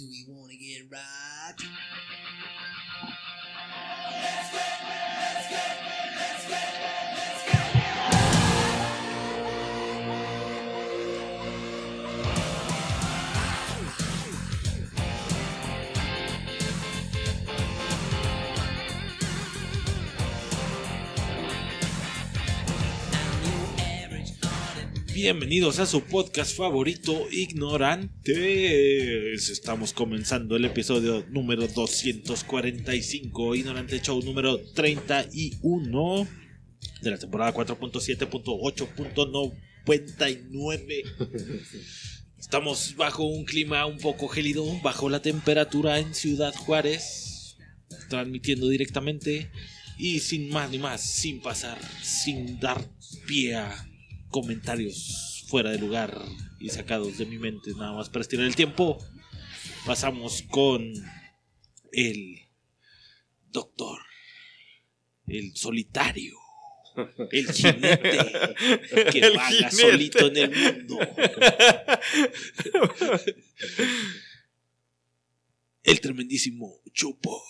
Do we wanna get right? Bienvenidos a su podcast favorito, Ignorantes. Estamos comenzando el episodio número 245, Ignorante Show número 31 de la temporada 4.7.8.99. Estamos bajo un clima un poco gélido, bajo la temperatura en Ciudad Juárez, transmitiendo directamente y sin más ni más, sin pasar, sin dar pie a comentarios fuera de lugar y sacados de mi mente nada más para estirar el tiempo. Pasamos con el doctor, el solitario, el jinete que El vaga jinete. solito en el mundo. El tremendísimo Chupo.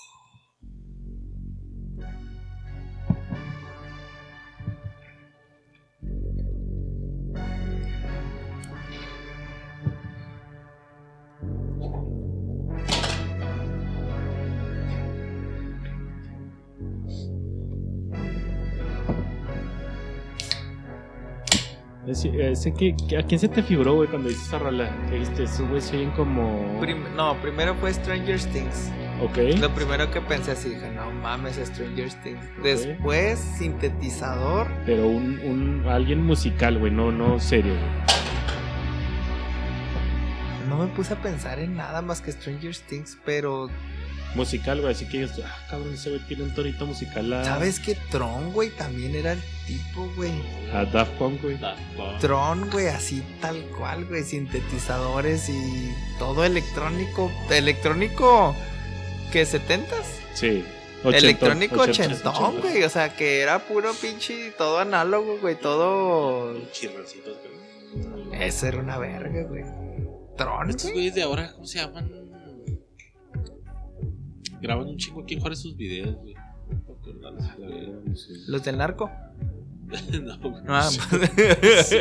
Ese, ese que, ¿A quién se te figuró, güey, cuando hiciste esa rola? Que dijiste, esos güey se oyen como... Prim- no, primero fue Stranger Things. Ok. Lo primero que pensé así, dije, no mames, Stranger Things. Después, sintetizador. Pero un, un... Alguien musical, güey, no, no serio, güey. No me puse a pensar en nada más que Stranger Things, pero Musical, güey, así que ellos... Ah, cabrón, ese güey tiene un torito musical a... ¿sabes que Tron, güey, también era el tipo, güey? A Daft Punk, güey. Tron, güey, así tal cual, güey, sintetizadores y todo electrónico. ¿Electrónico qué, setentas? Sí. Ochentón, Electrónico ochentón, güey. O sea, que era puro pinche, todo análogo, güey. Todo. Chirroncitos, güey. Eso era una verga, güey. Tron, Estos güey. güeyes de ahora, ¿cómo se llaman? Graban un chingo aquí en Juárez sus videos, güey. Los del narco. no, güey. Ah, Sí,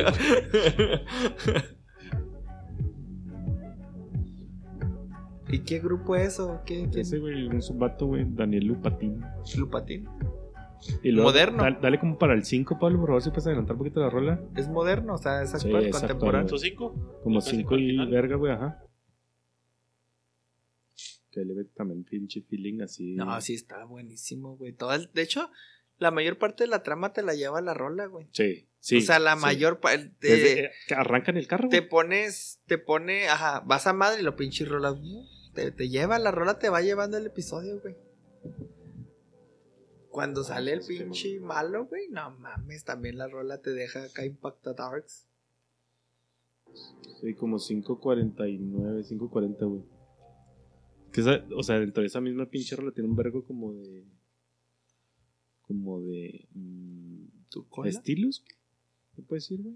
¿Y qué grupo es eso? ¿Qué, qué? Ese güey, un vato, güey, Daniel Lupatín. Lupatín. Y luego, Moderno. dale, dale como para el 5, Pablo, por favor, si puedes adelantar un poquito la rola. Es moderno, o sea, es Sí, actual, es contemporáneo. Como El clásico 5 al y verga, güey, ajá. Que le también pinche feeling así. No, sí, está buenísimo, güey. Todo el- de hecho, la mayor parte de la trama te la lleva la rola, güey. Sí, sí. o sea, la sí. mayor parte. Eh, que arrancan el carro, te güey. pones, te pone, ajá, vas a madre y lo pinche rola, te, te lleva, la rola te va llevando el episodio, güey. Cuando sale el pinche malo, güey, no mames, también la rola te deja acá impacta darks. Sí, como 5.49, 5.40, güey. Que esa, o sea, dentro de esa misma pinche rola tiene un vergo como de. Como de. mm, ¿Tu cola? estilos. ¿Qué puedes decir, güey?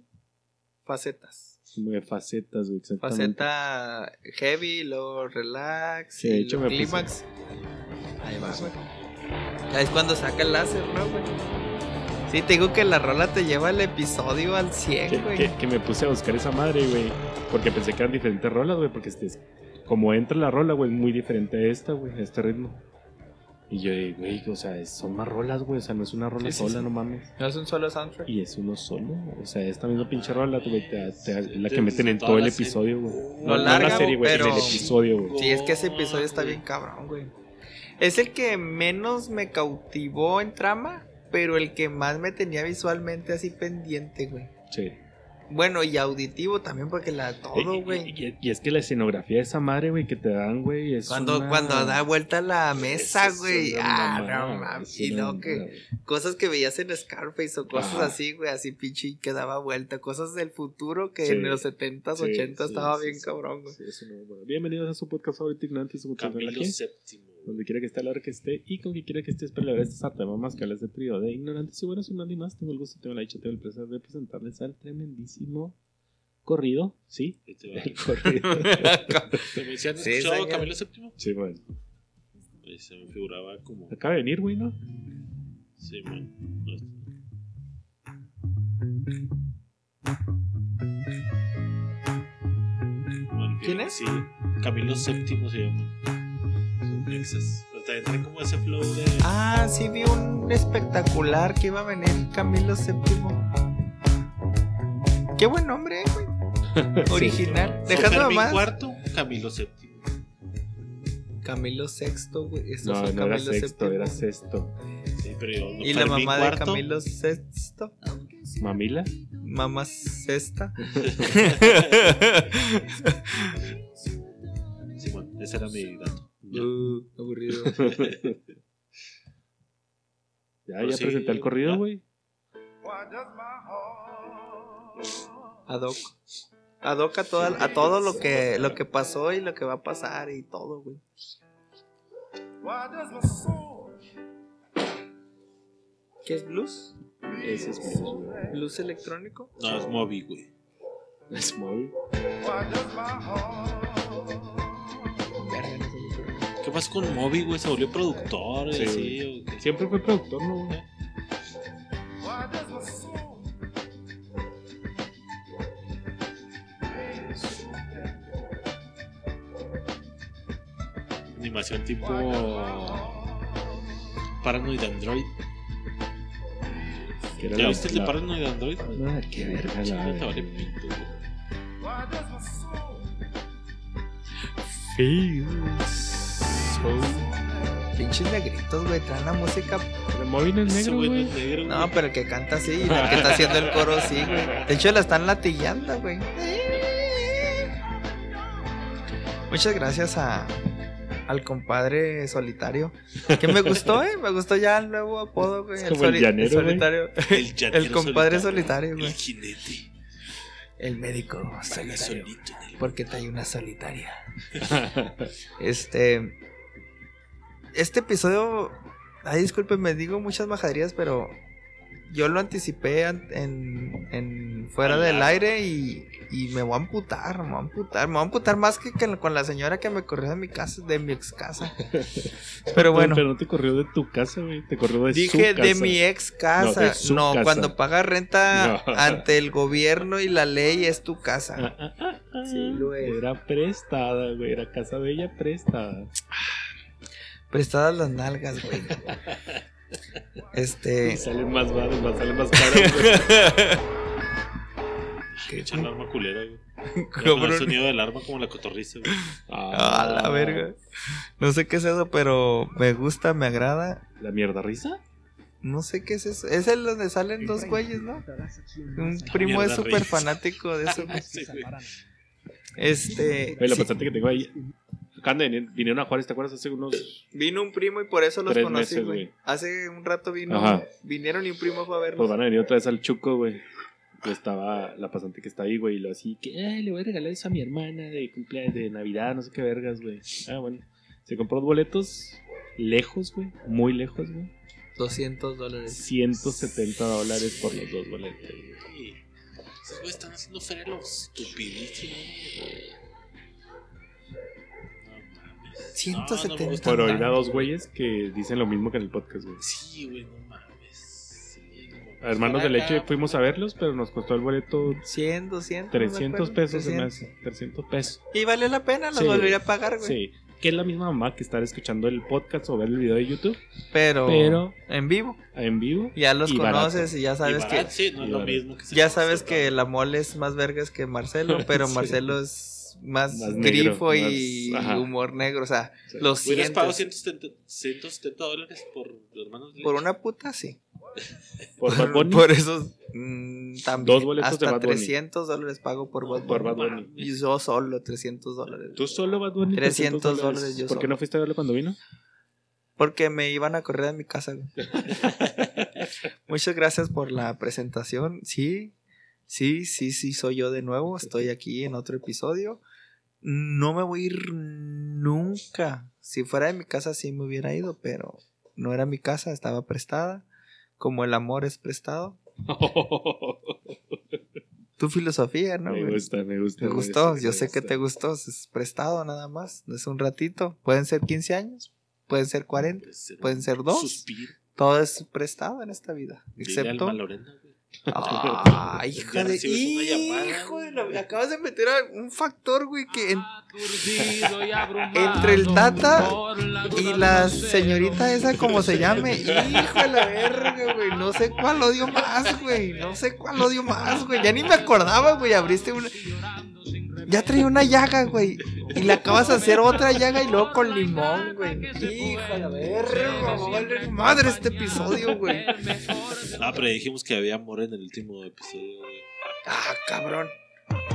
Facetas. Como de facetas, güey, exactamente. Faceta heavy, luego relax, Sí, de hecho luego me puse- clímax. Ahí va, güey. Ahí es cuando saca el láser, ¿no, güey? Sí, te digo que la rola te lleva el episodio al 100, Que, güey. que- que me puse a buscar esa madre, güey. Porque pensé que eran diferentes rolas, güey. Porque este, como entra la rola, güey, es muy diferente a esta, güey, a este ritmo. Y yo, eh, güey, o sea, son más rolas, güey. O sea, no es una rola Sí, sola, sí. no mames. No es un solo soundtrack. Y es uno solo. O sea, esta misma pinche rola, güey, te- te- la que meten en todo el episodio, güey. No, no larga, la serie, güey, pero- en el episodio, güey. Sí, es que ese episodio está bien cabrón, güey. Es el que menos me cautivó en trama, pero el que más me tenía visualmente así pendiente, güey. Sí. Bueno, y auditivo también, porque la todo, y- güey. Y, y es que la escenografía de esa madre, güey, que te dan, güey, es Cuando, una- cuando da vuelta la mesa, es güey. Ah, no mames. es Y no, que cosas que veías en Scarface o cosas así, güey, así pinche que daba vuelta. Cosas del futuro que Sí. en los 70s, Sí, 80s sí, estaba sí, bien sí. cabrón, güey. Sí, eso no, bueno. Bienvenidos a su podcast favorito podcast Camilo aquí. Donde quiera que esté, a la hora que esté y con quien quiera que esté, espero la verdad este harta de mamás que hablas de trío de ignorantes y bueno, sin nadie más, tengo el gusto, tengo la dicha, tengo el placer de presentarles al tremendísimo corrido, sí. Ahí te va. El corrido. ¿Se ¿Se han Sí, escuchado señor. Camilo VII? sí, bueno. Ahí se me figuraba como. Acaba de venir, güey, ¿no? Sí, man. No es- Bueno, que- ¿Quién es? Sí, Camilo VII se llama. Mexas. Pero también trae como ese flow de. Ah, sí vi un espectacular que iba a venir Camilo VII. Qué buen nombre, eh, güey. Original. Dejando Fermín más. cuarto, Camilo VII. Camilo VI, güey. No, no era Camilo sexto, VII. era sexto. Sí, pero yo. Y la mamá de cuarto, Camilo VI. ¿Mamila? Mamá sexta. Sí, man, ese era mi dato. Uh, aburrido. Ya, Pues ya sí, presenté el corrido, güey. Ad hoc. Ad hoc a, toda- a todo lo que, lo que pasó y lo que va a pasar y todo, güey. ¿Qué es blues? Ese es blues, güey. ¿Blues electrónico? No, es Moby, güey. Es móvil. Es. ¿Qué pasó con Moby, güey? ¿Se volvió productor Sí. Siempre fue productor, ¿no? Animación tipo. Paranoid Android. ¿Ya la- viste el de la- Paranoid Android? Ah, qué verga, la vale pito, güey. Pinches negritos, güey. Traen la música. Pero móvil es Ese negro, güey no pero el que canta sí. Y el que está haciendo el coro sí, güey. De hecho, la están latillando, güey. Muchas gracias a, al compadre solitario. Que me gustó, eh. Me gustó ya el nuevo apodo, güey. Es como el llanero, güey. solitario. El, llanero El compadre solitario, güey. El jinete. El médico solitario. solito el- Porque trae una solitaria. Este. Este episodio. Ay, discúlpenme, digo muchas majaderías, pero. Yo lo anticipé an- en, en fuera del aire y, y me voy a amputar, me voy a amputar, me voy a amputar más que, que con la señora que me corrió de mi casa, de mi ex casa. Pero bueno, Pero no te corrió de tu casa, güey. Te corrió de su dije de casa. mi ex casa. de No, su casa. cuando pagas renta No. ante el gobierno y la ley es tu casa. Ah, ah, ah. Sí, lo. Era prestada, güey. Era casa de ella prestada. Prestadas las nalgas, güey. Este. Y salen más baras, más salen más caras, güey. Que echa el arma culera, güey. Como Como el sonido del arma como la cotorriza, güey. Ah, la verga. No sé qué es eso, pero me gusta, me agrada. ¿La mierda risa? No sé qué es eso. Es el donde salen dos güeyes, ¿no? Un primo es súper fanático de eso. Sí. Este. Oye, lo sí, pasante que tengo ahí. Venir- vinieron a Juárez, ¿te acuerdas? Hace unos. Vino un primo y por eso los Tres conocí, meses, güey. güey. Hace un rato vino. Ajá. Vinieron y un primo fue a verlos. Pues van a venir otra vez al Chuco, güey. Estaba la pasante que está ahí, güey. Y lo así, que "Ay, le voy a regalar eso a mi hermana de cumpleaños, de Navidad, no sé qué vergas, güey. Ah, bueno. Se compró dos boletos lejos, güey. Muy lejos, güey. 200 dólares. 170 dólares por los dos boletos. güey. Sí. Esos güeyes están haciendo feria lo estupidísimo. No mames. 170. No, no me gusta Por oír a dos güeyes que dicen lo mismo que en el podcast, güey. Sí, güey, no mames. Sí, no Hermanos de leche acá, fuimos a verlos, pero nos costó el boleto 100, 200. no me 300 acuerdo, pesos, se me 300. hace. 300 pesos. Y valió la pena, los Sí. volvería a pagar, güey. Sí. Que es la misma mamá que estar escuchando el podcast o ver el video de YouTube, Pero, Pero- en vivo. en vivo. Ya los Y conoces barato. y ya Y sabes barato, que sí, no es y lo mismo que ya sabes que pero- la mole es más vergas que Marcelo, pero Sí. Marcelo es más, Más negro, grifo y más- humor negro, o sea, Sí. lo Hubieras pagado sientes. 170, 170 dólares por los hermanos de Por una puta, sí. Por Bad Bunny. Por esos mm, también. Dos boletos de Hasta Bad Bunny. 300 dólares pago por Bad Por Bunny. Bad Bunny. Y yo solo 300 dólares. ¿Tú solo, Bad Bunny? 300 dólares yo ¿Por qué solo. no fuiste a verlo cuando vino? Porque me iban a correr de mi casa. Muchas gracias por la presentación. Sí, sí, sí, sí, soy yo de nuevo. Estoy aquí en otro episodio. No me voy a ir nunca. Si fuera de mi casa sí me hubiera ido, pero no era mi casa, estaba prestada. Como el amor es prestado. tu filosofía, ¿no? me gusta, me gusta. ¿Te güey, gustó? sí, Yo me sé que te gustó. Es prestado nada más. Es un ratito. Pueden ser 15 años. Pueden ser 40. Puede ser Pueden ser dos. Suspiro. Todo es prestado en esta vida. Excepto. Malorena, güey. Ah, hija de. Hijo de la- Acabas de meter a un factor, güey, que en- entre Entre el Tata y la señorita esa, como se llame. Hijo de la verga, güey. No sé cuál odio más, güey. No sé cuál odio más, güey. Ya ni me acordaba, güey. Abriste una. Ya traía una llaga, güey. Y le acabas de hacer otra llaga y luego con limón, güey. Hijo de la verga, va a valer madre este episodio, güey. Ah, pero dijimos que había amor en el último episodio, güey. Ah, cabrón.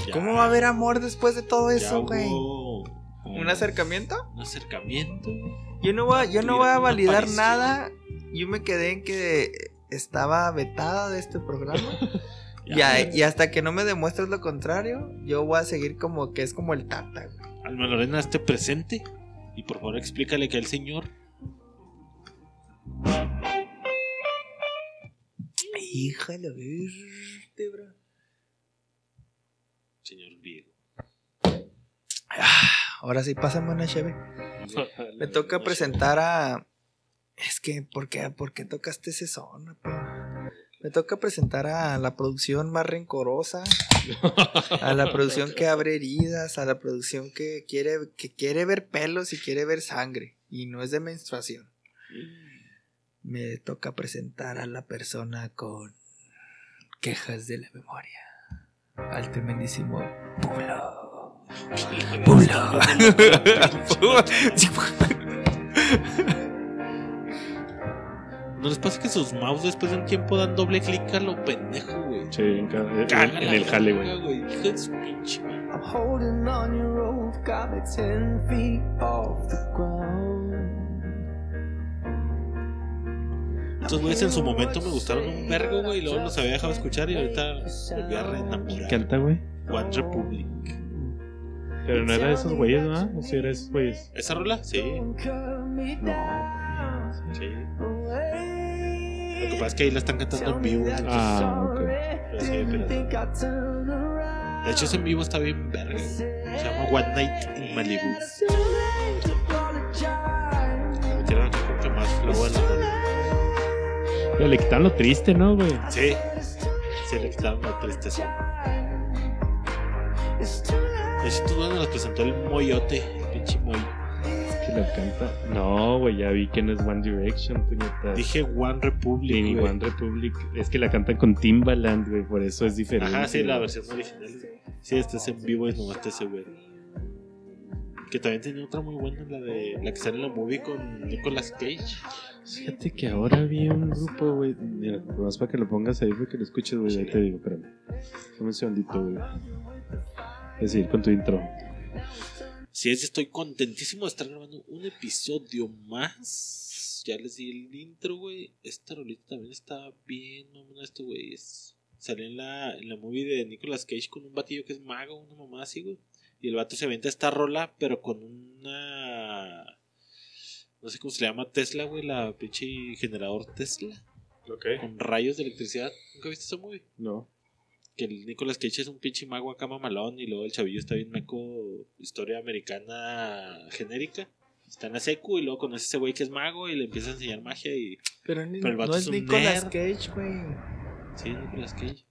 Ya- ¿Cómo va a haber amor después de todo eso, güey? ¿Un acercamiento? Un acercamiento. Yo no voy a, yo no voy a validar nada. Yo me quedé en que estaba vetada de este programa. y, a- y hasta que no me demuestres lo contrario, yo voy a seguir como que es como el tata. güey. Alma Lorena, esté presente. Y por favor explícale que el señor. Híjole, vértebra. Señor griego. Ahora sí, pásame una cheve. Me toca presentar a. Es que, ¿por qué, ¿por qué tocaste ese son? Me toca presentar a la producción más rencorosa, a la producción que abre heridas, a la producción que quiere, que quiere ver pelos y quiere ver sangre, y no es de menstruación. Me toca presentar a la persona con quejas de la memoria, al tremendísimo Pulo. Pulo. ¿No les pasa que sus mouse después de un tiempo dan doble clic a lo pendejo, güey? Sí, en, en- el jale, güey. verga, Hijo de su pinche. I'm holding on your rope, got me ten feet off the ground. Estos güeyes en su momento me gustaron un vergo, güey. Y luego los había dejado escuchar y ahorita volví a reenamorar. Canta, güey. One Republic. Pero no era de esos güeyes, ¿no? O sí era de esos güeyes. ¿Esa rola? Sí. No. Sí. Lo que pasa es que ahí la están cantando en vivo. Ah, ok. Pero sí, pero- De hecho, ese en vivo está bien verga. Se llama One Night in Malibu. Metieron acá como que más flow a la rola. Pero le quitaron lo triste, ¿no, güey? Sí. Sí, le quitaron la tristeza. De hecho, tú dónde nos presentó el moyote, el pinche moy. Que la canta. No, güey, ya vi que no es One Direction, puñetas. Dije One Republic. Güey. One Republic. Es que la cantan con Timbaland, güey, por eso es diferente. Ajá, sí, la versión original. Sí, este es en vivo y no este ese güey. Que también tenía otra muy buena, la de la que sale en la movie con Nicolas Cage. Fíjate que ahora vi un grupo, güey. Mira, más para que lo pongas ahí, para que lo escuches, güey. Ahí te digo, espérame. Dame un segundito, güey. Es decir, con tu intro. Sí, es, estoy contentísimo de estar grabando un episodio más. Ya les di el intro, güey. Esta rolita también está bien, mamá, este güey. Es... Salió en la, en la movie de Nicolas Cage con un batillo que es mago, una mamá así, güey. Y el vato se avienta esta rola, pero con una. No sé cómo se le llama Tesla, güey, la pinche generador Tesla. Ok. Con rayos de electricidad. ¿Nunca viste esa movie? No. Que el Nicolas Cage es un pinche mago acá mamalón y luego el chavillo está bien meco, historia americana genérica. Está en la secu y luego conoce a ese güey que es mago y le empieza a enseñar magia y... Pero, ni- Pero el vato no es es un Nicolas nerd. Cage, güey. Sí, Nicolas Cage.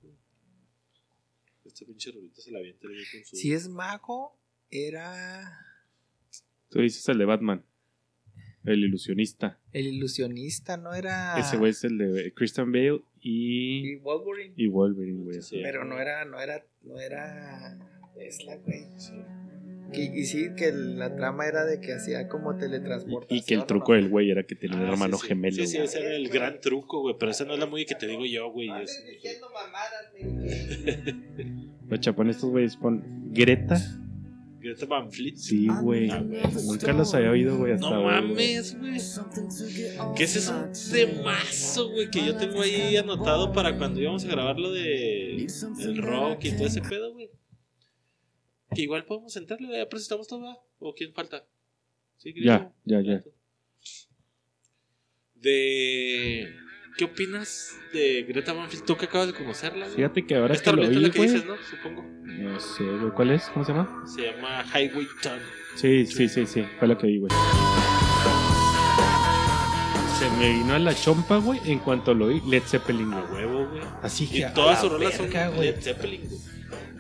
Este pinche rolito se la avienta el güey con su... Si es mago, era Tú dices el de Batman. El ilusionista. el ilusionista, no era. Ese güey es el de Christian Bale Y y, Wolverine. y Wolverine, güey. Sí. Pero no era, no era, no era Tesla, güey. Sí. Que- y sí, que la trama era de que hacía como Y, teletransportación. y que el ¿no? truco del güey era que tenía un Ah, hermano sí, sí. gemelo. Sí, sí, ese era el gran truco, güey. Pero esa no es la movie que te digo yo, güey. es- Los chapones estos güeyes pon Greta. Greta Van Fleet. Sí, güey. Ah, güey. Nunca los había oído, güey, hasta No hoy, mames, güey. Que ese es un temazo, güey, que yo tengo ahí anotado para cuando íbamos a grabar lo de el rock y todo ese pedo, güey. Que igual podemos entrarle, güey, ya presentamos todo, ¿verdad? ¿O quién falta? ¿Sí, Ya, ya, ya. De ¿qué opinas de Greta Van Fleet? Tú que acabas de conocerla, güey. Fíjate que ahora Esta que lo oí, la que güey. dices, ¿no? Supongo. No sé, güey. ¿Cuál es? ¿Cómo se llama? Se llama Highway Tone. Sí, sí, sí, sí. Fue la que oí, güey. Se me vino a la chompa, güey, en cuanto lo oí. Led Zeppelin, güey. Huevo, güey. Así Y que. a todas sus rolas son güey. Led Zeppelin, güey.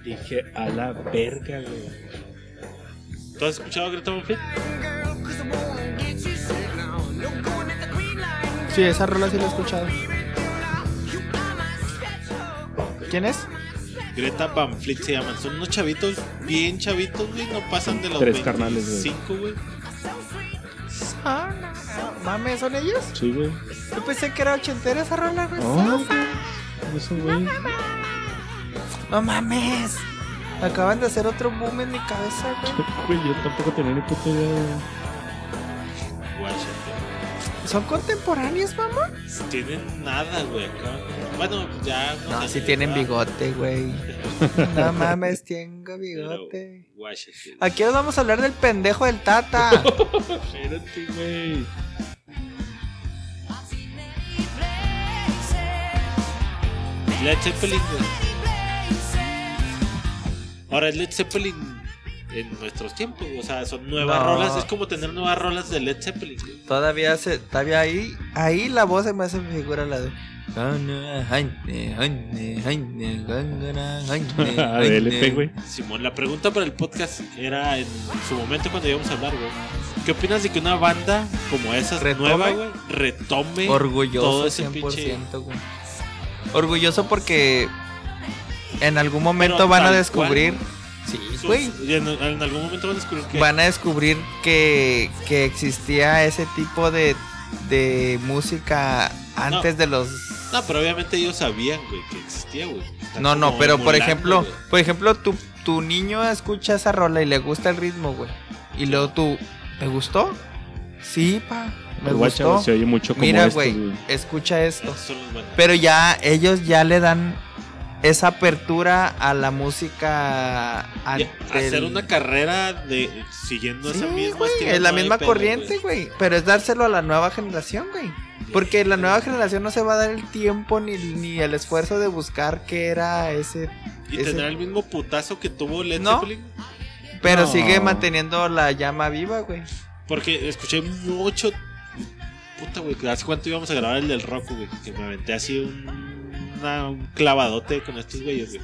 Dije, a la verga, güey. ¿Tú has escuchado a Greta Van Sí, esa rola sí la he escuchado. ¿Quién es? Greta Van Fleet se llaman. Son unos chavitos bien chavitos, güey. No pasan de los Tres carnales, güey. 25, güey. Ah, no, Mames, ¿son ellos? Sí, güey. Yo pensé que era ochentera esa rola, güey. Oh, güey. Eso, güey. No mames. Acaban de hacer otro boom en mi cabeza, güey. Güey, yo tampoco tenía ni puta idea, güey. ¿Son contemporáneos, mamá? Tienen nada, güey. Acá. Bueno, pues ya. No, si tienen verdad, bigote, güey. No mames, tengo bigote. Aquí os vamos a hablar del pendejo del Tata. Espérate, güey. Led Zeppelin, güey. Ahora, Led Zeppelin en nuestros tiempos, o sea, son nuevas No. rolas. Es como tener nuevas rolas de Led Zeppelin, güey. Todavía se, todavía ahí, ahí la voz se me hace figura la de. ADLP, güey. Simón, la pregunta para el podcast era en su momento cuando íbamos a hablar, güey. ¿Qué opinas de que una banda como esa ¿Retome? nueva, güey, retome todo Orgulloso ese 100%, pinche- güey. Orgulloso porque en algún momento Pero van a descubrir. Sí, güey. y en, en algún momento van a descubrir que Van a descubrir que, que existía ese tipo de, de música antes de los. No, pero obviamente ellos sabían, güey, que existía, güey. No, no, pero por ejemplo, por ejemplo, tu, tu niño escucha esa rola y le gusta el ritmo, güey. Y luego tú, ¿te gustó? Sí, pa, me gustó. se oye mucho como Mira, estos, güey, escucha esto. Pero ya ellos ya le dan esa apertura a la música ante hacer el- una carrera de siguiendo Sí, esa misma güey, es la no misma pedo, corriente, güey. Pero es dárselo a la nueva generación, güey. Porque la nueva generación no se va a dar el tiempo ni, ni el esfuerzo de buscar qué era ese. Y ese- tener el mismo putazo que tuvo Led No. Zeppelin. Pero No. sigue manteniendo la llama viva, güey. Porque escuché mucho. Puta, güey. ¿Hace cuánto íbamos a grabar el del rock, güey? Que me aventé así un, una- un clavadote con estos güeyes, güey.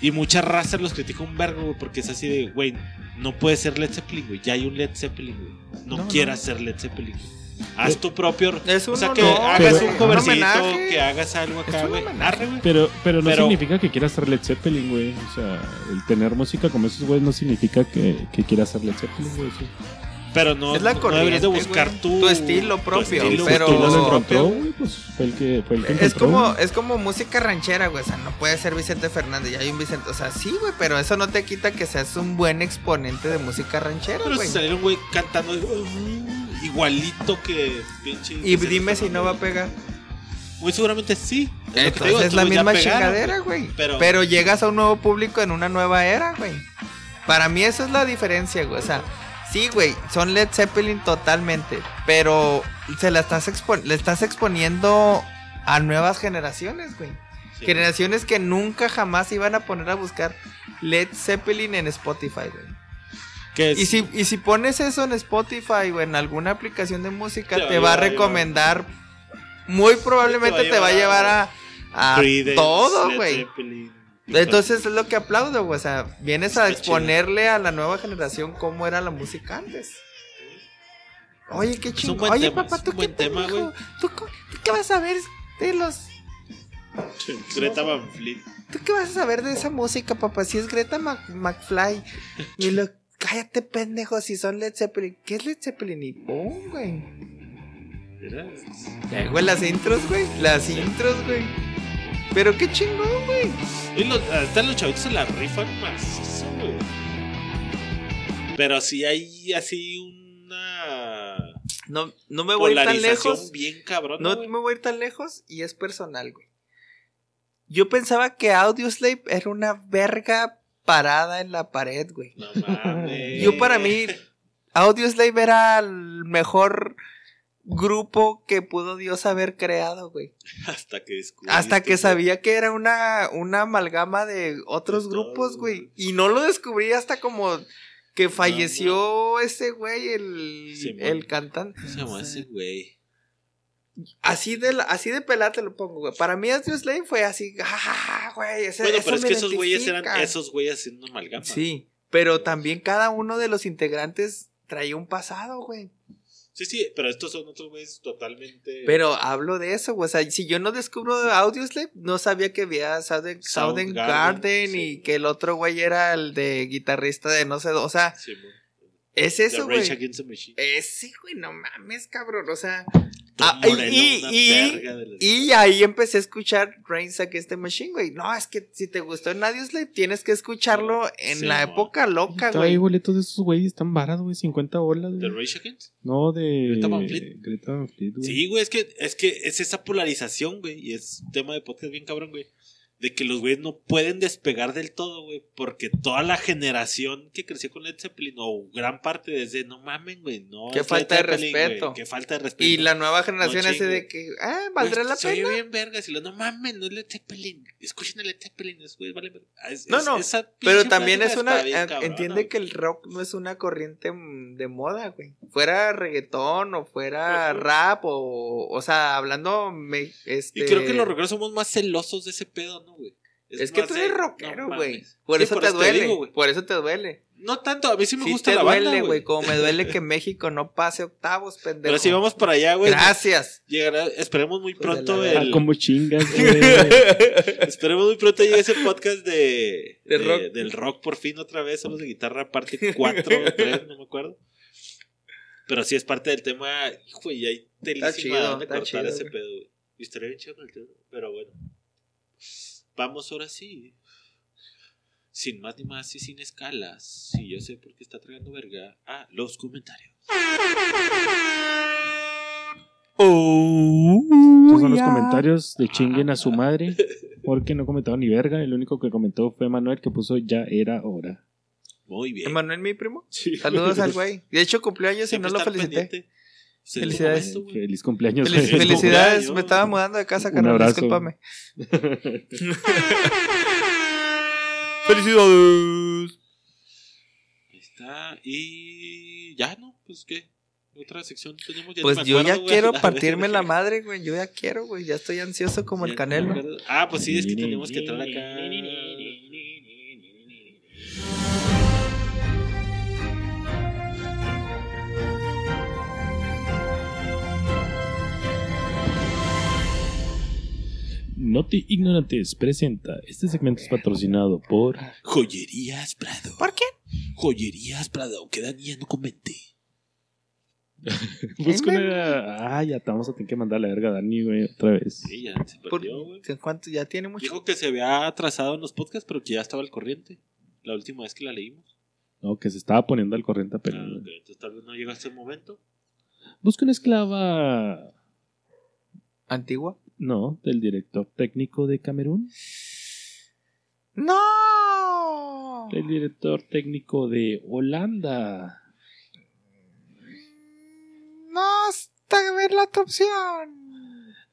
Y mucha raza los critica un vergo, güey, porque es así de, güey, no puede ser Led Zeppelin, güey. Ya hay un Led Zeppelin, güey. No, No, quieras no. ser Led Zeppelin. güey. Haz tu propio. Es o sea, un que honor, hagas un un covercito, homenaje. que hagas algo acá, un güey. Pero, pero no Pero- significa que quieras ser Led Zeppelin, güey. O sea, el tener música como esos güeyes no significa que, que quieras ser Led Zeppelin, güey. Sí. Pero no, Es la no deberías de buscar güey. tu, Tu estilo propio, estilo, pero- tu lo estilo encontró, propio. güey, pues fue el que, fue el que Es encontró, como, güey. es como música ranchera, güey. O sea, no puede ser Vicente Fernández. Ya hay un Vicente. O sea, sí, güey. Pero eso no te quita que seas un buen exponente de música ranchera, Pero güey. si salieron, güey, cantando igualito que pinche. Y dime si no va a pegar. Muy seguramente sí. Es Entonces digo, es la misma pegaron, chingadera, güey. güey. Pero- Pero... llegas a un nuevo público en una nueva era, güey. Para mí eso es la diferencia, güey. O sea, sí, güey, son Led Zeppelin totalmente. Pero se la estás expo- le estás exponiendo a nuevas generaciones, güey. Sí. Generaciones que nunca jamás iban a poner a buscar Led Zeppelin en Spotify, güey. Y si, y si pones eso en Spotify o en alguna aplicación de música, Te te, va a va a llevar- recomendar. Muy probablemente te va a llevar a, a todo, güey. Entonces es lo que aplaudo, güey. O sea, vienes a exponerle a la nueva generación cómo era la música antes. Oye, qué chingón. Oye, tema, papá, ¿tú qué tema. ¿Tú, tú qué vas a saber de los... Greta Van Fleet. ¿Tú qué vas a saber de esa música, papá? Si es Greta Mac- McFly. Y lo... Cállate, pendejo, si son Led Zeppelin. ¿Qué es Led Zeppelin? Y pum, güey. Ya, güey, las intros, güey. Las intros, güey. Pero qué chingón, güey. Y los, hasta los chavitos se la rifan más, güey. Pero sí hay así una No, no me voy a ir tan lejos. bien cabrón. No me voy a ir tan lejos y es personal, güey. Yo pensaba que Audioslave era una verga parada en la pared, güey. No mames. Yo para mí, Audioslave era el mejor grupo que pudo Dios haber creado, güey. Hasta que descubrí Hasta que sabía que era una, una amalgama de otros De grupos, güey. Y no lo descubrí hasta como que falleció ese güey, el, el cantante. ¿Cómo se llama ese güey? Así de, así de pelar te lo pongo, güey. Para mí, Audio Slave fue así, ah, güey. ese- Bueno, eso pero es que esos güeyes eran identifica". esos güeyes haciendo amalgama. Sí, pero también cada uno de los integrantes traía un pasado, güey. Sí, sí, pero estos son otros güeyes totalmente. Pero hablo de eso, güey. O sea, si yo no descubro Audioslave, no sabía que había Southern, Southern Garden sí. y que el otro güey era el de guitarrista de no sé, o sea, Sí, es eso, güey. Ese, güey, no mames, cabrón. O sea, ah, y- y- de ahí empecé a escuchar Reigns Against the Machine, güey. No, es que si te gustó en Audioslave, tienes que escucharlo en Sí, la época loca, güey. boletos de esos güeyes, están baratos, güey, 50 bolas, ¿The güey. Rage Against? No, de. Greta Van Fleet. Greta Van Fleet, güey. Sí, güey, es que, es que es esa polarización, güey, y es tema de podcast bien cabrón, güey. De que los güeyes no pueden despegar del todo, güey, porque toda la generación que creció con Led Zeppelin, o gran parte desde, no mamen, güey, no. Qué falta Led de Zeppelin, respeto. güey, Qué falta de respeto. Y la nueva generación No, ese de que, ah, ¿valdrá Güey, la pena? bien vergas, y lo, no mamen, no es Led Zeppelin. Escuchen a Led Zeppelin. Ah, es- No, es- no, esa Pero también es una. bien entiende güey. que el rock no es una corriente mm, de moda, güey. Fuera reggaetón o fuera Ujú. rap o. O sea, hablando. me- este, Y creo que los rockeros somos más celosos de ese pedo, ¿no, güey? Es que tú eres rockero, güey. por Sí, eso te duele. digo, güey. por eso te duele. No tanto, a mí sí me Sí gusta te la duele, banda, güey. güey. Como me duele que México no pase octavos, pendejo. Pero si vamos para allá, güey. Gracias. Llegará, esperemos muy Pues pronto Ah, el, como chingas, güey. esperemos muy pronto llegue ese podcast de, De de- rock. del rock por fin otra vez, solos de guitarra parte 4 o 3, no me acuerdo. Pero sí es parte del tema, hijo, y hay telísima chido, está cortar chido, ese güey. pedo, güey. Y estaría bien chido con el tema, pero bueno. Vamos ahora sí. Sin más ni más y sin escalas. Sí, yo sé por qué está tragando verga. A los comentarios. Estos son los comentarios de chinguen a su madre. Porque no comentado ni verga. El único que comentó fue Manuel que puso ya era hora. Muy bien. Emanuel, mi primo. Sí. Saludos al güey. De hecho, cumpleaños y no lo felicité. pendiente. Felicidades. Feliz cumpleaños. Felic- güey. felicidades. cumpleaños. Me estaba mudando de casa, carnal. Discúlpame. Felicidades. Ahí está. Y ya, ¿no? Pues qué. Otra sección tenemos. Ya Pues yo acuerdo, ya güey. quiero partirme la madre, güey. Yo ya quiero, güey. Ya estoy ansioso como Ya el canelo. Ah, pues sí, es que tenemos que entrar acá. Noti Ignorantes presenta. Este segmento es patrocinado por. Joyerías Prado. ¿Por qué? Joyerías Prado. Aunque Dani ya no comente. Busca una. Ah, ya te vamos a tener que mandar a la verga a Dani, güey, otra vez. Sí, ya se Por- perdió, güey. ¿Cuánto? Ya tiene mucho. Dijo que se había atrasado en los podcasts, pero que ya estaba al corriente. La última vez que la leímos. No, que se estaba poniendo al corriente apenas. Ah, güey. ok, Entonces tal vez no llega hasta el momento. Busca una esclava. ¿Antigua? No, del director técnico de Camerún. ¡No! El director técnico de Holanda. No, está ver la otra opción.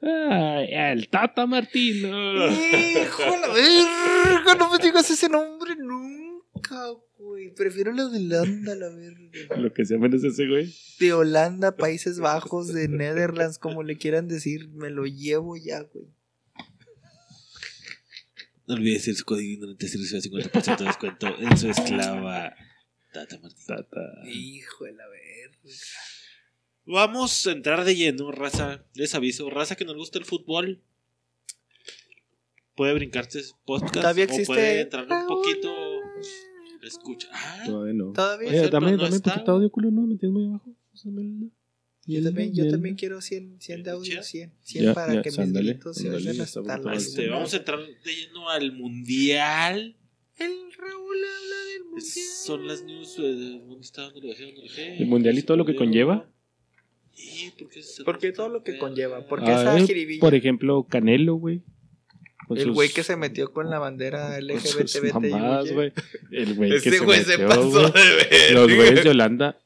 Ay, el Tata Martino. Hijo de la verga, no me digas ese nombre nunca, güey. Prefiero la de Holanda, la verga. Lo que sea menos ese güey. De Holanda, Países Bajos, de Netherlands, como le quieran decir, me lo llevo ya, güey. No olvides el código ignorante si recibe 50% de descuento en su esclava Tata Martín. Tata. Hijo de la verga. Vamos a entrar de lleno, raza. Les aviso, raza que nos gusta el fútbol. Puede brincarse ese podcast. Todavía O existe. puede entrar un poquito. Escucha. Ah, Todavía no. Todavía. Oye, dame, no dame está, poquito audio, culo, no, me tienes muy abajo. Yo también, yo también quiero 100, 100 de audio, Chida. 100, 100 Ya, para ya, que mis gritos se hasta la este, vamos a entrar de lleno al mundial. El Raúl habla del mundial. Son las news. eh, ¿Dónde está? ¿Dónde lo dejé? ¿Dónde lo dejé? El mundial y todo lo que conlleva. ¿Y por qué se- Porque todo lo que conlleva, porque Ah, esa eh, por ejemplo, Canelo, güey. Con El sus- güey que se metió con la bandera LGBT. güey. El güey que Ese güey se metió, pasó de ver. Los güeyes de Holanda.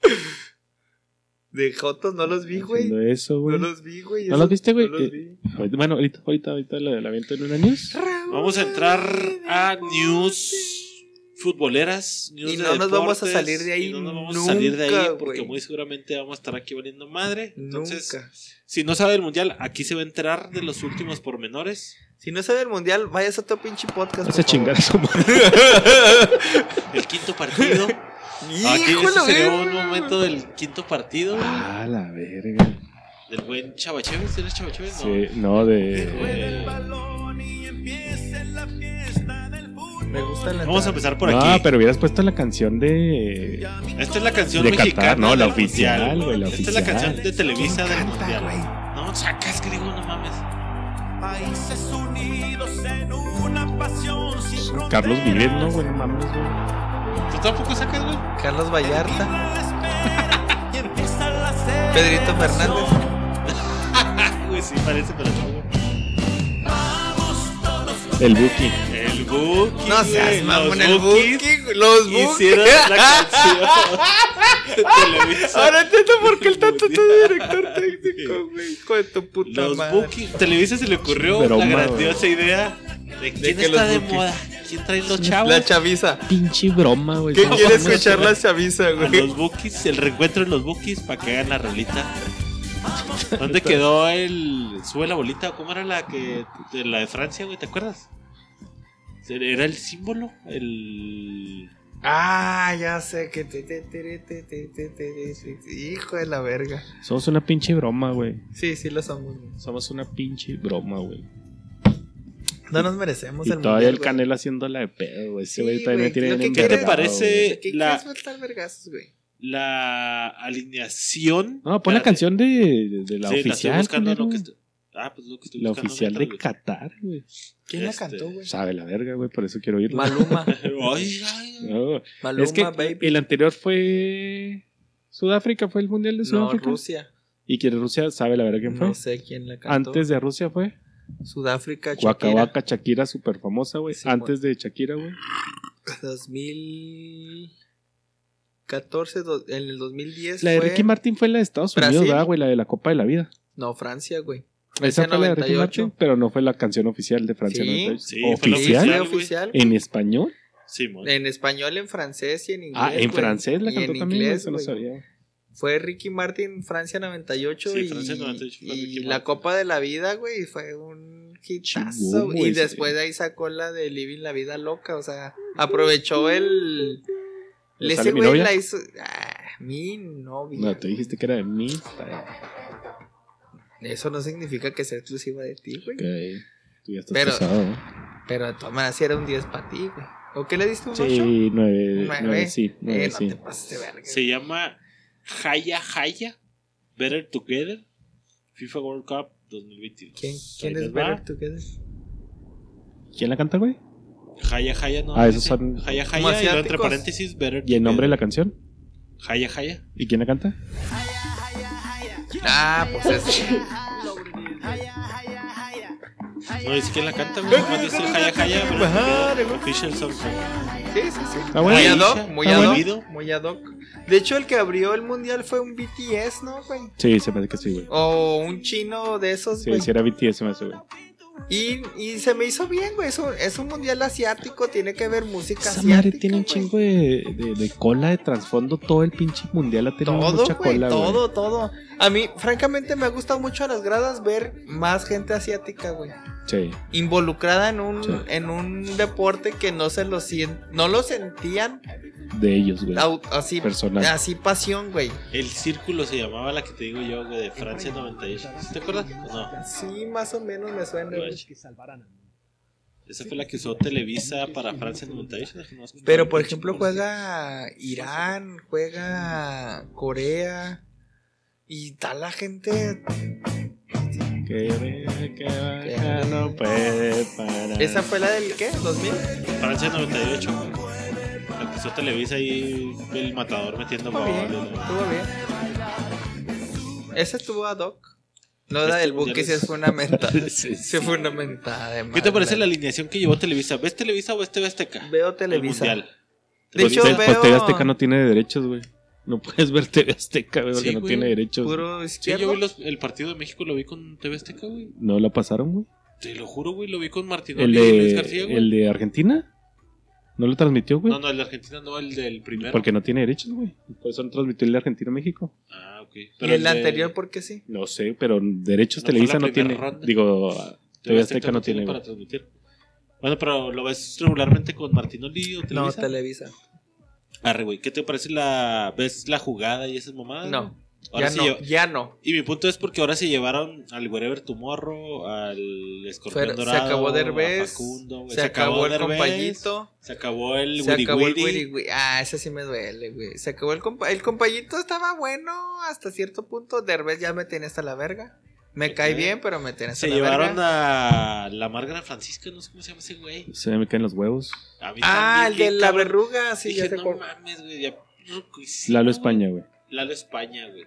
De Jotos no los vi, güey. Haciendo eso, güey. No los vi, güey. ¿No los viste, güey? No los Eh, vi. Bueno, ahorita, ahorita, ahorita la, la aviento en una news. Vamos a entrar a news futboleras. news Y de no nos vamos a salir de ahí y no nos vamos a salir de ahí nunca, porque muy seguramente vamos a estar aquí valiendo madre. Entonces, Nunca. si no sabe el mundial, aquí se va a enterar de los últimos pormenores. Si no sabe el mundial, vayas a otro pinche podcast. Vas a chingar a su madre. El quinto partido. Aquí de la sería un momento del quinto partido. Ah, la verga. Del buen Chavacheves. ¿Eres Chavacheves? No. Sí, no, de. Eh, Me gusta la vamos a empezar por no, aquí. pero hubieras puesto la canción de. Esta es la canción De mexicana. Qatar, no, la oficial, güey, la Esta es oficial. la canción de Televisa del canta, mundial. güey? No, sacas, griego, no mames. Países unidos en una pasión sin Carlos Vives, ¿no, güey? No mames, güey. ¿Tú tampoco sacas, güey? Carlos Vallarta. Pedrito Fernández. Güey, sí, parece, pero no, güey. El Buki. El Buki. No seas mamón, los el Buki. güey, Los Buki. Hicieron la canción Televisa. Ahora entiendo por qué el tanto de director técnico, güey. Hijo de tu puta Los madre. Buki. Televisa se le ocurrió la grandiosa idea de quién que está de moda. ¿Quién trae los chavos? La chaviza. Pinche broma, güey. ¿Quién quiere escuchar la chaviza, güey? los Bukis, el reencuentro de los Bukis para que hagan la rolita. ¿Dónde quedó el. Sube la bolita? ¿Cómo era la que. de la de Francia, güey? ¿Te acuerdas? ¿Era el símbolo? El. Ah, ya sé que te, te, te, te, hijo de la verga. Somos una pinche broma, güey. Sí, sí lo somos. Güey. Somos una pinche broma, güey. No nos merecemos y el Todavía el Canelo haciéndola de pedo, güey. Ese sí, güey todavía me tiene bien ¿Qué te parece güey? la vergazos, güey? La alineación. No, pon la, canción de, de, la sí, oficial. La estoy buscando lo que Ah, pues lo que estoy La buscando oficial de Qatar, güey. ¿Quién la Este, cantó, güey? Sabe la verga, güey. Por eso quiero oírla. Maluma. Ay, ay, No, Maluma, es que baby. el anterior fue Sudáfrica, fue el mundial de No, Sudáfrica. Rusia. ¿Y quién es Rusia? ¿Sabe la verga quién fue? No sé quién la cantó. Antes de Rusia fue Sudáfrica, Waka Shakira. Waka Shakira, súper famosa, güey. Sí, Antes de Shakira, güey. 2014, do- en el 2010 La de fue... Ricky Martin fue la de Estados Brasil. Unidos, ¿verdad, güey? La de la Copa de la Vida. No, Francia, güey. Esa Francia fue la de Ricky 98. Martin, pero no fue la canción oficial de Francia. Sí. 98. Sí, fue la ¿Oficial? fue güey. oficial. ¿En español? Sí, mon. En español, en francés y en inglés. ah, en güey. francés la Y cantó en también, inglés, eso no güey. sabía. Fue Ricky Martin, Francia 98. Sí, y, Francia 98 fue y Ricky la Martin. Copa de la Vida, güey, fue un hitazo. Güey, y sí. después de ahí sacó la de Living la Vida Loca. O sea, aprovechó el. ¿Le Ese sale mi güey novia? la hizo. Ah, mi novia. No, te dijiste que era de mí. Eso no significa que sea exclusiva de ti, güey. Ok. Tú ya estás Pero- casado, ¿no? Pero de todas maneras, sí era un 10 para ti, güey. ¿O qué le diste un 8? Sí, nueve, Nueve. nueve, sí, eh, nueve, no sí. te pases de verga. Se llama Haya Haya Better Together FIFA World Cup 2022. ¿Quién, quién es. Better Together? ¿Quién la canta, güey? Haya Haya, no. Ah, esos son- Haya Haya y entre paréntesis Better ¿Y el nombre de la canción? Haya Haya. ¿Y quién la canta? Ah, pues es. No dice quién la canta, güey. Nomás dice Haya Haya Better Together Official Soundtrack. Sí, sí, sí. Bueno. Muy ad hoc, muy ad hoc, muy ad hoc. De hecho, el que abrió el mundial fue un BTS, ¿no, güey? Sí, se me hace que sí, güey. O un chino de esos, Sí, güey. si era BTS, se me hace, güey. Y, y se me hizo bien, güey. Es un, es un mundial asiático, tiene que ver música Esa asiática. madre tiene un güey. chingo de, de, de cola de trasfondo. Todo el pinche mundial ha tenido Todo, mucha güey, cola, güey. todo, todo. A mí, francamente, me ha gustado mucho a las gradas ver más gente asiática, güey. Sí. Involucrada en un, Sí. en un deporte que no se lo sien- no lo sentían De ellos, güey. así, Personal. así pasión, güey. El círculo se llamaba la que te digo yo, güey, de Francia 98. ¿Sí ¿Te acuerdas? ¿O no? Sí, más o menos me suena. Esa fue la que usó Televisa para Francia 98. déjame más buscar Pero por ejemplo juega Irán, juega Corea y tal la gente. Que ve, que baja, no puede parar. ¿Esa fue la del qué? ¿2000? Francia 98. güey. La que usó Televisa y el matador metiendo Estuvo bien, y la- estuvo bien. Esa estuvo ad hoc. No, la Este del buque sí es- fue una mentada. Sí, Se fue una mentada de ¿Qué te parece la alineación que llevó Televisa? ¿Ves Televisa o ves TV Azteca? Veo El Televisa. mundial. De Pues hecho, el veo- Posteo Azteca no tiene derechos, güey. No puedes ver TV Azteca, güey, porque Sí, no güey. tiene derechos. Puro Sí, izquierdo. yo vi los- el partido de México lo vi con TV Azteca, güey. No la pasaron, güey. Te lo juro, güey, lo vi con El Martinoli y Luis de, García, güey. el de Argentina. ¿No lo transmitió, güey? No, no, el de Argentina no, el del primero. Porque no tiene derechos, güey. Por eso no transmitió el de Argentina-México. Ah, ok. y el de- anterior, ¿por qué sí? No sé, pero derechos No Televisa no tiene. ronda. Digo, TV Azteca no tiene para transmitir. Bueno, pero ¿lo ves regularmente con Martinoli o No, Televisa? Arre, güey, ¿qué te parece la... ¿Ves la jugada y esas mamadas? No, güey? Ahora ya sí no, ya no. Y mi punto es porque ahora se llevaron al Wherever Tomorrow, al Escorpión se Dorado, acabó a Derbez, Facundo, güey. se, acabó el Derbez, compayito. Se acabó el Se acabó Wiri. wiri. Ah, ese sí me duele, güey. Se acabó el compa el compayito estaba bueno hasta cierto punto. Derbez ya me tiene hasta la verga. Me cae bien, pero me tiene hasta Se la llevaron verga. a la Márgara Francisca, no sé cómo se llama ese güey. Se me caen los huevos. A mí Ah, el de la cabrón. verruga, sí, Dije, ya sé no cuál. mames, güey, ya Lalo güey. España, güey. Lalo España, güey.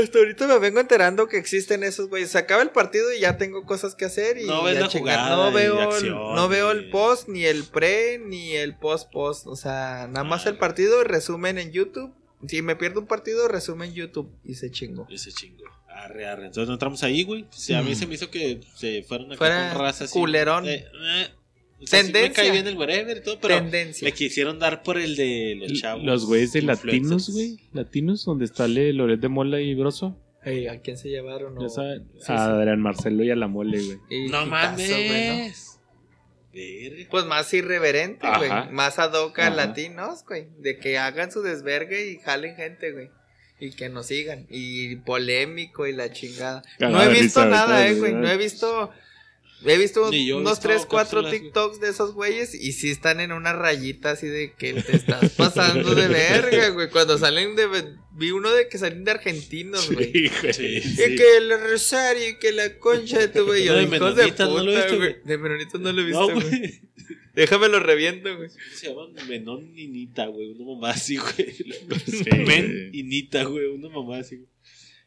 Hasta ahorita me vengo enterando que existen esos güeyes. Se acaba el partido y ya tengo cosas que hacer y No ves a la chingar. jugada no y veo, acción, no veo el post, ni el pre, ni el post post. O sea, nada más Ah. el partido y resumen en YouTube. Si me pierdo un partido, resumen YouTube y se chingo. Ese chingo. Arre, arre. Entonces no entramos ahí, güey. A mí Mm. se me hizo que se fueron acá Fuera con raza así. culerón. Eh, eh. O sea, sí me Tendencia. cae bien el wherever y todo, pero Tendencia. le quisieron dar por el de los chavos. Los güeyes de. Latinos, güey. Latinos, donde está Le- Loret de Mola y Broso. Ey, ¿A quién se llevaron? O- saben. Sí, a sí. Adrián Marcelo y a la Mole, güey. No mames. Pues más irreverente, güey. Más ad hoc a latinos, güey. De que hagan su desvergue y jalen gente, güey. Y que nos sigan. Y polémico y la chingada. Cagada no he visto risa, nada, eh, güey. No he visto. He visto unos visto 3, 4 cápsulas, güey. TikToks de esos güeyes y sí están en una rayita así de que te estás pasando de verga, güey. Cuando salen de. Vi uno de que salen de argentinos, güey. Sí, güey. Sí. Y que el rosario y que la concha de tu güey. No, de menonitas, puta, no lo he visto, güey. De menonitas no lo he visto, No, güey. Déjame lo reviento, güey. ¿Cómo se llaman? Menón y Nita, güey. Una mamá así, güey. Sí, Men y Nita, güey. Una mamá así, güey.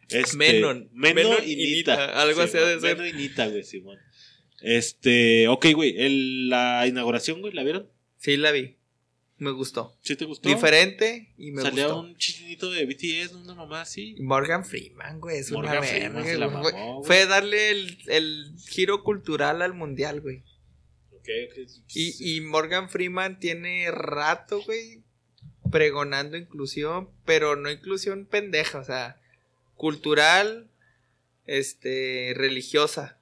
Este, Menon. Meno Menon y Nita. Algo así de ser. Meno y Nita, güey, Simón. Este, ok, güey. el- La inauguración, güey, ¿la vieron? Sí, la vi. Me gustó. ¿Sí te gustó? Diferente y me Salía gustó. un chinito de BTS, una mamá así. Morgan Freeman, güey, es Morgan una Freeman verga, se la güey. mamó, Fue- güey. Fue darle el, el giro cultural al mundial, güey. Y, y Morgan Freeman tiene rato, güey, pregonando inclusión, pero no inclusión pendeja, o sea, cultural, este, religiosa.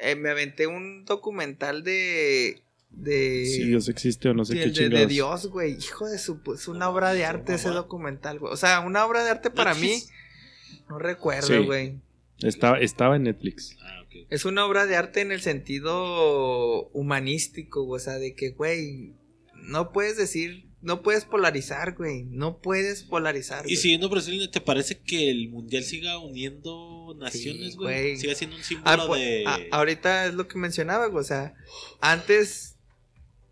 Eh, me aventé un documental de... de Si Dios existe o no sé de, qué de- de chingados. Dios, güey. Hijo de su... Es una obra de arte ese documental, güey. O sea, una obra de arte para mí. No recuerdo, Sí. Güey. Estaba, estaba en Netflix. Ah, ok. Es una obra de arte en el sentido humanístico, güey. O sea, de que, güey, no puedes decir, no puedes polarizar, güey. No puedes polarizar. Y siguiendo línea, ¿te parece que el mundial siga uniendo naciones, Sí, güey? güey. Siga siendo un Ah, símbolo pues, de. a- ahorita es lo que mencionaba, güey. O sea, antes,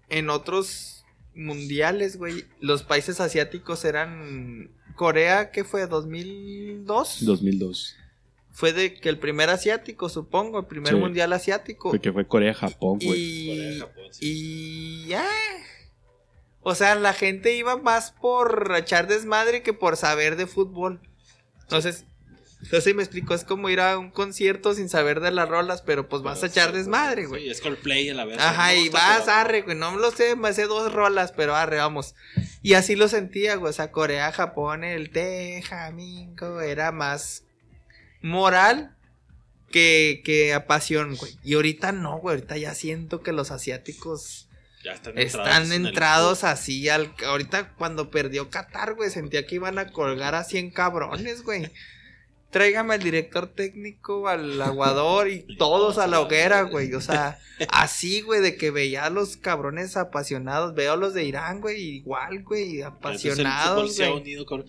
en otros mundiales, güey, los países asiáticos eran. Corea, ¿qué fue? ¿2002? 2002. Fue de que el primer asiático, supongo, el primer Sí. mundial asiático. Porque fue Corea-Japón, güey. Corea, Y, sí. y ya. O sea, la gente iba más por echar desmadre que por saber de fútbol. Entonces, no sé si me explico, es como ir a un concierto sin saber de las rolas, pero pues vas a echar desmadre, güey. Sí, es Coldplay a la vez. Ajá, y vas, pero- arre, güey, no me lo sé, me sé dos rolas, pero arre, vamos. Y así lo sentía, güey, o sea, Corea, Japón, el Tejamingo, era más moral que, que a pasión, güey. Y ahorita no, güey, ahorita ya siento que los asiáticos Ya están están en el entrados así al... Ahorita cuando perdió Qatar, güey, sentía que iban a colgar a 100 cabrones, güey. Tráigame al director técnico, al aguador y todos a la hoguera, güey. O sea, así, güey, de que veía a los cabrones apasionados. Veo a los de Irán, güey, igual, güey, el apasionados, se ha güey. unido, cabrón.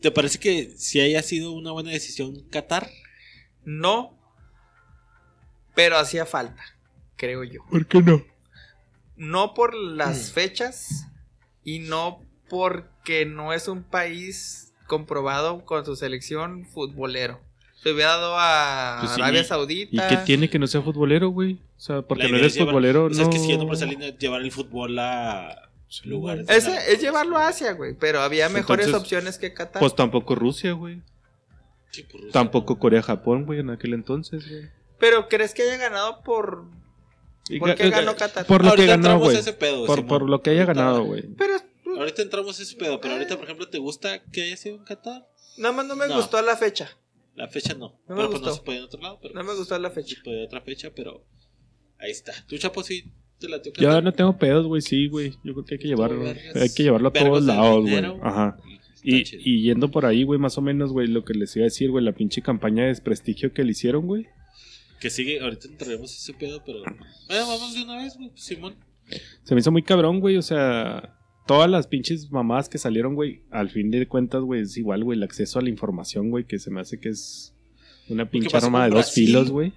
¿Te parece que si haya sido una buena decisión Qatar? No, pero hacía falta, creo yo. ¿Por qué no? No por Mm. las fechas y no porque no es un país comprobado con su selección futbolero. Se hubiera dado a Pues sí, Arabia ¿Y Saudita. qué tiene que no sea futbolero, güey? O sea, porque no eres es llevar- futbolero, o sea, no. es que siguiendo por esa línea, llevar el fútbol a, lugares. de Ese narcos. es llevarlo a Asia, güey. Pero había mejores Entonces, opciones que Qatar. Pues tampoco Rusia, güey. Sí, Rusia, Tampoco ¿no? Corea-Japón, güey, en aquel entonces, güey. pero ¿crees que haya ganado por. Y ¿Por qué ga- ganó Qatar? Por lo que Ahorita ganó, entramos güey. a ese pedo, Por, por lo que haya ganado, güey. Pero Ahorita entramos a ese pedo, pero ahorita, por ejemplo, ¿te gusta que haya sido en Qatar? nada más no me No. gustó la fecha. La fecha no. No me pero pues no gustó. se puede en otro lado, pero No me gustó la fecha. puede otra fecha, pero ahí está. ¿Tú, Chapo, sí te la Yo no tengo pedos, güey, sí, güey. Yo creo que hay que llevarlo. Hay que llevarlo a todos lados, güey. Ajá. Y, y yendo por ahí, güey, más o menos, güey, lo que les iba a decir, güey, la pinche campaña de desprestigio que le hicieron, güey. Que sigue, ahorita entraremos ese pedo, pero... Bueno, vamos de una vez, güey, Simón. Se me hizo muy cabrón, güey, o sea, todas las pinches mamadas que salieron, güey, al fin de cuentas, güey, es igual, güey, el acceso a la información, güey, que se me hace que es una pinche arma de dos Brasil? filos, güey.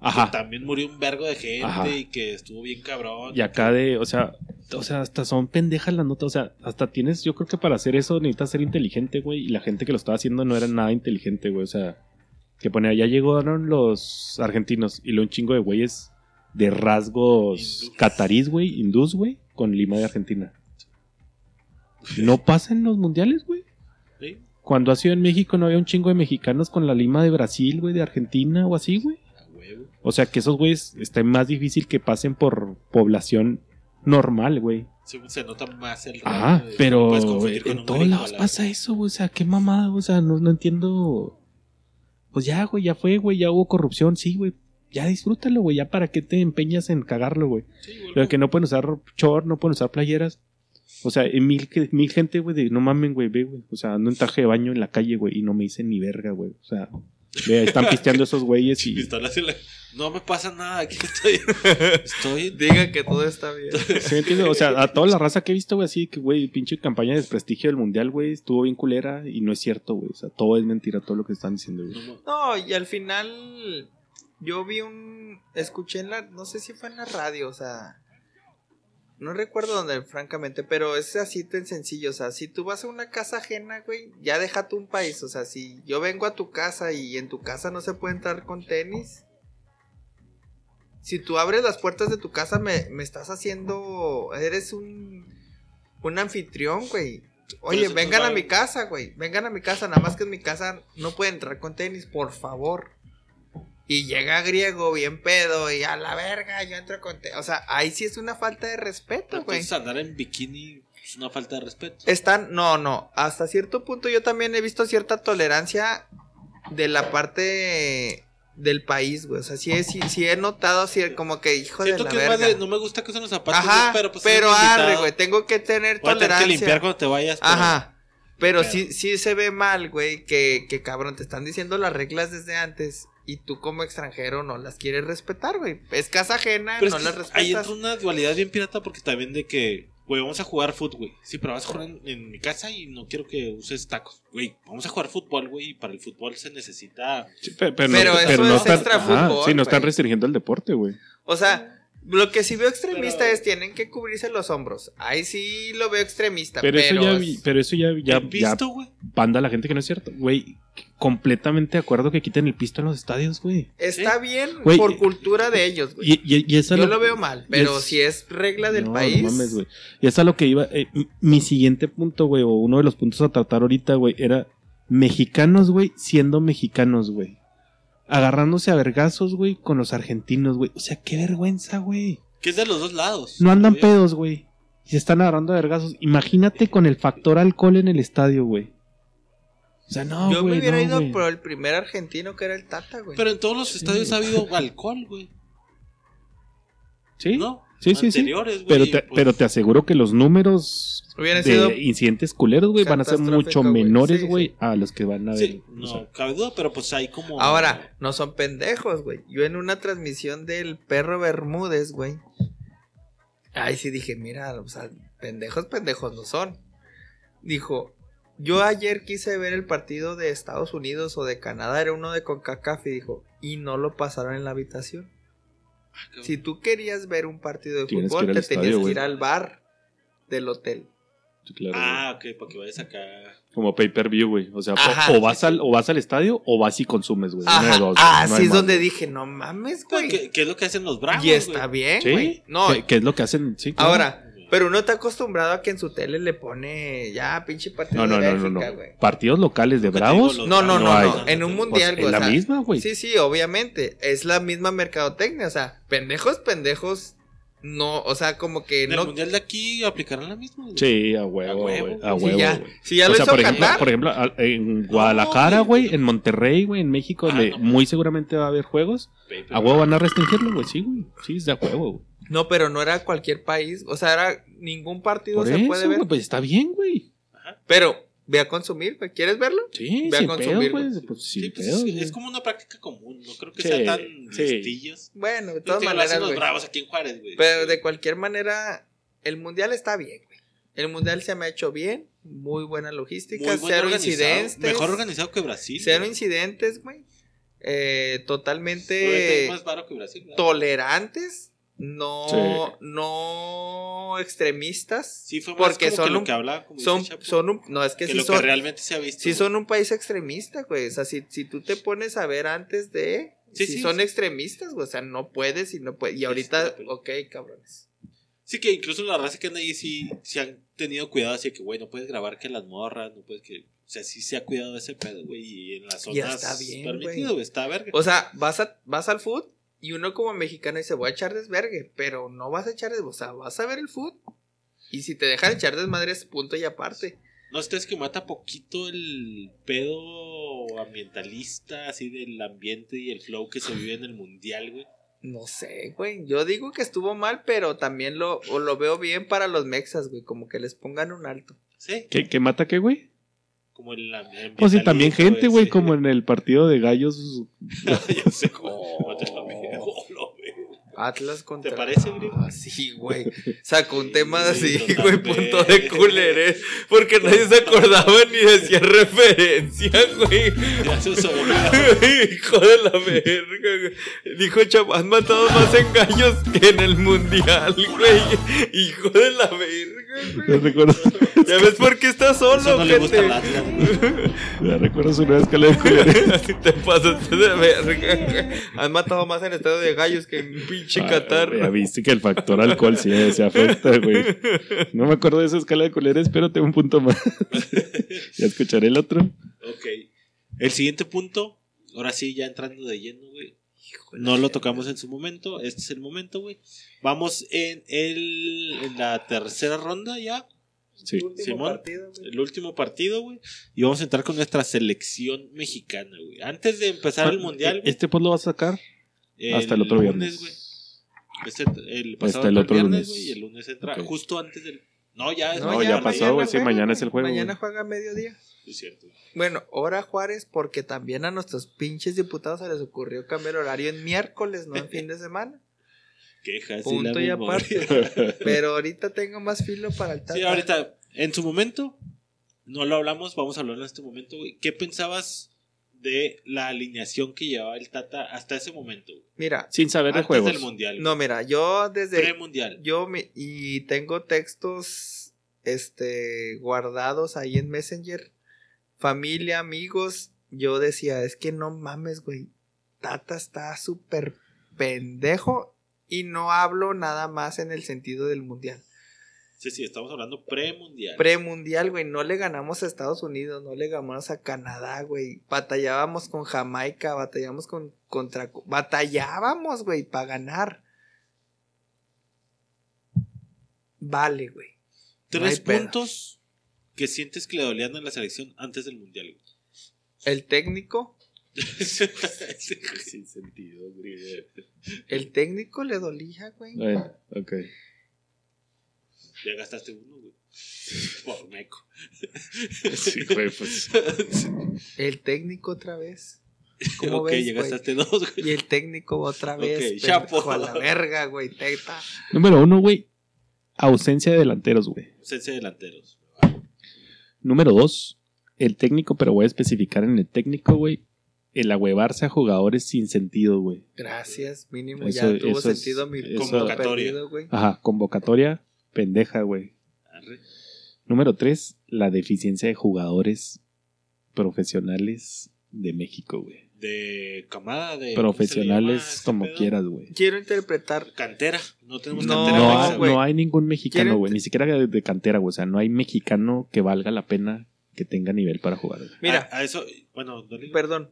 Que Ajá. también murió un vergo de gente Ajá. y que estuvo bien cabrón. Y acá de, o sea, o sea, hasta son pendejas las notas, o sea, hasta tienes, yo creo que para hacer eso necesitas ser inteligente, güey, y la gente que lo estaba haciendo no era nada inteligente, güey, o sea, que ponía, ya llegaron los argentinos y lo un chingo de güeyes de rasgos catarís, güey, hindús, güey, con lima de Argentina. No pasa en los mundiales, güey. ¿Sí? Cuando ha sido en México no había un chingo de mexicanos con la lima de Brasil, güey, de Argentina o así, güey. O sea, que esos güeyes está más difícil que pasen por población normal, güey. Sí, se nota más el Ah, rango de- pero en todos lados la pasa eso, güey. O sea, qué mamada, o sea, no, no entiendo. Pues ya, güey, ya fue, güey, ya hubo corrupción, sí, güey. Ya disfrútalo, güey, ya para qué te empeñas en cagarlo, güey. Sí, Pero que no pueden usar short, no pueden usar playeras. O sea, mil, que- mil gente, güey, de no mamen, güey, ve, güey. O sea, ando en traje de baño en la calle, güey, y no me dicen ni verga, güey. O sea, están pisteando esos güeyes y. No me pasa nada, aquí estoy. Estoy. Diga que todo está bien. ¿Sí? O sea, a toda la raza que he visto, güey, así que, güey, pinche campaña de desprestigio del mundial, güey, estuvo bien culera y no es cierto, güey. O sea, todo es mentira, todo lo que están diciendo, güey. No, y al final yo vi un... Escuché en la... No sé si fue en la radio, o sea... No recuerdo dónde, francamente, pero es así tan sencillo. O sea, si tú vas a una casa ajena, güey, ya déjate un país. O sea, si yo vengo a tu casa y en tu casa no se puede entrar con tenis. Si tú abres las puertas de tu casa, me, me estás haciendo. Eres un. Un anfitrión, güey. Oye, vengan a mi casa, güey. Vengan a mi casa. Nada más que en mi casa no pueden entrar con tenis, por favor. Y llega griego bien pedo y a la verga, yo entro con tenis. O sea, ahí sí es una falta de respeto, güey. Entonces andar en bikini es una falta de respeto. Están, no, no, hasta cierto punto yo también he visto cierta tolerancia de la parte del país, güey. O sea, sí, he- sí, sí he notado así como que hijo Siento de la que es más verga. de no me gusta que usen los zapatos, Ajá, pero pues pero arre, güey, tengo que tener Voy a tener tolerancia. que limpiar cuando te vayas. pero- Ajá. Pero Pero- sí, sí se ve mal, güey, que, que cabrón, te están diciendo las reglas desde antes y tú como extranjero no las quieres respetar, güey. Es casa ajena, Pero no es las respetas. ahí entra una dualidad bien pirata porque también de que, güey, vamos a jugar fútbol, güey. Sí, pero vas a jugar en, en mi casa y no quiero que uses tacos. Güey, vamos a jugar fútbol, güey, y para el fútbol se necesita... Sí, pero, Pero no, eso pero no es están, extra ajá, fútbol, sí, no están restringiendo el deporte, güey. O sea, lo que sí veo extremista Pero- es tienen que cubrirse los hombros. Ahí sí lo veo extremista. Pero, Pero, eso ya, vi- pero eso ya, ya, ¿El ya panda a la gente que no es cierto. Güey, completamente de acuerdo que quiten el pisto en los estadios, güey. está bien Güey, por cultura de ellos, güey. Y, y, y eso Yo lo- lo veo mal, pero es- si es regla del No, país. no mames, güey. Y eso es a lo que iba. eh, mi siguiente punto, güey, o uno de los puntos a tratar ahorita, güey, era mexicanos, güey, siendo mexicanos, güey. Agarrándose a vergazos, güey, con los argentinos, güey. O sea, qué vergüenza, güey. Que es de los dos lados. No andan pedos, güey. Y se están agarrando a vergazos. Imagínate con el factor alcohol en el estadio, güey. O sea, no, Yo güey. me hubiera no, ido güey. por el primer argentino que era el Tata, güey. Pero en todos los estadios ha habido alcohol, güey. Sí, ¿No? sí, sí. sí. Anteriores, güey, Pero te, pues, pero te aseguro que los números de sido incidentes culeros, güey, van a ser mucho güey. menores, Sí, güey, sí. a los que van a ver. Sí, o no sea, cabe duda, pero pues hay como... Ahora, no son pendejos, güey. Yo en una transmisión del perro Bermúdez, güey. Ahí sí dije, mira, o sea, pendejos, pendejos no son. Dijo, yo ayer quise ver el partido de Estados Unidos o de Canadá, era uno de CONCACAF y dijo, y no lo pasaron en la habitación. Ah. Si tú querías ver un partido de Tienes fútbol, te estadio, tenías que ir al bar del hotel. claro, Ah, ok, para que vayas acá... Como pay per view, güey. O sea, o- Ajá, o, vas al, o vas al estadio o vas y consumes, güey. Dos, ah. No sí es más, donde dije, no mames, güey. ¿Qué, qué es lo que hacen los bravos, Y está güey? bien, Sí, güey. No, ¿Qué, qué es lo que hacen? Sí, claro. ahora, Pero uno está acostumbrado a que en su tele le pone ya pinche partido No, no, de no, no, Bélgica, no. güey. Partidos locales de Bravos. No, no, no, hay. no. En un Pues, mundial, güey. o la sea, misma, güey. Sí, sí, obviamente. Es la misma mercadotecnia. O sea, pendejos, pendejos. No, o sea, como que En el no. mundial de aquí aplicarán la misma. güey. Sí, a huevo, A huevo, güey. A. Si ya, si ya O lo sea, hizo por ejemplo, por ejemplo, en Guadalajara, güey, en Monterrey, güey, en México, Ah, no. muy seguramente va a haber juegos, a huevo van a restringirlo, güey, sí, güey. Sí, es de a huevo, güey. No, pero no era cualquier país. O sea, era ningún partido Por se eso, puede ver. pues está bien, güey. Pero ve a consumir, güey. ¿Quieres verlo? Sí, Ve a consumir, pedo, güey. Pues Sí, pues, pedo, es, como una práctica común. No creo que Sí, sea tan sí. listillos. Bueno, de todas lo hacen maneras, los bravos aquí en Juárez, güey. Pero de cualquier manera, el mundial está bien, güey. El mundial se me ha hecho bien. Muy buena logística. Muy buen cero incidentes. Mejor organizado que Brasil. Cero güey. incidentes, güey. Eh, totalmente es más baro que Brasil. ¿verdad? tolerantes. No, Sí. no extremistas. Sí, fue más porque como son que lo un- que hablaba, como son, dice Chapo, son un, no, es que, que sí lo son, que realmente se ha visto. sí son un país extremista, güey. O sea, si, si tú te pones a ver antes de, Sí, si sí, son sí. extremistas, güey. O sea, no puedes y no puedes. Y ahorita, ok, cabrones. Sí, que incluso la raza que anda ahí sí, sí han tenido cuidado, así que, güey, no puedes grabar que las morras, no puedes que. O sea, sí se ha cuidado de ese pedo, güey, y en las Ya zonas está bien, permitido, güey, está verga. O sea, vas, a, vas al food y uno como mexicano dice, voy a echar desvergue, pero no vas a echar desvergue, o sea, vas a ver el food. Y si te dejan echar desmadre es punto y aparte. ¿No ustedes que mata poquito el pedo ambientalista, así del ambiente y el flow que se vive en el mundial, güey? No sé, güey. Yo digo que estuvo mal, pero también lo, o lo veo bien para los mexas, güey. Como que les pongan un alto. Sí, ¿Qué, qué mata qué, güey? Como el ambiente. Pues sí, también gente, güey, como en el partido de gallos. ya sé, güey. Atlas contra. ¿Te parece, güey? Ah, sí, güey. Sacó un Sí, tema así, güey, punto de culeres. Porque nadie se acordaba ni decía referencia, güey. Ya se sabe. Hijo de la verga, güey. Dijo Chapo, han matado más en gallos que en el mundial, güey. Hijo de la verga, güey. recuerdo, ¿Ya ves por qué estás solo, no le gusta al gente? Ya recuerdo su nueva escala de culeres. Así te pasaste de verga, güey. Han matado más en el estadio de gallos que en pinche Ah, Qatar. güey, Ya viste que el factor alcohol sí se afecta, güey. No me acuerdo de esa escala de culeres, pero tengo un punto más. ya escucharé el otro. Ok. El siguiente punto, ahora sí, ya entrando de lleno, güey. No lo tocamos en su momento, este es el momento, güey. Vamos en, el, en la tercera ronda ya, Sí. Último Simón. partido, güey. el último partido, güey. Y vamos a entrar con nuestra selección mexicana, güey. Antes de empezar el mundial, güey, ¿Este pues lo vas a sacar? hasta el otro viernes. güey. Este, el pasado Hasta el otro viernes, lunes. güey, y el lunes entra justo antes del. No, ya, es No, ya pasó, güey, sí, mañana es el juego, Mañana juega a mediodía. Es cierto. Bueno, hora Juárez, porque también a nuestros pinches diputados se les ocurrió cambiar el horario en miércoles, no en fin de semana. Quejas. Punto y aparte. Pero ahorita tengo más filo para el Sí, tata. ahorita, en su momento, no lo hablamos, vamos a hablar en este momento, güey. ¿Qué pensabas de la alineación que llevaba el Tata hasta ese momento? Mira, Sin saber de Antes juegos. del Mundial. no, mira, yo desde. Pre-Mundial. Yo me, y tengo textos este guardados ahí en Messenger. Familia, amigos. Yo decía, es que no mames, güey. Tata está súper pendejo. Y no hablo nada más en el sentido del mundial. Sí, sí, estamos hablando pre-Mundial. Premundial, güey. No le ganamos a Estados Unidos, no le ganamos a Canadá, güey. Batallábamos con Jamaica, batallábamos con contra batallábamos, güey, para ganar. Vale, güey. no Tres pedo. puntos que sientes que le dolían a la selección antes del Mundial. güey. El técnico, Sin sentido, güey. el técnico le dolía, güey. Bueno, ok. Ya gastaste uno, güey. Por meco. Sí, güey, pues. El técnico otra vez. ¿Cómo ok, ves, ya gastaste dos, güey. Y el técnico otra vez. Ok, pendejo, chapo. a la verga, güey. Teta. Número uno, güey. Ausencia de delanteros, güey. Ausencia de delanteros. Número dos, el técnico, pero voy a especificar en el técnico, güey. El ahuevarse a jugadores sin sentido, güey. Gracias, mínimo. Eso- ya tuvo es- sentido mi Convocatoria. perdido, güey. Ajá, convocatoria pendeja, güey. Número tres, la deficiencia de jugadores profesionales de México, güey. de camada de. Profesionales ¿cómo se le llama como pedo? quieras, güey. Quiero interpretar. Cantera. No tenemos No, cantera. No, güey. no hay ningún mexicano, ¿Quieren- güey. Ni siquiera de, de cantera, güey. O sea, no hay mexicano que valga la pena que tenga nivel para jugar. güey. Mira, A, a eso. Bueno, dale. perdón.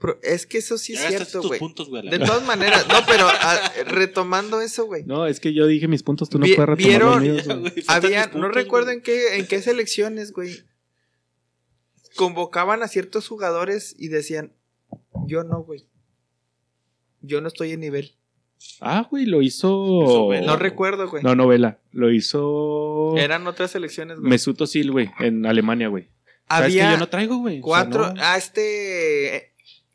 Pero es que eso sí Ya es cierto, güey. puntos, güey. De todas maneras, no, pero ah, retomando eso, güey. No, es que yo dije mis puntos, tú no Vi- puedes retomar ¿vieron? los míos, Ya, güey. Había, no recuerdo güey. en qué, en qué selecciones, güey. Convocaban a ciertos jugadores y decían, yo no, güey. Yo no estoy en nivel. Ah, güey, lo hizo. Güey, No recuerdo, güey. No, novela. Lo hizo. Eran otras selecciones, güey. Mesut Özil, güey, en Alemania, güey. ¿Sabes que Había yo no traigo, güey? O sea, cuatro. no. Ah, este.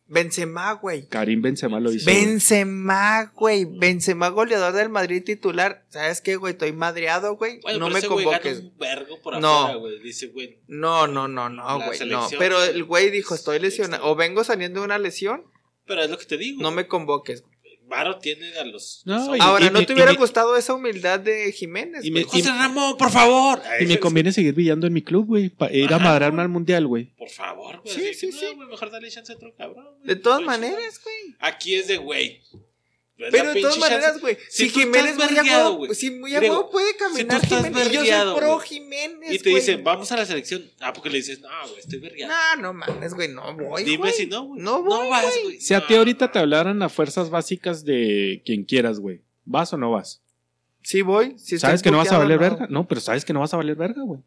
Benzema, güey. Karim Benzema lo hizo. Benzema, güey. Benzema, goleador del Madrid titular. ¿Sabes qué, güey? Estoy madreado, güey. Bueno, no pero me ese güey gana convoques. un vergo por No. afuera, güey. Dice, güey. No, no, no, no, güey. No. Pero el güey dijo: Estoy lesionado. O vengo saliendo de una lesión. Pero es lo que te digo. No me convoques. güey. Varo tiene a los. No, los- y- Ahora, ¿no y- te hubiera gustado esa humildad de Jiménez? y me-? José Ramón, por favor. Y me conviene seguir brillando en mi club, güey. Para ir a madrarme al mundial, güey. Por favor, güey. Sí, sí, sí. No, mejor dale chance a otro cabrón. güey. De todas maneras, güey. Aquí es de güey. Pero de todas maneras, güey. Si Si, Jiménez muy vergueado, güey. si muy a Griego, huevo puede caminar tú estás Jiménez. Y yo soy pro güey. Jiménez, Y te güey. dicen, vamos a la selección. Ah, porque le dices, no, güey, estoy vergueado. No, no mames, güey, no voy, Dime güey. si no, güey. No voy, vas, güey. Si a ti No. ahorita te hablaran a fuerzas básicas de quien quieras, güey. ¿Vas o no vas? Sí voy. Si ¿Sabes que no vas a valer no. verga? No, pero sabes que no vas a valer verga, güey.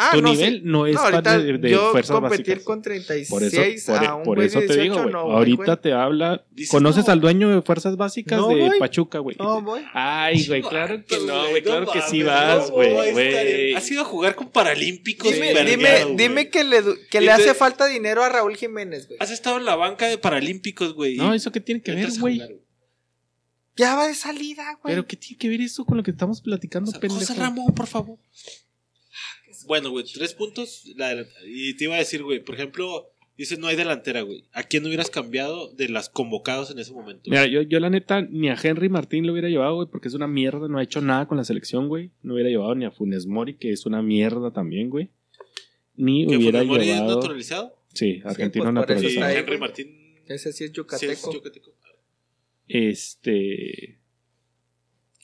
Ah, tu no, nivel sí. no es No, de, de yo fuerzas competir básicas. con 36 Por eso, por, a un por eso te 18, digo, güey. no ahorita te habla. Dices, ¿Conoces no. al dueño de fuerzas básicas No de voy. Pachuca, güey? No voy. Ay, güey, claro que no, güey. Claro que sí vas, güey, Has ido a jugar con Paralímpicos, Dime, dime, güey. dime que le, que hace falta dinero a Raúl Jiménez, güey. Has estado en la banca de Paralímpicos, güey. No, ¿eso qué tiene que ver, güey? Ya va de salida, güey. Pero ¿qué tiene que ver eso con lo que estamos platicando, José pendejo? Ramón, por favor. Bueno, güey, tres puntos. la- y te iba a decir, güey, por ejemplo, dices no hay delantera, güey. ¿A quién hubieras cambiado de las convocados en ese momento? Mira, yo, yo la neta ni a Henry Martín lo hubiera llevado, güey, porque es una mierda, no ha hecho nada con la selección, güey. No hubiera llevado ni a Funes Mori, que es una mierda también, güey. Ni ¿Que hubiera Funes Mori es naturalizado? Sí, argentino pues, Sí, está naturalizado. Henry. Martín. Ese sí es sí, yucateco. es yucateco. Este...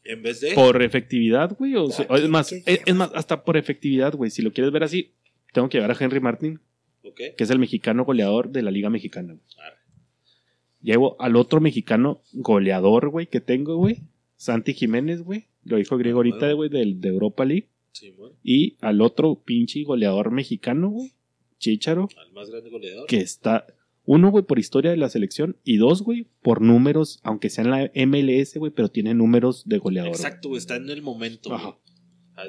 En vez de. Por efectividad, güey. O sea, Ah, es más, ¿qué es, es más, hasta por efectividad, güey. Si lo quieres ver así, tengo que llevar a Henry Martín, Ok. que es el mexicano goleador de la Liga Mexicana. güey. Arre. Llevo al otro mexicano goleador, güey, que tengo, güey. Santi Jiménez, güey. Lo dijo Griego Ah, ahorita, bueno. güey, del de Europa League. Simón, Y al otro pinche goleador mexicano, güey. Chicharo, al más grande goleador. que está. Uno, güey, por historia de la selección. Y dos, güey, por números, aunque sea en la MLS, güey, pero tiene números de goleador. Exacto, güey, está en el momento. Ajá.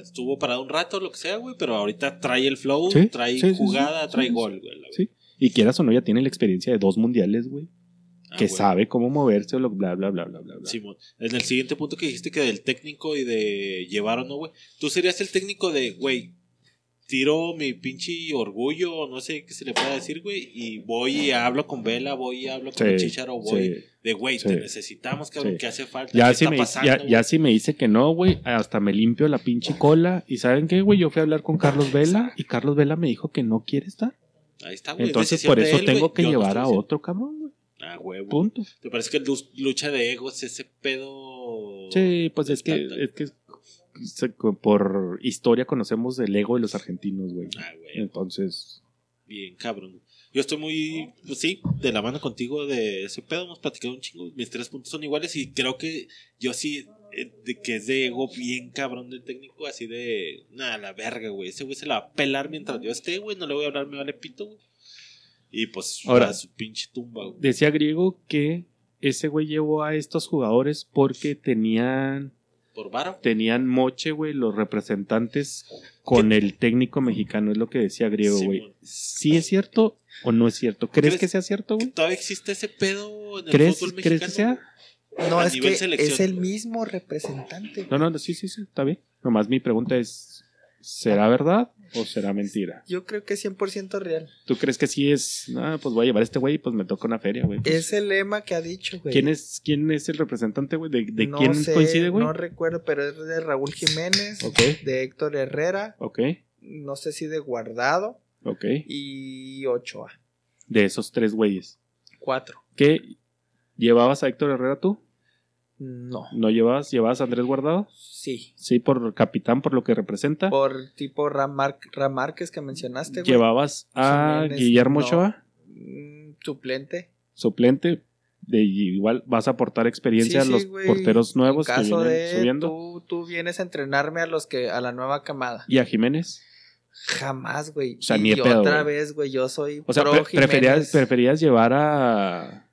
Estuvo parado un rato, lo que sea, güey, pero ahorita trae el flow, Sí, trae sí, jugada, sí, trae gol, güey. la Sí. Y quieras o no, ya tiene la experiencia de dos mundiales, güey. Ah, que güey. sabe cómo moverse, o lo bla, bla, bla, bla, bla. bla. Simón, en el siguiente punto que dijiste que del técnico y de llevar o no, güey. Tú serías el técnico de, güey, tiro mi pinche orgullo, no sé qué se le pueda decir, güey, y voy y hablo con Vela, voy y hablo con Sí, Chicharo, voy sí. de, güey, sí. te necesitamos, cabrón, que hace falta. Ya ¿Qué si, está me, pasando, ya, güey? ya si me dice que no, güey, hasta me limpio la pinche cola. ¿Y saben qué, güey? Yo fui a hablar con Carlos Vela y Carlos Vela me dijo que no quiere estar. Ahí está, güey. Entonces por eso él, tengo que no llevar a otro cabrón, güey. Ah, huevo. Punto. ¿Te parece que lucha de egos, ese pedo. Sí, pues es que, es que por historia conocemos el ego de los argentinos, güey. Ah, güey. Entonces, Bien, cabrón. Yo estoy muy, pues sí, de la mano contigo de ese pedo. Hemos platicado un chingo. Mis tres puntos son iguales y creo que yo sí, eh, de que es de ego bien cabrón del técnico, así de, nada, la verga, güey. Ese güey se la va a pelar mientras yo esté, güey. No le voy a hablar, me vale pito, güey. Y pues, Ahora- a su pinche tumba, güey. decía Griego que ese güey llevó a estos jugadores porque tenían Por varo. tenían moche, güey, los representantes con el técnico mexicano, es lo que decía Griego, güey. ¿Sí es cierto o no es cierto? ¿Crees, ¿Crees- que sea cierto, güey? ¿Todavía existe ese pedo en el ¿Crees, fútbol ¿Crees mexicano? que sea? No, a es que es el mismo representante. No, no, no, sí, sí, sí, está bien. Nomás mi pregunta es, ¿será verdad o será mentira? Yo creo que es 100% real. ¿Tú crees que sí es, ah, pues voy a llevar a este güey y pues me toca una feria, güey? Pues, Es el lema que ha dicho, güey. ¿Quién es, quién es el representante, güey? ¿De, de No quién sé, coincide, güey? No recuerdo, pero es de Raúl Jiménez, Ok, de Héctor Herrera, ok, no sé si de Guardado ok. y Ochoa. De esos tres güeyes. Cuatro. ¿Qué? ¿Llevabas a Héctor Herrera tú? No. ¿No llevabas? ¿Llevabas a Andrés Guardado? Sí. Sí, por capitán, por lo que representa. Por tipo Ramar Ramárquez que mencionaste, güey. ¿Llevabas a Jiménez, Guillermo no. Ochoa? Mm, Suplente. Suplente. De, igual vas a aportar experiencia Sí, a los güey. porteros nuevos En que caso vienen de subiendo. Tú, tú vienes a entrenarme a los que a la nueva camada. ¿Y a Jiménez? Jamás, güey. O sea, y ni pedo, otra güey. vez, güey, yo soy O sea, pre- preferías, preferías llevar a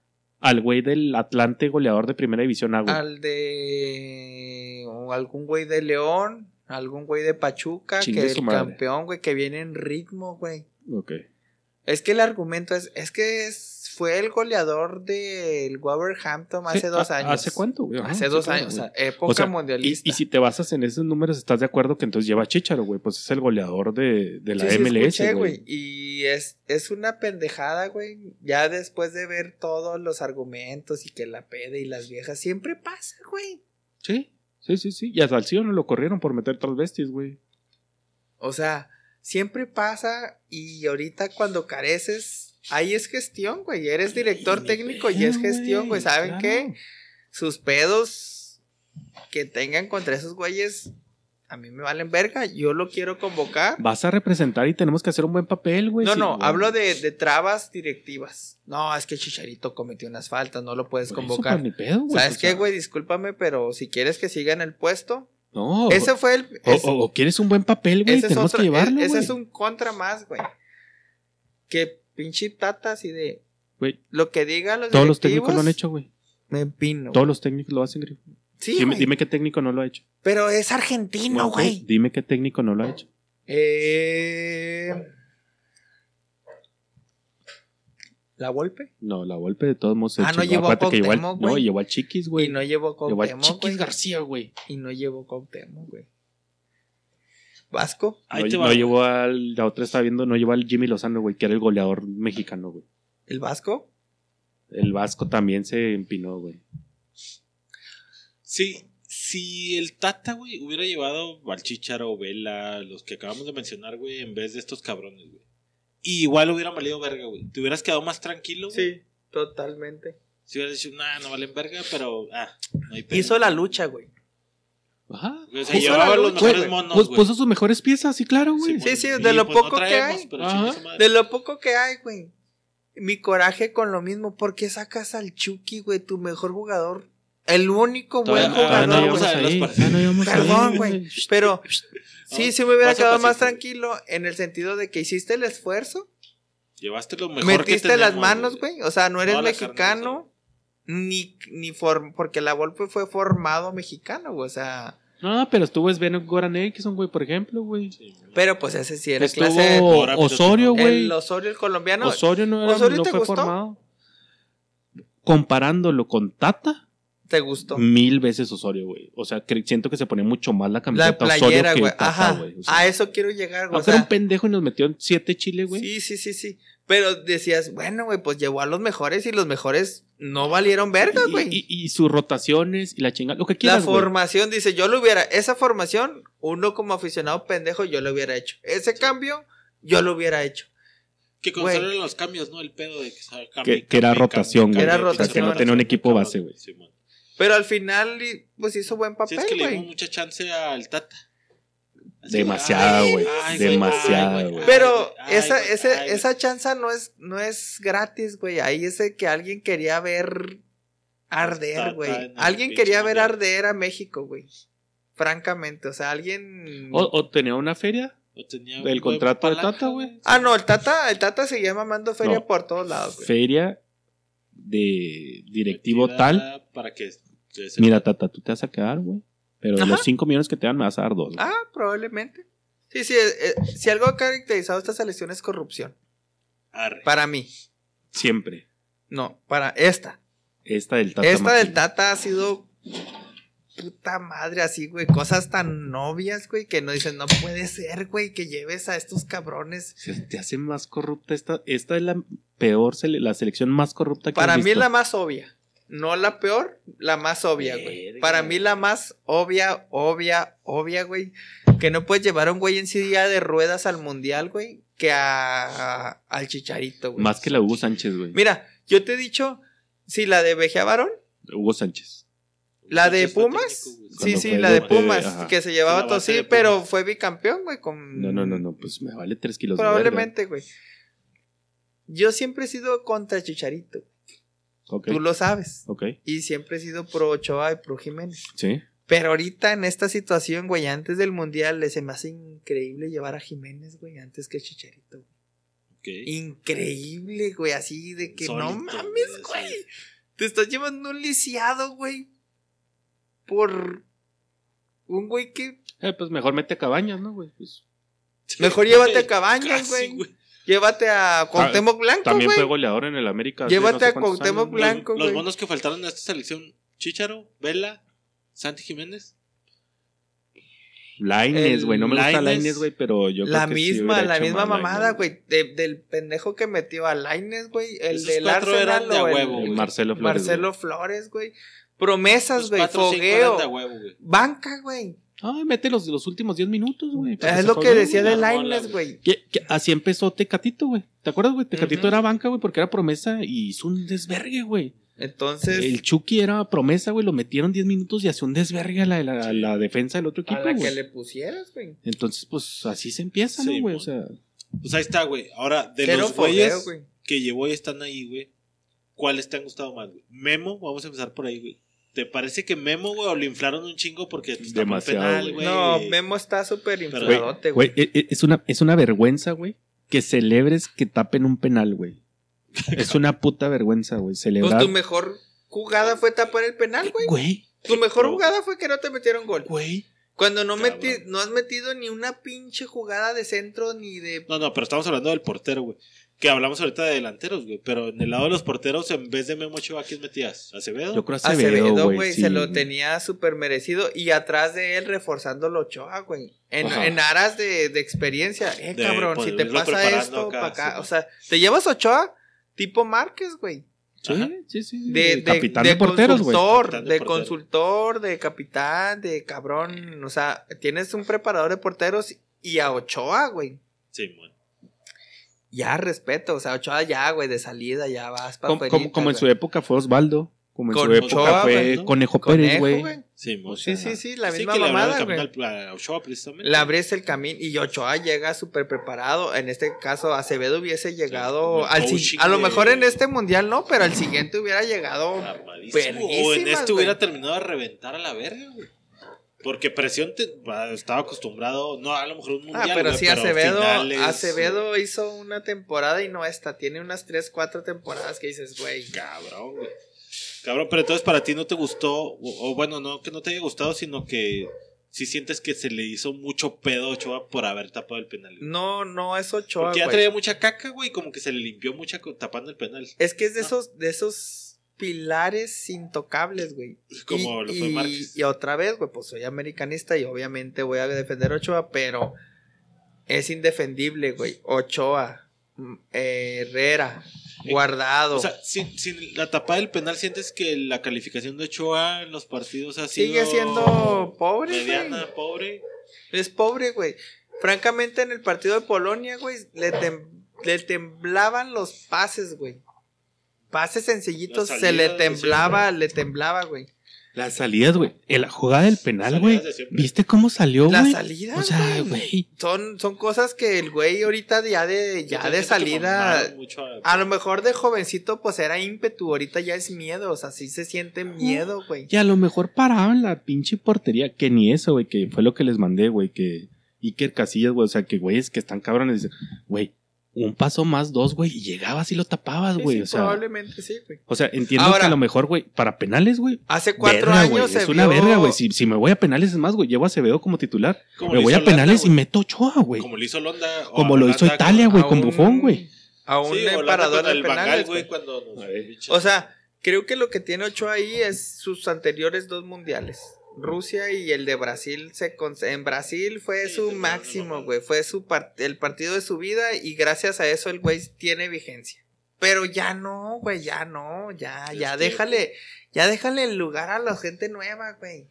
al güey del Atlante goleador de primera división A, güey. al de o algún güey de León, algún güey de Pachuca, Chingue que el madre. campeón, güey, que viene en ritmo, güey. Ok. Es que el argumento es, es que es- fue el goleador del Wolverhampton hace Sí, dos ¿a- años. ¿Hace cuánto, güey? Hace sí, dos años, o güey. sea, época O sea, y, mundialista. y si te basas en esos números, ¿estás de acuerdo que entonces lleva Chicharo, güey? Pues es el goleador de, de la Sí, sí, MLS, escuché, güey. Y es, es una pendejada, güey. Ya después de ver todos los argumentos y que la pede y las viejas, siempre pasa, güey. Sí, sí, sí, sí. Y a Salcido no lo corrieron por meter transvestis, güey. O sea, siempre pasa y ahorita cuando careces, ahí es gestión, güey. Eres director técnico y es gestión, güey. ¿Saben claro. qué? Sus pedos que tengan contra esos güeyes, a mí me valen verga. Yo lo quiero convocar. Vas a representar y tenemos que hacer un buen papel, güey. No, sí, no, güey. hablo de, de trabas directivas. No, es que Chicharito cometió unas faltas, no lo puedes Por eso, convocar. pues, ni pedo, güey. ¿Sabes qué, sea, güey? Discúlpame, pero si quieres que siga en el puesto, No. ese fue el. o, es- o- o quieres un buen papel, güey. ese es Tenemos otro- que llevarlo, es- ese es un contra más, güey. Que pinche tata así de. Güey, Lo que digan los todos los técnicos lo han hecho, güey. Me pino. Todos los técnicos lo hacen, güey. Sí, dime, güey. dime qué técnico no lo ha hecho. Pero es argentino, güey. Dime qué técnico no lo ha hecho. Eh... ¿La Volpe? No, la golpe de todos modos. Ah, no chingó. llevó a que llevó al- No, llevó al Chiquis, güey. Y no llevó Llevó al Cuauhtémoc, Chiquis güey. García, güey. Y no llevó Cuauhtémoc, güey. ¿Vasco? Ahí No, te no va. llevó al. La otra estaba viendo, no llevó al Jimmy Lozano, güey, que era el goleador mexicano, güey. ¿El Vasco? El Vasco también se empinó, güey. Sí, si el Tata, güey, hubiera llevado al Chicharo, Vela, los que acabamos de mencionar, güey, en vez de estos cabrones, güey. Y igual hubiera valido verga, güey. Te hubieras quedado más tranquilo, güey. Sí, totalmente. Si hubieras dicho, nah, no valen verga, pero, ah, no hay pedo. Hizo la lucha, güey. Ajá. O sea, hizo llevaba los mejores güey. monos, Pues puso sus mejores piezas, sí, claro, güey. Sí, sí, de lo pues no poco que hay. De lo poco que hay, güey. Mi coraje con lo mismo. ¿Por qué sacas al Chucky, güey? Tu mejor jugador. El único Todavía- buen jugador, no no llegamos Perdón, güey. Pero sí, No, sí me hubiera quedado más tranquilo en el sentido de que hiciste el esfuerzo. Llevaste lo mejor metiste que las manos, güey. O sea, no eres mexicano. Ni, ni form porque la Volpe fue formado mexicano, güey. O sea, No, pero estuvo Sven Goran Eriksson, güey, por ejemplo, güey. Sí, pero pues ese sí era Estuvo clase. Pues, Osorio, güey. El Osorio, el colombiano. Osorio no, era- ¿Osorio no fue gustó? formado. Comparándolo con Tata, ¿Te gustó? mil veces Osorio, güey. O sea, siento que se ponía mucho más la La camiseta Osorio playera, que güey. Tata, Ajá. güey. O sea, a eso quiero llegar, güey. O aunque era sea, un pendejo y nos metió en siete chiles, güey. sí, sí, sí, sí. Pero decías, bueno, güey, pues llevó a los mejores y los mejores no valieron verga, Y- güey. Y, y sus rotaciones y la chingada, lo que La quieras, güey. formación, dice, yo lo hubiera, esa formación, uno como aficionado pendejo, yo lo hubiera hecho. Ese cambio, yo lo hubiera hecho. Que con Güey. solo los cambios, ¿no? El pedo de que, se cambie, Que- que era cambie, rotación, güey. Era rotación. pinche Que no tenía un equipo base, güey. Pero al final, pues hizo buen Sí, papel, es que le dimos mucha chance al Tata. Demasiado, güey. Demasiado, güey. Pero ay, esa, ese, ay, esa chanza no es, no es gratis, güey. Ahí es de que alguien quería ver arder, güey. Alguien quería ver arder a México, güey. Francamente, o sea, alguien... O, o tenía una feria. güey. Tenía el contrato de palanca, Tata, güey. Ah, no, el Tata, el Tata seguía mamando feria No. por todos lados, güey. Feria de directivo tal. Para que. Mira, Tata, tú te vas a quedar, güey. Pero de Ajá. los 5 millones que te dan, me vas a dar dos. güey. Ah, probablemente. Sí, sí, eh, eh, si algo ha caracterizado esta selección es corrupción. Arre. Para mí. Siempre. No, para esta. Esta del Tata. esta del. Tata ha sido puta madre así, güey. Cosas tan obvias, güey, que no dicen, no puede ser, güey, que lleves a estos cabrones. Se te hace más corrupta esta. Esta es la peor, sele- la selección más corrupta que Para mí es la más obvia. No la peor, la más obvia, güey. Para mí la más obvia, obvia, obvia, güey. Que no puedes llevar a un güey en silla de ruedas al mundial, güey. que a, a- al Chicharito, güey. Más que la Hugo Sánchez, güey. Mira, yo te he dicho, si la de Vejea Varón, Hugo Sánchez. la de Pumas, sí, sí, la de Pumas, que se llevaba todo, sí, pero fue bicampeón, güey, con... No, no, no, no, pues me vale tres kilos de. Probablemente, güey. Yo siempre he sido contra Chicharito, Tú lo sabes. Y siempre he sido pro Ochoa y pro Jiménez. sí. Pero ahorita en esta situación, güey, antes del mundial, se me hace increíble llevar a Jiménez, güey, antes que Chicharito. güey. Increíble, güey, así de que no mames, güey, güey. Te estás llevando un lisiado, güey. Por un güey que. Eh, pues mejor mete a cabañas, ¿no, güey? Pues, Mejor llévate a Cabañas, Casi, güey. Llévate a Cuauhtémoc Blanco, también fue goleador en el América. Llévate no sé a Cuauhtémoc años. Blanco. Los, los monos que faltaron a esta selección: Chicharo, Vela, Santi Jiménez. Laines, El güey. No me gusta Lainez. Laines, güey, pero yo La creo que sí misma, hubiera la misma mamada, güey. de- del pendejo que metió a Laines, güey. El Esos del cuatro Arsenal eran de el- huevo, El güey. Marcelo Flores. Marcelo Flores, güey. Promesas, güey. Fogueo. de huevo, güey. Banca, güey. Ay, mete los, los últimos 10 minutos, güey. Es lo que decía de rola, güey. Así empezó Tecatito, güey. ¿Te acuerdas, güey? Tecatito era banca, güey, porque era promesa y hizo un desvergue, güey. Entonces, El Chucky era promesa, güey. Lo metieron 10 minutos y hacía un desvergue a la, la, la defensa del otro a equipo, la que le pusieras, güey. Entonces, pues así se empieza, ¿no, güey? O sea, Pues ahí está, güey. Ahora, de los güeyes güey. que llevó y están ahí, güey, ¿cuáles te han gustado más, güey? Memo, vamos a empezar por ahí, güey. ¿Te parece que Memo, güey, o lo inflaron un chingo porque pues, tapó un Demasiado, penal, güey. No, Memo está súper infladote, güey. es una, es una vergüenza, güey, que celebres que tapen un penal, güey. Es una puta vergüenza, güey. Pues Celebrar. tu mejor jugada fue tapar el penal, güey. Güey, Tu mejor jugada fue que no te metieron gol. güey. Cuando no, meti- no has metido ni una pinche jugada de centro ni de... No, no, pero estamos hablando del portero, güey. Que hablamos ahorita de delanteros, güey. Pero en el lado de los porteros, en vez de Memo Ochoa, ¿quién metías? ¿Acevedo? Yo creo Acevedo, Acevedo, güey. sí. se lo tenía súper merecido. Y atrás de él reforzándolo Ochoa, güey. En, en aras de, de experiencia. Eh, De, cabrón, pues, si te pasa esto, acá, para acá. sí. O sea, te llevas Ochoa tipo Márquez, güey. Sí, Ajá. sí, sí. De, de, capitán de de, porteros, güey. consultor, Capitán de de, consultor, de capitán, de cabrón. O sea, tienes un preparador de porteros y a Ochoa, güey. Sí, güey. Ya respeto, o sea, Ochoa ya, güey, de salida ya vas para Como, como, como en su época fue Osvaldo. Como en Con su época Ochoa, fue güey, ¿no? Conejo Pérez, güey. Sí. O sea, Sí, sí, sí, la Sí, misma mamada, el güey. Ochoa, precisamente. Le abres el camino y Ochoa llega súper preparado. En este caso, Acevedo hubiese llegado como al si- A lo mejor en este mundial no, pero al siguiente hubiera llegado. Armadísimo. O en este hubiera terminado de reventar a la verga, güey. Porque presión te- estaba acostumbrado, no, a lo mejor un Ah, mundial. pero güey, sí, Acevedo, finales- Acevedo hizo una temporada y no esta. Tiene unas 3, 4 temporadas que dices, güey. Cabrón, güey. Cabrón, pero entonces para ti no te gustó, o, o bueno, no que no te haya gustado, sino que si sientes que se le hizo mucho pedo a Ochoa por haber tapado el penal. güey. No, no es Ochoa, Porque ya traía mucha caca, güey, como que se le limpió mucha tapando el penal. Es que es de Ah. esos, de esos pilares intocables, güey. Como y, lo fue y- otra vez, güey, pues soy americanista y obviamente voy a defender a Ochoa, pero es indefendible, güey. Ochoa, mm, eh, Herrera, Guardado. O sea, sin, sin la tapada del penal, ¿sientes que la calificación de Ochoa en los partidos ha sido Sigue siendo pobre, mediana, güey. pobre? Es pobre, güey. Francamente, en el partido de Polonia, güey, le, tem- le temblaban los pases, güey. Pases sencillitos, Las se le temblaba, le temblaba, güey. Las salidas, güey. En la jugada del penal, güey. ¿Viste cómo salió, Las güey? salidas, O sea, güey. güey. Son, son cosas que el güey ahorita ya de, ya de salida. mucho a- A lo mejor de jovencito, pues era ímpetu. Ahorita ya es miedo. O sea, sí se siente miedo, güey. Y a lo mejor paraban la pinche portería. Que ni eso, güey. Que fue lo que les mandé, güey. Que Iker Casillas, güey. O sea, que güeyes que están cabrones. Güey, un paso más, dos, güey. Y llegabas y lo tapabas, güey. sí, o sea, probablemente sí, güey. o sea, entiendo Ahora- que a lo mejor, güey, para penales, güey. Hace cuatro verga, años güey, se Es una vio- verga, güey. Si, si me voy a penales, es más, güey. Llevo a Acevedo como titular. como me lo voy a penales y meto Ochoa, güey. Como lo hizo Holanda. o Como lo hizo Italia, güey, con Bufón, güey. A un Sí, de penales, güey, cuando nos- O sea, creo que lo que tiene Ochoa ahí es sus anteriores dos mundiales. Rusia y el de Brasil se con- en Brasil fue Sí, su sí, máximo, güey, fue su el partido de su vida y gracias a eso el güey tiene vigencia. Pero ya no, güey, ya no, ya Es ya que- déjale, ya déjale el lugar a la gente nueva, güey.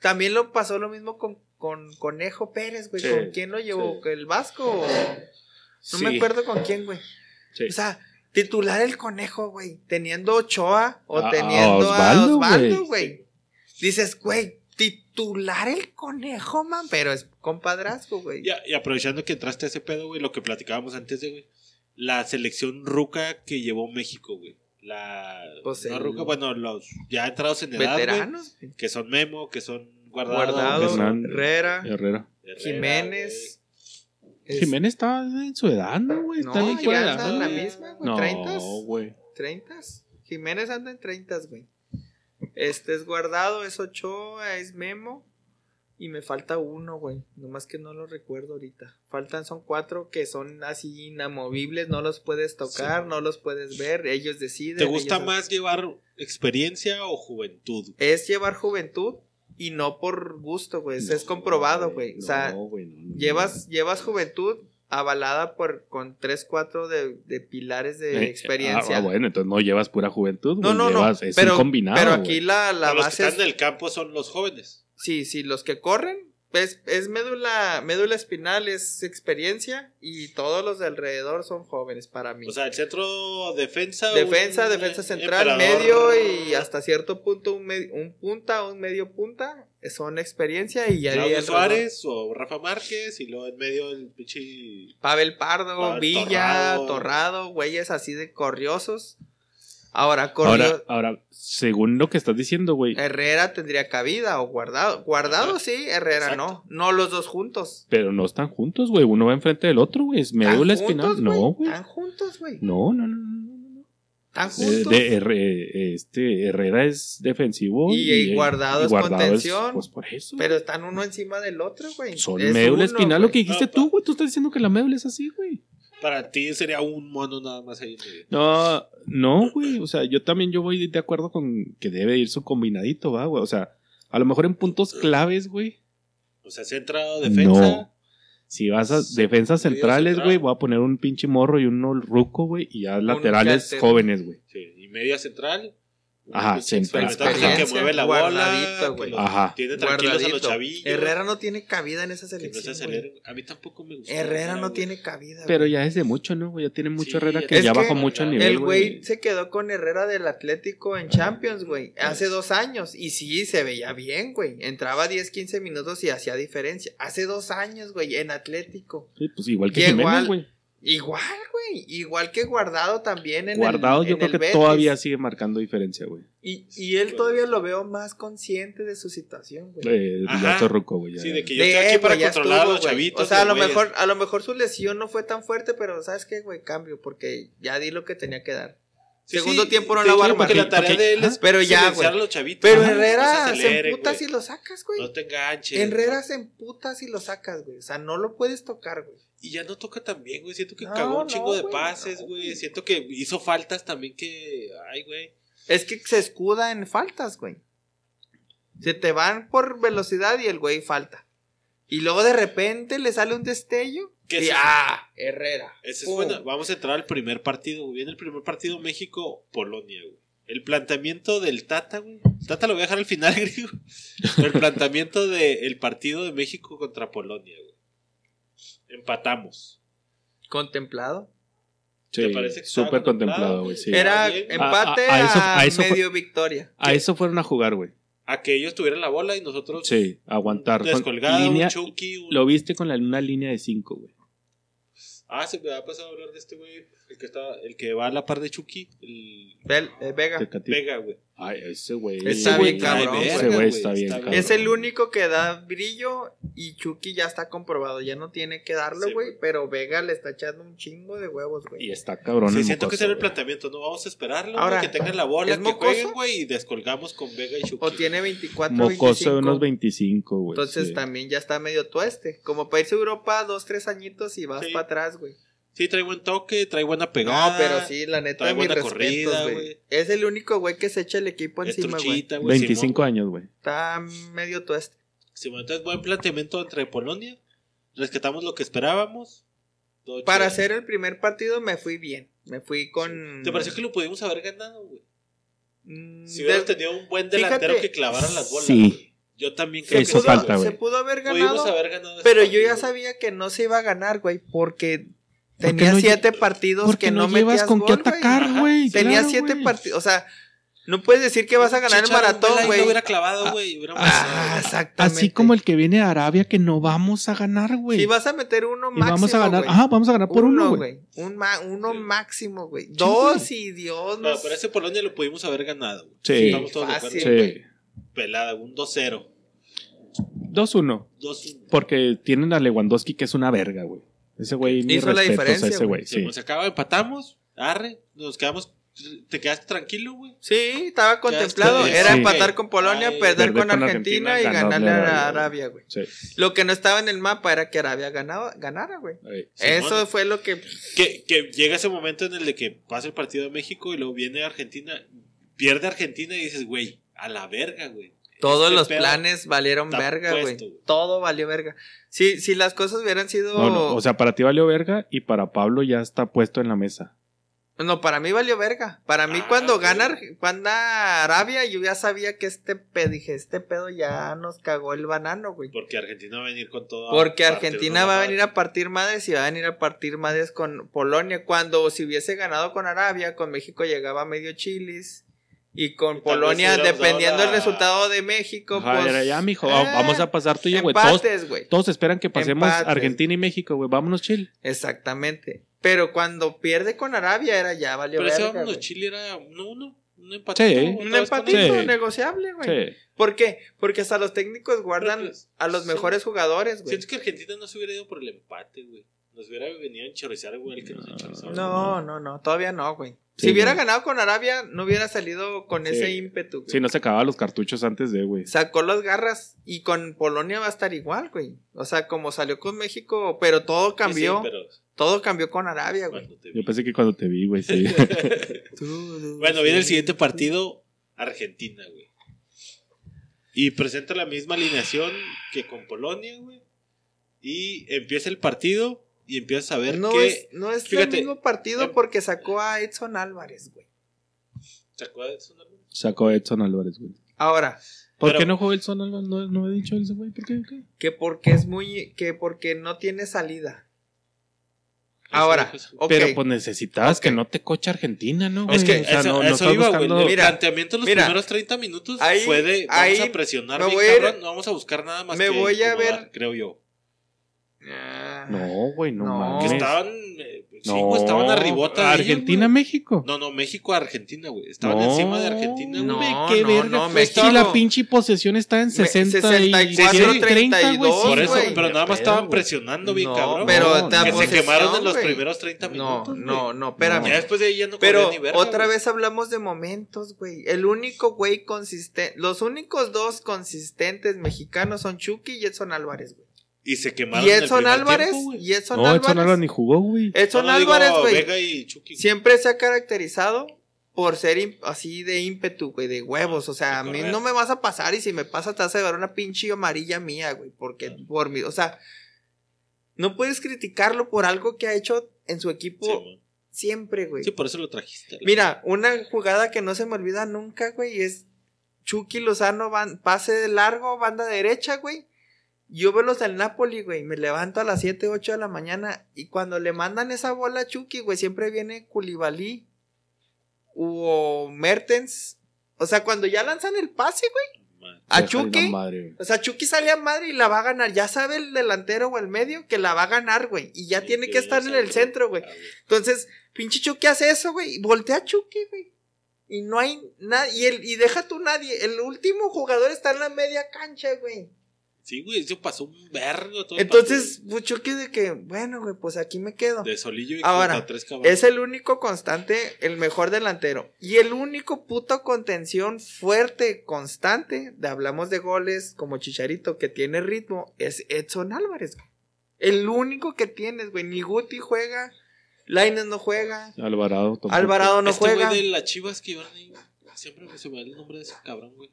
También lo pasó lo mismo con con Conejo Pérez, güey, Sí, ¿con quién lo llevó? ¿El Vasco? o- No me acuerdo con quién, güey. O sea, titular el conejo, güey. Teniendo Ochoa o A- a teniendo a Osvaldo, Osvaldo, güey. Dices, güey, titular el conejo, man. Pero es compadrazgo, güey. Ya, y aprovechando que entraste a ese pedo, güey, lo que platicábamos antes de, güey. La selección ruca que llevó México, güey. La. Pues no el- ruca, bueno, los ya entrados en edad, güey, Veteranos. güey. Que son Memo, que son Guardado, Guardado, que son Herrera, Herrera. Herrera, Jiménez. Es- Jiménez estaba en su edad, ¿no, güey? No, ya anda en la misma, güey. No, 30. güey. 30. Jiménez anda en 30, güey. Este es guardado, es Ochoa, es Memo. Y me falta uno, güey. Nomás que no lo recuerdo ahorita. Faltan, son cuatro que son así inamovibles. No los puedes tocar, Sí. no los puedes ver. Ellos deciden. ¿Te gusta ellos- más llevar experiencia o juventud? Es llevar juventud y no por gusto, güey. Es comprobado, güey. O sea, no. llevas, llevas juventud avalada por con tres, cuatro de, de pilares de Eh, experiencia. Ah, bueno, entonces no llevas pura juventud. No, no, no. llevas- Es pero, un combinado. pero aquí la, la Pero los que base están es, en el campo son los jóvenes. Sí, sí, los que corren es, es médula, médula espinal, es experiencia y todos los de alrededor son jóvenes para mí. O sea, el centro defensa. defensa, defensa central, emperador- medio y hasta cierto punto un, me- un punta, un medio punta, son experiencia y ya Claudio. Suárez o Rafa Márquez y luego en medio el pinche. Pavel Pardo, Pavel Villa, Torrado. Torrado, güeyes así de corriosos. Ahora, corrió, Ahora, ahora, según lo que estás diciendo, güey, Herrera tendría cabida o guardado. Guardado sí, Herrera Exacto. no. No los dos juntos. pero no están juntos, güey. Uno va enfrente del otro, güey. Es médula ¿Están espinal. No, güey. Están juntos, güey. No, no, no, no, no, no. Están Eh, juntos. de este Herrera es defensivo Y, eh, Guardado es contención. pues por eso. Pero están uno encima del otro, güey. son Es médula uno, espinal lo que dijiste No, tú, güey. Tú estás diciendo que la médula es así, güey. Para ti sería un mono nada más ahí. No, no, güey. O sea, yo también yo voy de acuerdo con que debe ir su combinadito, va, güey. O sea, a lo mejor en puntos claves, güey. O sea, centro, defensa. No. Si vas a defensas centrales, central. güey, voy a poner un pinche morro y uno ruco, güey, y ya laterales cárter. jóvenes, güey. Sí, y media central. Ajá, Un central. experimentado que Experiencia, mueve la bola. güey. Que los Ajá. tiene tranquilos a los chavillos. Herrera no tiene cabida en esa que no se selección. A mí tampoco me gusta. Herrera no tiene cabida. Pero güey. ya es de mucho, ¿no? Ya tiene mucho Sí, Herrera que ya bajó mucho el nivel, El güey se quedó con Herrera del Atlético en Champions, güey, hace dos años. Y sí, se veía bien, güey. Entraba 10, 15 minutos y hacía diferencia. Hace dos años, güey, en Atlético. Sí, pues igual que Jiménez, igual- güey. Igual, güey. Igual que Guardado también en Guardado el yo en creo el que Betis. todavía sigue marcando diferencia, güey. Y, y él todavía lo veo más consciente de su situación, güey. Eh, ya ruco, güey. ya. Sí, de que yo De, estoy aquí para controlar a estuvo, los güey. chavitos. O sea, a lo mejor, a lo mejor su lesión no fue tan fuerte, pero ¿sabes qué, güey? Cambio, porque ya di lo que tenía que dar. Sí, Segundo sí, tiempo no te la va a armar. Porque la tarea Ok, de él es pero ya, güey. a los chavitos. Pero Herrera no se se aceleren, emputas güey. y lo sacas, güey. No te enganches. Herrera se emputas y lo sacas, güey. O sea, no lo puedes tocar, güey. Y ya no toca tan bien, güey. Siento que No, cagó un no, chingo de güey, pases, no, güey. güey. Siento que hizo faltas también que. Ay, güey. Es que se escuda en faltas, güey. Se te van por velocidad y el güey falta. Y luego de repente le sale un destello. ¿Qué y es eso? ¡ah! Herrera. Ese es bueno. Vamos a entrar al primer partido. güey. Viene el primer partido México-Polonia, güey. El planteamiento del Tata, güey. Tata lo voy a dejar al final, griego. El planteamiento del partido de México contra Polonia, güey. Empatamos. Contemplado. ¿Te Sí, parece que súper contemplado, güey. Sí. Era empate A- a- a eso- a, a eso fue- medio victoria. A eso fueron a jugar, güey. A que ellos tuvieran la bola y nosotros. Sí, aguantar. Descolgado, línea- un Chucky. un- Lo viste con la, una línea de 5, güey. Ah, se me ha pasado a hablar de este güey. El que, está, el que va a la par de Chucky. El eh, Vega. Vega, güey. Ay, ese güey. Está ese bien cabrón, Ese güey. está bien cabrón. Es el único que da brillo y Chucky ya está comprobado. Ya no tiene que darlo, Sí, güey. güey. pero Vega le está echando un chingo de huevos, güey. Y está cabrón Sí, el siento que mocoso, ese era el planteamiento. No vamos a esperarlo. Ahora, güey, que tengan la bola, ¿es que jueguen, güey. Y descolgamos con Vega y Chucky. O tiene 24, Mocoso 25. de unos 25, güey. Entonces sí. también ya está medio tueste. Como para irse a Europa dos, tres añitos y vas Sí. para atrás, güey. Sí, trae buen toque, trae buena pegada. No, pero sí, la neta, trae mis buena respetos, corrida, güey. Es el único güey que se echa el equipo Es encima, güey. truchita, güey. 25 Simón. años, güey. Está medio tueste. Simón, entonces, buen planteamiento entre Polonia. Rescatamos lo que esperábamos. Todo Para hacer el primer partido me fui bien. Me fui con... ¿Te pareció que lo pudimos haber ganado, güey? Mm, Si hubiéramos de- tenido un buen delantero Fíjate, que clavara las bolas. sí. güey. Yo también creo se Eso que pudo, falta. Se pudo haber ganado. haber ganado ese Pero yo ya sabía que no se iba a ganar, güey, porque ¿Por qué Tenía no siete partidos Porque que no, no, llevas metías con qué gol, güey. atacar, güey. Tenía claro, siete güey. partidos. O sea, no puedes decir que vas a ganar el maratón, y güey. Hubiera clavado, güey. y hubiera Ah, exactamente. Así como el que viene de Arabia que no vamos a ganar, güey. Si vas a meter uno y máximo, vamos a ganar. güey. Ajá, vamos a ganar por uno, güey. Un ma- uno Sí. máximo, güey. Dos y Dios No, pero ese Polonia lo pudimos haber ganado. güey. Sí. Estamos todos de acuerdo. Fácil. Sí. güey. Pelada, un 2-0. 2-1. 2 Porque tienen a Lewandowski que es una verga, güey. Ese güey, ni Hizo la a diferencia, ese güey. Sí. Se acaba, empatamos. Arre, nos quedamos. Te quedaste tranquilo, güey. Sí, estaba contemplado. Era sí. empatar con Polonia, Ay, perder, perder con, con Argentina, Argentina, y ganarle a a Arabia, Arabia, güey. Sí. Lo que no estaba en el mapa era que Arabia ganaba, ganara, güey. Eso fue lo que... Que, que llega ese momento en el de que pasa el partido de México y luego viene Argentina. Pierde Argentina y dices, güey, a la verga, güey. Todos Este los pedo planes valieron verga, güey. güey. Todo valió verga. Si, si las cosas hubieran sido... No, no, o sea, para ti valió verga y para Pablo ya está puesto en la mesa. No, para mí valió verga. Para mí Ah, cuando ok. gana, cuando Arabia, yo ya sabía que este pedo, dije, este pedo ya nos cagó el banano, güey. Porque Argentina va a venir con todo. Porque a Argentina va a venir a partir madres y va a venir a partir madres con Polonia. Cuando si hubiese ganado con Arabia, con México llegaba medio chilis. Y con Y Polonia, hubiéramos dependiendo del resultado de México, Ajá, pues. era ya, mijo, eh, va- vamos a pasar tú y yo, güey. Todos, Empates, güey. todos esperan que pasemos Empates. Argentina y México, güey. Vámonos, chill. Exactamente. Pero cuando pierde con Arabia era ya valió Pero ese vámonos. Chile era 1-1. Un empatito. Sí. Un empatito. Sí. negociable, güey. Sí. ¿Por qué? Porque hasta los técnicos guardan pues, a los sí. mejores jugadores, güey. Siento que Argentina no se hubiera ido por el empate, güey. Nos hubiera venido a enchorizar, güey, el que nos enchorizó. No, no, no, todavía no, güey. Sí, si hubiera no. ganado con Arabia, no hubiera salido con Sí. ese ímpetu, güey. Sí, no se acababan los cartuchos antes de, güey. Sacó las garras y con Polonia va a estar igual, güey. O sea, como salió con México, pero todo cambió. Sí, sí, pero Todo cambió con Arabia, güey. Yo pensé que cuando te vi, güey, sí. Bueno, viene el siguiente partido, Argentina, güey. Y presenta la misma alineación que con Polonia, güey. Y empieza el partido y empiezas a ver no que... es, no es fíjate, el mismo partido porque sacó a Edson Álvarez, güey. ¿Se acuerdan de eso, no? Sacó a Edson Álvarez, güey. Ahora, ¿Por Pero- qué no jugó Edson Álvarez? No, no he dicho ese, güey. ¿Por qué? ¿Qué? que porque es muy, que porque no tiene salida. Ahora, Eso, eso. Pero pues necesitabas que no te coche Argentina, ¿no? güey? Es que O sea, eso, no- eso iba, güey. buscando- El Mira, planteamiento en los mira, primeros 30 minutos ahí- fue de vamos ahí a presionar bien voy a ir- no vamos a buscar nada más me que voy a ver- creo yo. Ah, No, güey, no, No. mames. Que estaban, eh, sí, No, güey, estaban arribota de ellos, Argentina, güey. México. No, no, México a Argentina, güey. Estaban No, encima de Argentina, güey. no, qué no, verga. no, pues, México- si la pinche posesión está en 60 y 64, 30, güey. Por Por sí, eso, pero nada más estaban presionando bien No, cabrón. pero No, te no. que se quemaron en los primeros 30 No, minutos. no, güey. no, espérame. Ya después de ahí ya no Pero ni verga, otra vez hablamos de momentos, güey. El único güey consistente, los únicos dos consistentes mexicanos son Chucky y Edson Álvarez, güey. Y se quemaron Y Edson Álvarez, tiempo, y Edson No, Edson Álvarez ni jugó, güey. Edson No, no, digo, Álvarez, güey. Siempre se ha caracterizado por ser así de ímpetu, güey, de huevos. O sea, a mí no me vas a pasar y si me pasa te vas a llevar una pinche amarilla mía, güey. Porque por mí, o sea, no puedes criticarlo por algo que ha hecho en su equipo Sí, siempre, güey. Sí, por eso lo trajiste. Mira, una jugada que no se me olvida nunca, güey, es Chucky Lozano, van, pase de largo, banda derecha, güey. Yo veo los del Napoli, güey, me levanto a las 7, 8 de la mañana y cuando le mandan esa bola a Chucky, güey, siempre viene Koulibaly o Mertens. O sea, cuando ya lanzan el pase, güey, Man. a Chucky, madre, güey. o sea, Chucky sale a madre y la va a ganar. Ya sabe el delantero o el medio que la va a ganar, güey. Y ya Sí, tiene que que estar en el centro, güey. Ah, Entonces, pinche Chucky hace eso, güey. y Voltea a Chucky, güey. Y no hay nadie. Y, el- y deja tú nadie. El último jugador está en la media cancha, güey. Sí, güey, eso pasó un vergo todo Entonces, pues Chucky de que, bueno, güey, pues aquí me quedo. De Solillo y Ahora, tres cabrones. Es el único constante, el mejor delantero. Y el único puto contención fuerte, constante, de hablamos de goles como Chicharito, que tiene ritmo, es Edson Álvarez, güey. El único que tienes, güey. Ni Guti juega, Lainez no juega, Alvarado tampoco. Alvarado no este juega. güey de las chivas que iban ahí, siempre me se me va el nombre de ese cabrón, güey.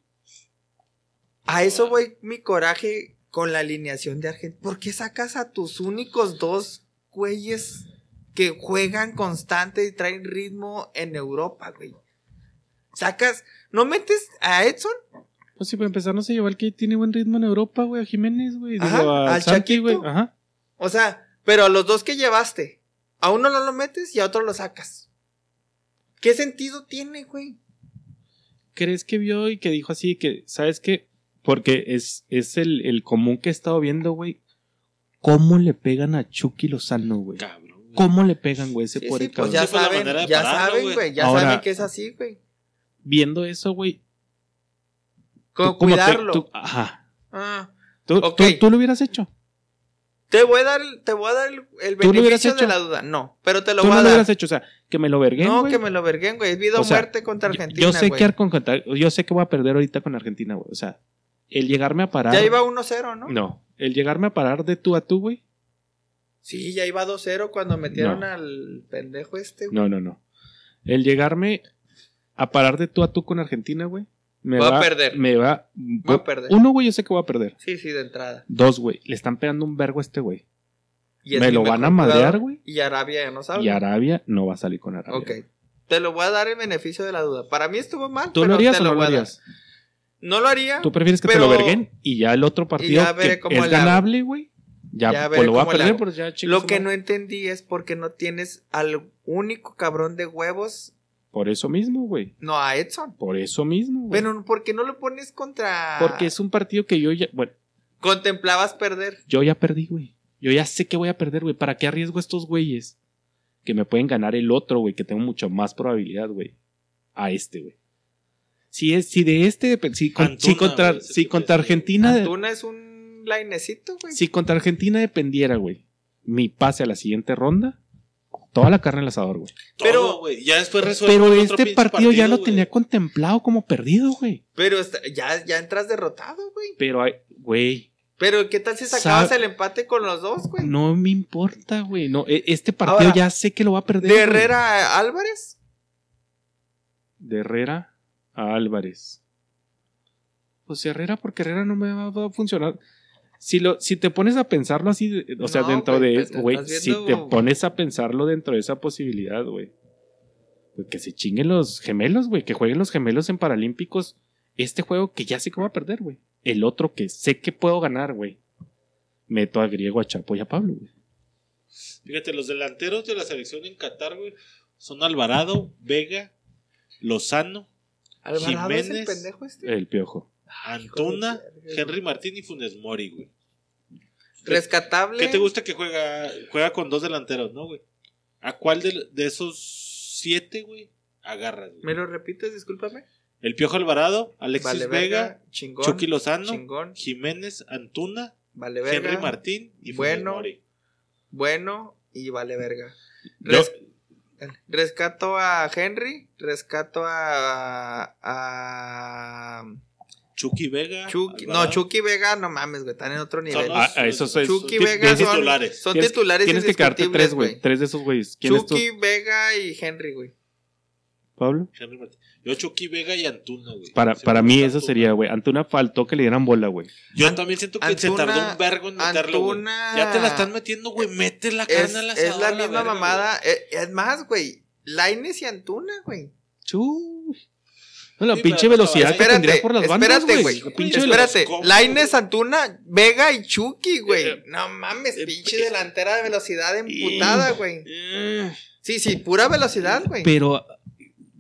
A eso voy mi coraje con la alineación de Argentina. ¿Por qué sacas a tus únicos dos güeyes que juegan constante y traen ritmo en Europa, güey? Sacas, ¿no metes a Edson? Pues sí, para empezar, no se lleva el que tiene buen ritmo en Europa, güey. A Jiménez, güey. Digo, Ajá, a al Santi, güey. Ajá. O sea, pero a los dos que llevaste, A uno no lo metes y a otro lo sacas. ¿Qué sentido tiene, güey? ¿Crees que vio y que dijo así que, ¿sabes qué? Porque es, es el, el común que he estado viendo, güey. ¿Cómo le pegan a Chucky Lozano, güey? Cabrón. güey. ¿Cómo le pegan, güey? Ese Sí, pobre sí, pues cabrón. ya saben, ya pararlo, saben, güey. Ya Ahora- saben que es así, güey. Viendo eso, güey. Te- cuidarlo. tú- ajá. Ah. Tú, Ok. tú- tú lo hubieras hecho. Te voy a dar, te voy a dar el, el ¿Tú lo beneficio de la duda. No, pero te lo Tú voy no a lo dar. hubieras hecho. O sea, que me lo verguen, no, güey. que me lo verguen, güey. Es vida o O sea, muerte contra Yo- Argentina, Yo sé güey. que con yo sé que voy a perder ahorita con Argentina, güey. O sea, el llegarme a parar. Ya iba 1-0, ¿no? No, el llegarme a parar de tú a tú, güey. Sí, ya iba 2-0 cuando metieron No. al pendejo este, güey. No, no, no. El llegarme a parar de tú a tú con Argentina, güey. Me Voy a va perder. Me va. Voy a perder. Uno, güey, yo sé que voy a perder. Sí, sí, de entrada. Dos, güey. Le están pegando un vergo a este güey. Me lo van a madrear, güey. Y Arabia ya no sabe. Y Arabia no va a salir con Arabia. Ok. Te lo voy a dar el beneficio de la duda. Para mí estuvo mal. ¿Tú pero lo harías te o no lo voy a dar. No lo haría. ¿Tú prefieres que Pero- te lo verguen? Y ya el otro partido que es hago. ganable, güey. Ya, Ya pues lo voy a perder, pues ya Lo que no entendí es porque no tienes al único cabrón de huevos. Por eso mismo, güey. No, a Edson. Por eso mismo, güey. Pero ¿por qué no lo pones contra. Porque es un partido que yo ya. Bueno, Contemplabas perder. yo ya perdí, güey. Yo ya sé que voy a perder, güey. ¿Para qué arriesgo a estos güeyes? Que me pueden ganar el otro, güey, que tengo mucho más probabilidad, güey. A este, güey. Si, es, si de este, si, con- Antuna, si contra, güey, si contra de- Argentina, Antuna es un linecito, güey. si contra Argentina dependiera, güey, mi pase a la siguiente ronda, toda la carne al asador, güey. Pero- güey, ya después resuelve Pero este partido, ya lo tenía contemplado como perdido, güey. Pero está- ya, ya entras derrotado, güey. Pero, hay- güey, Pero ¿qué tal si sacabas el empate con los dos, güey? no me importa, güey. No, e- este partido Ahora, ya sé que lo va a perder. De. Herrera a Álvarez. De Herrera a Álvarez. Pues Herrera, porque Herrera no me va, a funcionar. Si, lo, si te pones a pensarlo así, o sea, No, dentro güey, de. Güey, si te pones a pensarlo dentro de esa posibilidad, güey. Pues que se chinguen los gemelos, güey. Que jueguen los gemelos en Paralímpicos. Este juego que ya sé que voy a perder, güey. El otro que sé que puedo ganar, güey. Meto a Griego, a Chapo y a Pablo, güey. Fíjate, los delanteros de la selección en Qatar, güey, son Alvarado, Vega, Lozano, Alvarado es el Jiménez. pendejo este. El piojo. Antuna, de Henry Martín y Funes Mori, güey. Rescatable. ¿Qué te gusta que juega? Juega con dos delanteros, ¿no, güey? ¿A cuál de, de esos siete, güey, agarras, güey? ¿Me lo repites? Discúlpame. El Piojo Alvarado, Alexis Vale, Vega. Chingón. Chucky Lozano, Chingón. Jiménez, Antuna, Vale, verga. Henry Martín y Funes. Mori. Bueno y vale, verga. Yo- Rescato a Henry. Rescato a. a. Chucky Vega. Chucky. No. Chucky Vega, no mames, güey. Están en otro nivel. los- Ah, ah, esos es- Chucky Vega tienes- son titulares. Son tienes- titulares Tienes que quedarte tres, güey. Tres de esos güeyes. ¿Quién es Chucky, Vega y Henry, güey. Pablo? Henry Martín. Yo Chucky Vega y Antuna, güey. Para, para me mí eso Antuna. sería, güey. Antuna faltó que le dieran bola, güey. Yo Ant- también siento que se Antuna- tardó un vergo en meterlo, güey. Antuna- Ya te la están metiendo, güey. Mete la Es, carne al asador. es la a misma verga, mamada. Es, es más, güey. Laines y Antuna, güey. Chu. No, la Sí, pinche velocidad que tendría Espérate, por las bandas, espérate, güey. La Espérate. ¿cómo, Laines? Antuna, Vega y Chucky, güey. Eh, No mames, eh, pinche eh, delantera de velocidad emputada, güey. Eh, Sí, sí, pura velocidad, güey. Pero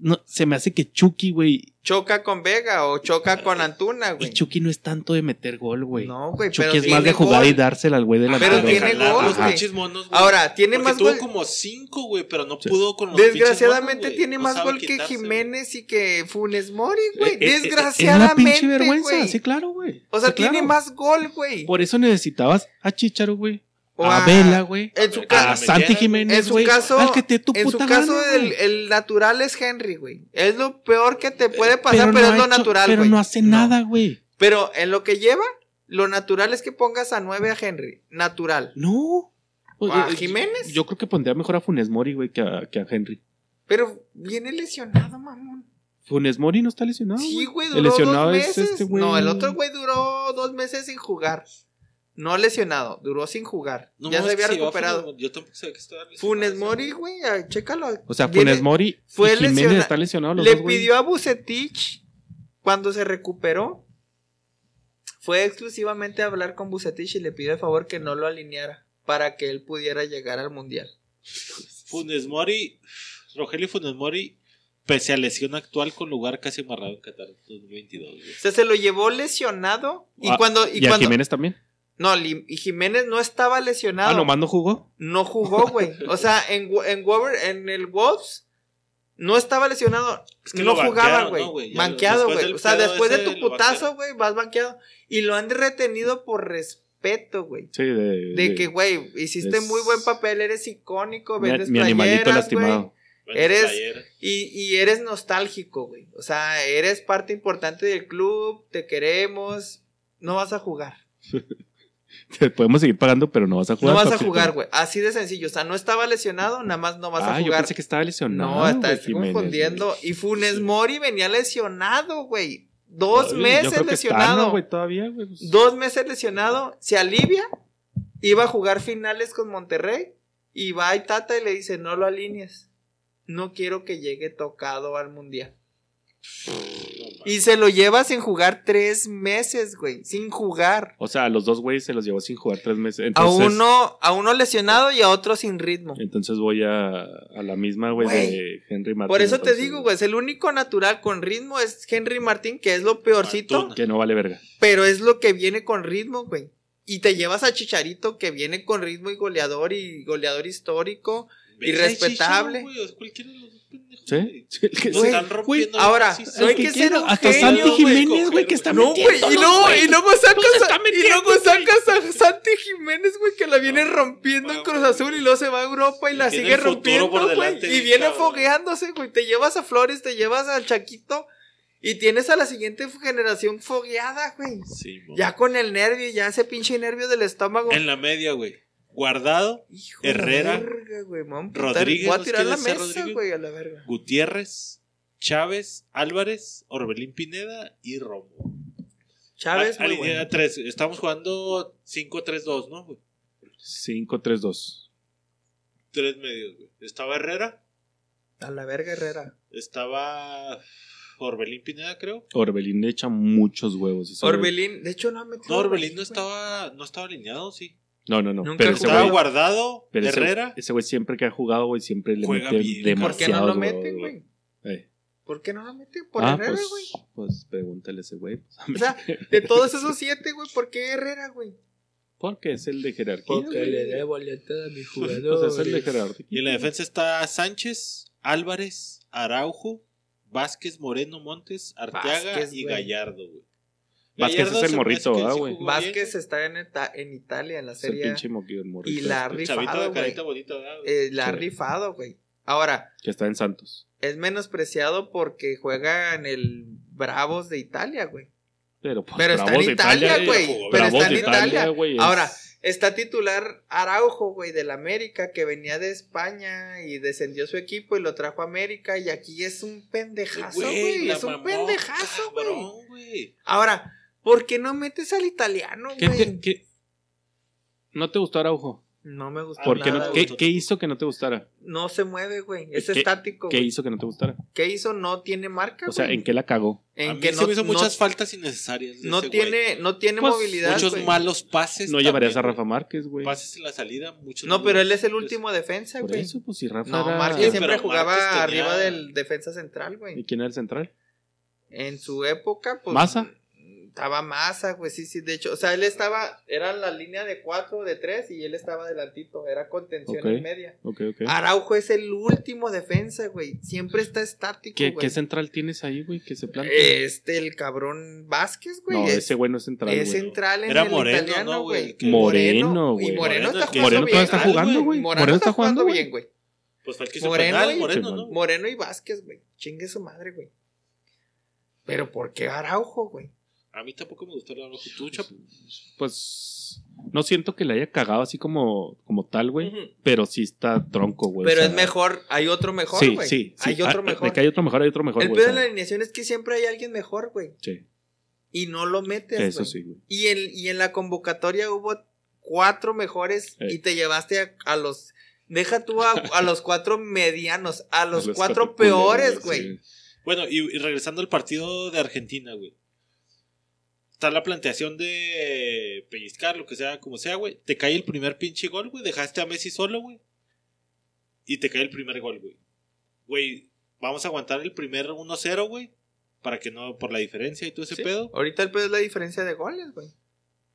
no, se me hace que Chucky, güey. Choca con Vega o choca con Antuna, Y güey. Chucky no es tanto de meter gol, güey. No, güey, pero Chucky es tiene más de jugar y gol. dársela al güey de la Pero tiene gol, los güey. pinches monos, güey. Ahora, tiene Porque más tuvo gol. como cinco, güey, pero no Sí. pudo con los Desgraciadamente monos, tiene No más gol que quitarse. Jiménez y que Funes Mori, güey. Eh, eh, eh, Desgraciadamente, Es una pinche vergüenza. güey. Sí, claro, güey. O sea, Sí, tiene claro. más gol, güey. Por eso necesitabas a Chicharo, güey. O A a- Vela, güey. En su, A ca- A Santi Jiménez, en su güey. caso, Al que te dé tu en su caso gana, el, natural es Henry, güey. Es lo peor que te puede pasar, pero, no es lo hecho- natural, Pero güey. no hace nada, güey. Pero en lo que lleva, lo natural es que pongas a 9 a Henry. Natural. No. ¿O a Eh, Jiménez? Yo, yo creo que pondría mejor a Funes Mori, güey, que a, que a Henry. Pero viene lesionado, mamón. Funes Mori no está lesionado. sí, güey, El duró lesionado dos es meses. este güey. no, el otro güey duró dos meses sin jugar. No lesionado, duró sin jugar. No, ya se había recuperado. Funes Mori. Yo tampoco sabía que estaba lesionado Funes Mori, güey. chécalo. O sea, Viene- Funes Mori fue y Jiménez lesiona- están lesionados los Le dos, pidió a Bucetich cuando se recuperó. Fue exclusivamente a hablar con Bucetich y le pidió de favor que no lo alineara para que él pudiera llegar al mundial. Funes Mori, Rogelio Funes Mori, pese a lesión actual con lugar casi amarrado en Qatar 2022. güey. O sea, se lo llevó lesionado. Y Ah, cuando. Y, ¿Y a cuando Jiménez también? No, y Jiménez no estaba lesionado. Ah, nomás no jugó. No jugó, güey. O sea, en, en, Wolver- en el Wolves no estaba lesionado. Es que no jugaba, güey. banqueado, güey. O sea, después de tu putazo, güey, vas banqueado. Y lo han retenido por respeto, güey. Sí, de. De que, güey, hiciste es- muy buen papel, eres icónico, mi, vendes mi animalito playeras, lastimado. Eres-. Y, y eres nostálgico, güey. O sea, eres parte importante del club, te queremos. No vas a jugar. Te podemos seguir pagando, pero no vas a jugar. No vas a jugar, güey. Así de sencillo. O sea, no estaba lesionado, nada más no vas ah, a yo jugar. pensé que estaba lesionado. No, está confundiendo. Y Funes Sí. Mori venía lesionado, güey. Dos. Yo meses lesionado. ¿no, güey, todavía, güey. pues. Dos meses lesionado. Se alivia. Iba a jugar finales con Monterrey. Y va a Tata y le dice: No lo alinees. No quiero que llegue tocado al mundial. Y se lo lleva sin jugar tres meses, güey. Sin jugar. O sea, a los dos güeyes se los llevó sin jugar tres meses. A uno, a uno lesionado y a otro sin ritmo. Entonces voy a, a la misma, güey, de Henry Martin. Por eso te digo, güey, es el único natural con ritmo es Henry Martín, que es lo peorcito. Que no vale verga. pero es lo que viene con ritmo, güey. Y te llevas a Chicharito, que viene con ritmo y goleador y goleador histórico. Irrespetable. Chicharo, güey, cualquiera de los dos pendejos, ¿Sí? güey. Sí, que- Güey, están rompiendo. ahora, sí, hay que ser un Hasta genio, Santi güey, Jiménez, güey, que está No, güey, y luego, y luego sacas Los a, está y luego sacas a Santi Jiménez, güey, que la viene No, rompiendo en güey, Cruz güey. Azul y luego se va a Europa y, Y la sigue rompiendo, por güey. Y viene cabrón. fogueándose, güey. Te llevas a Flores, te llevas al Chaquito y tienes a la siguiente generación fogueada, güey. Sí. Ya con el nervio, ya ese pinche nervio del estómago. En la media, güey. Guardado, Hijo Herrera, verga, güey, a. Rodríguez, Voy a ¿nos tirar la mesa, güey, a la verga. Gutiérrez, Chávez, Álvarez, Orbelín Pineda y Romo. Chávez, Ah, muy bueno. tres. Estamos jugando 5-3-2, ¿no? güey? 5-3-2. Tres medios, güey. Estaba Herrera, A la verga, Herrera. estaba Orbelín Pineda, creo. Orbelín le echa muchos huevos. Orbelín, de hecho no ha metido. No, Orbelín no estaba, no estaba alineado, sí. No, no, no. Nunca pero güey, guardado, pero Herrera. ese güey siempre que ha jugado, güey, siempre le Juega mete bien. demasiado. ¿Por qué no lo meten, güey? Eh. ¿Por qué no lo meten? Por Ah, Herrera, pues, güey. pues pregúntale a ese güey. pues, O sea, de todos esos siete, güey, ¿por qué Herrera, güey? Porque es el de jerarquía. güey. boleto a mi Pues es el de jerarquía. Y en la defensa está Sánchez, Álvarez, Araujo, Vázquez, Moreno, Montes, Arteaga Vázquez, y. Gallardo, güey. Vázquez es el morrito, ¿ah, güey? Vázquez está en, en Italia, en la Es el serie. pinche moquillo, el morrito. Y la ha ¿no? El chavito rifado, de carita ¿verdad? Eh, la ha rifado, güey. Ahora, Que está en Santos. es menospreciado porque juega en el Bravos de Italia, güey. Pero, pues, Pero está en Italia, güey. Pero está en Italia, güey, es- Ahora, está titular Araujo, güey, del América, que venía de España y descendió su equipo y lo trajo a América. Y aquí es un pendejazo, güey. Es un mamó, pendejazo, güey. Ahora, ¿por qué no metes al italiano, ¿Qué te- güey? qué- ¿No te gustó Araujo? No me gustó ¿Por qué, nada, no, güey. ¿qué, qué hizo que no te gustara? No se mueve, güey. Es ¿Qué- estático. ¿Qué güey. hizo que no te gustara? ¿Qué hizo? No tiene marca, O sea, güey. ¿en qué la cagó? En a mí que se no, me hizo no- muchas faltas innecesarias. de no ese tiene, no tiene Pues, movilidad. güey. Muchos güey. malos pases. No llevarías a también, Rafa Márquez, güey. güey. Pases en la salida, muchos No, pero él es el último defensa, Por güey. eso, pues si Rafa No, era- Márquez Sí, siempre pero jugaba Márquez tenía- arriba del defensa central, ¿Y güey. quién era el central? En su época, pues. ¿Maza? Estaba Massa, güey, sí, sí. De hecho, o sea, él estaba. Era la línea de cuatro, de tres, y él estaba delantito. Era contención en media. Ok, ok. Araujo es el último defensa, güey. Siempre está estático, ¿Qué, güey. ¿Qué central tienes ahí, güey? Que se planta. Este, el cabrón Vázquez, güey. no, es, ese güey no es central, es güey. central en Era el Moreno, italiano, ¿no, güey? Moreno, güey. Y Moreno, Moreno está jugando Moreno bien. todavía está Moreno, jugando, güey. Moreno, Moreno está jugando, bien, güey. Pues fue el que hizo Moreno penal, y- Moreno, ¿no? Moreno y Vázquez, güey. Chingue su madre, güey. Pero ¿por qué Araujo, güey? A mí tampoco me gustó el Araujo. ¿Tú, Chapo? Pues no siento que le haya cagado así como, como tal, güey. Pero sí está tronco, güey. Pero o sea, es mejor, hay otro mejor, Sí, güey. sí, sí. Hay otro Ah, mejor. De que hay otro mejor, hay otro mejor, El pedo en la alineación es que siempre hay alguien mejor, güey. Sí, Y no lo metes, eso güey. sí, güey. Y en, y en la convocatoria hubo cuatro mejores Eh. y te llevaste a, a los... Deja tú a, a los cuatro medianos, a los, Los cuatro, cuatro peores, güey. sí. Bueno, y, y regresando al partido de Argentina, güey. Está la planteación de pellizcar, lo que sea, como sea, güey. Te cae el primer pinche gol, güey. Dejaste a Messi solo, güey. y te cae el primer gol, güey. Güey, vamos a aguantar el primer 1-0, güey. Para que no, por la diferencia y todo ese Sí. pedo. Ahorita el pedo es la diferencia de goles, güey.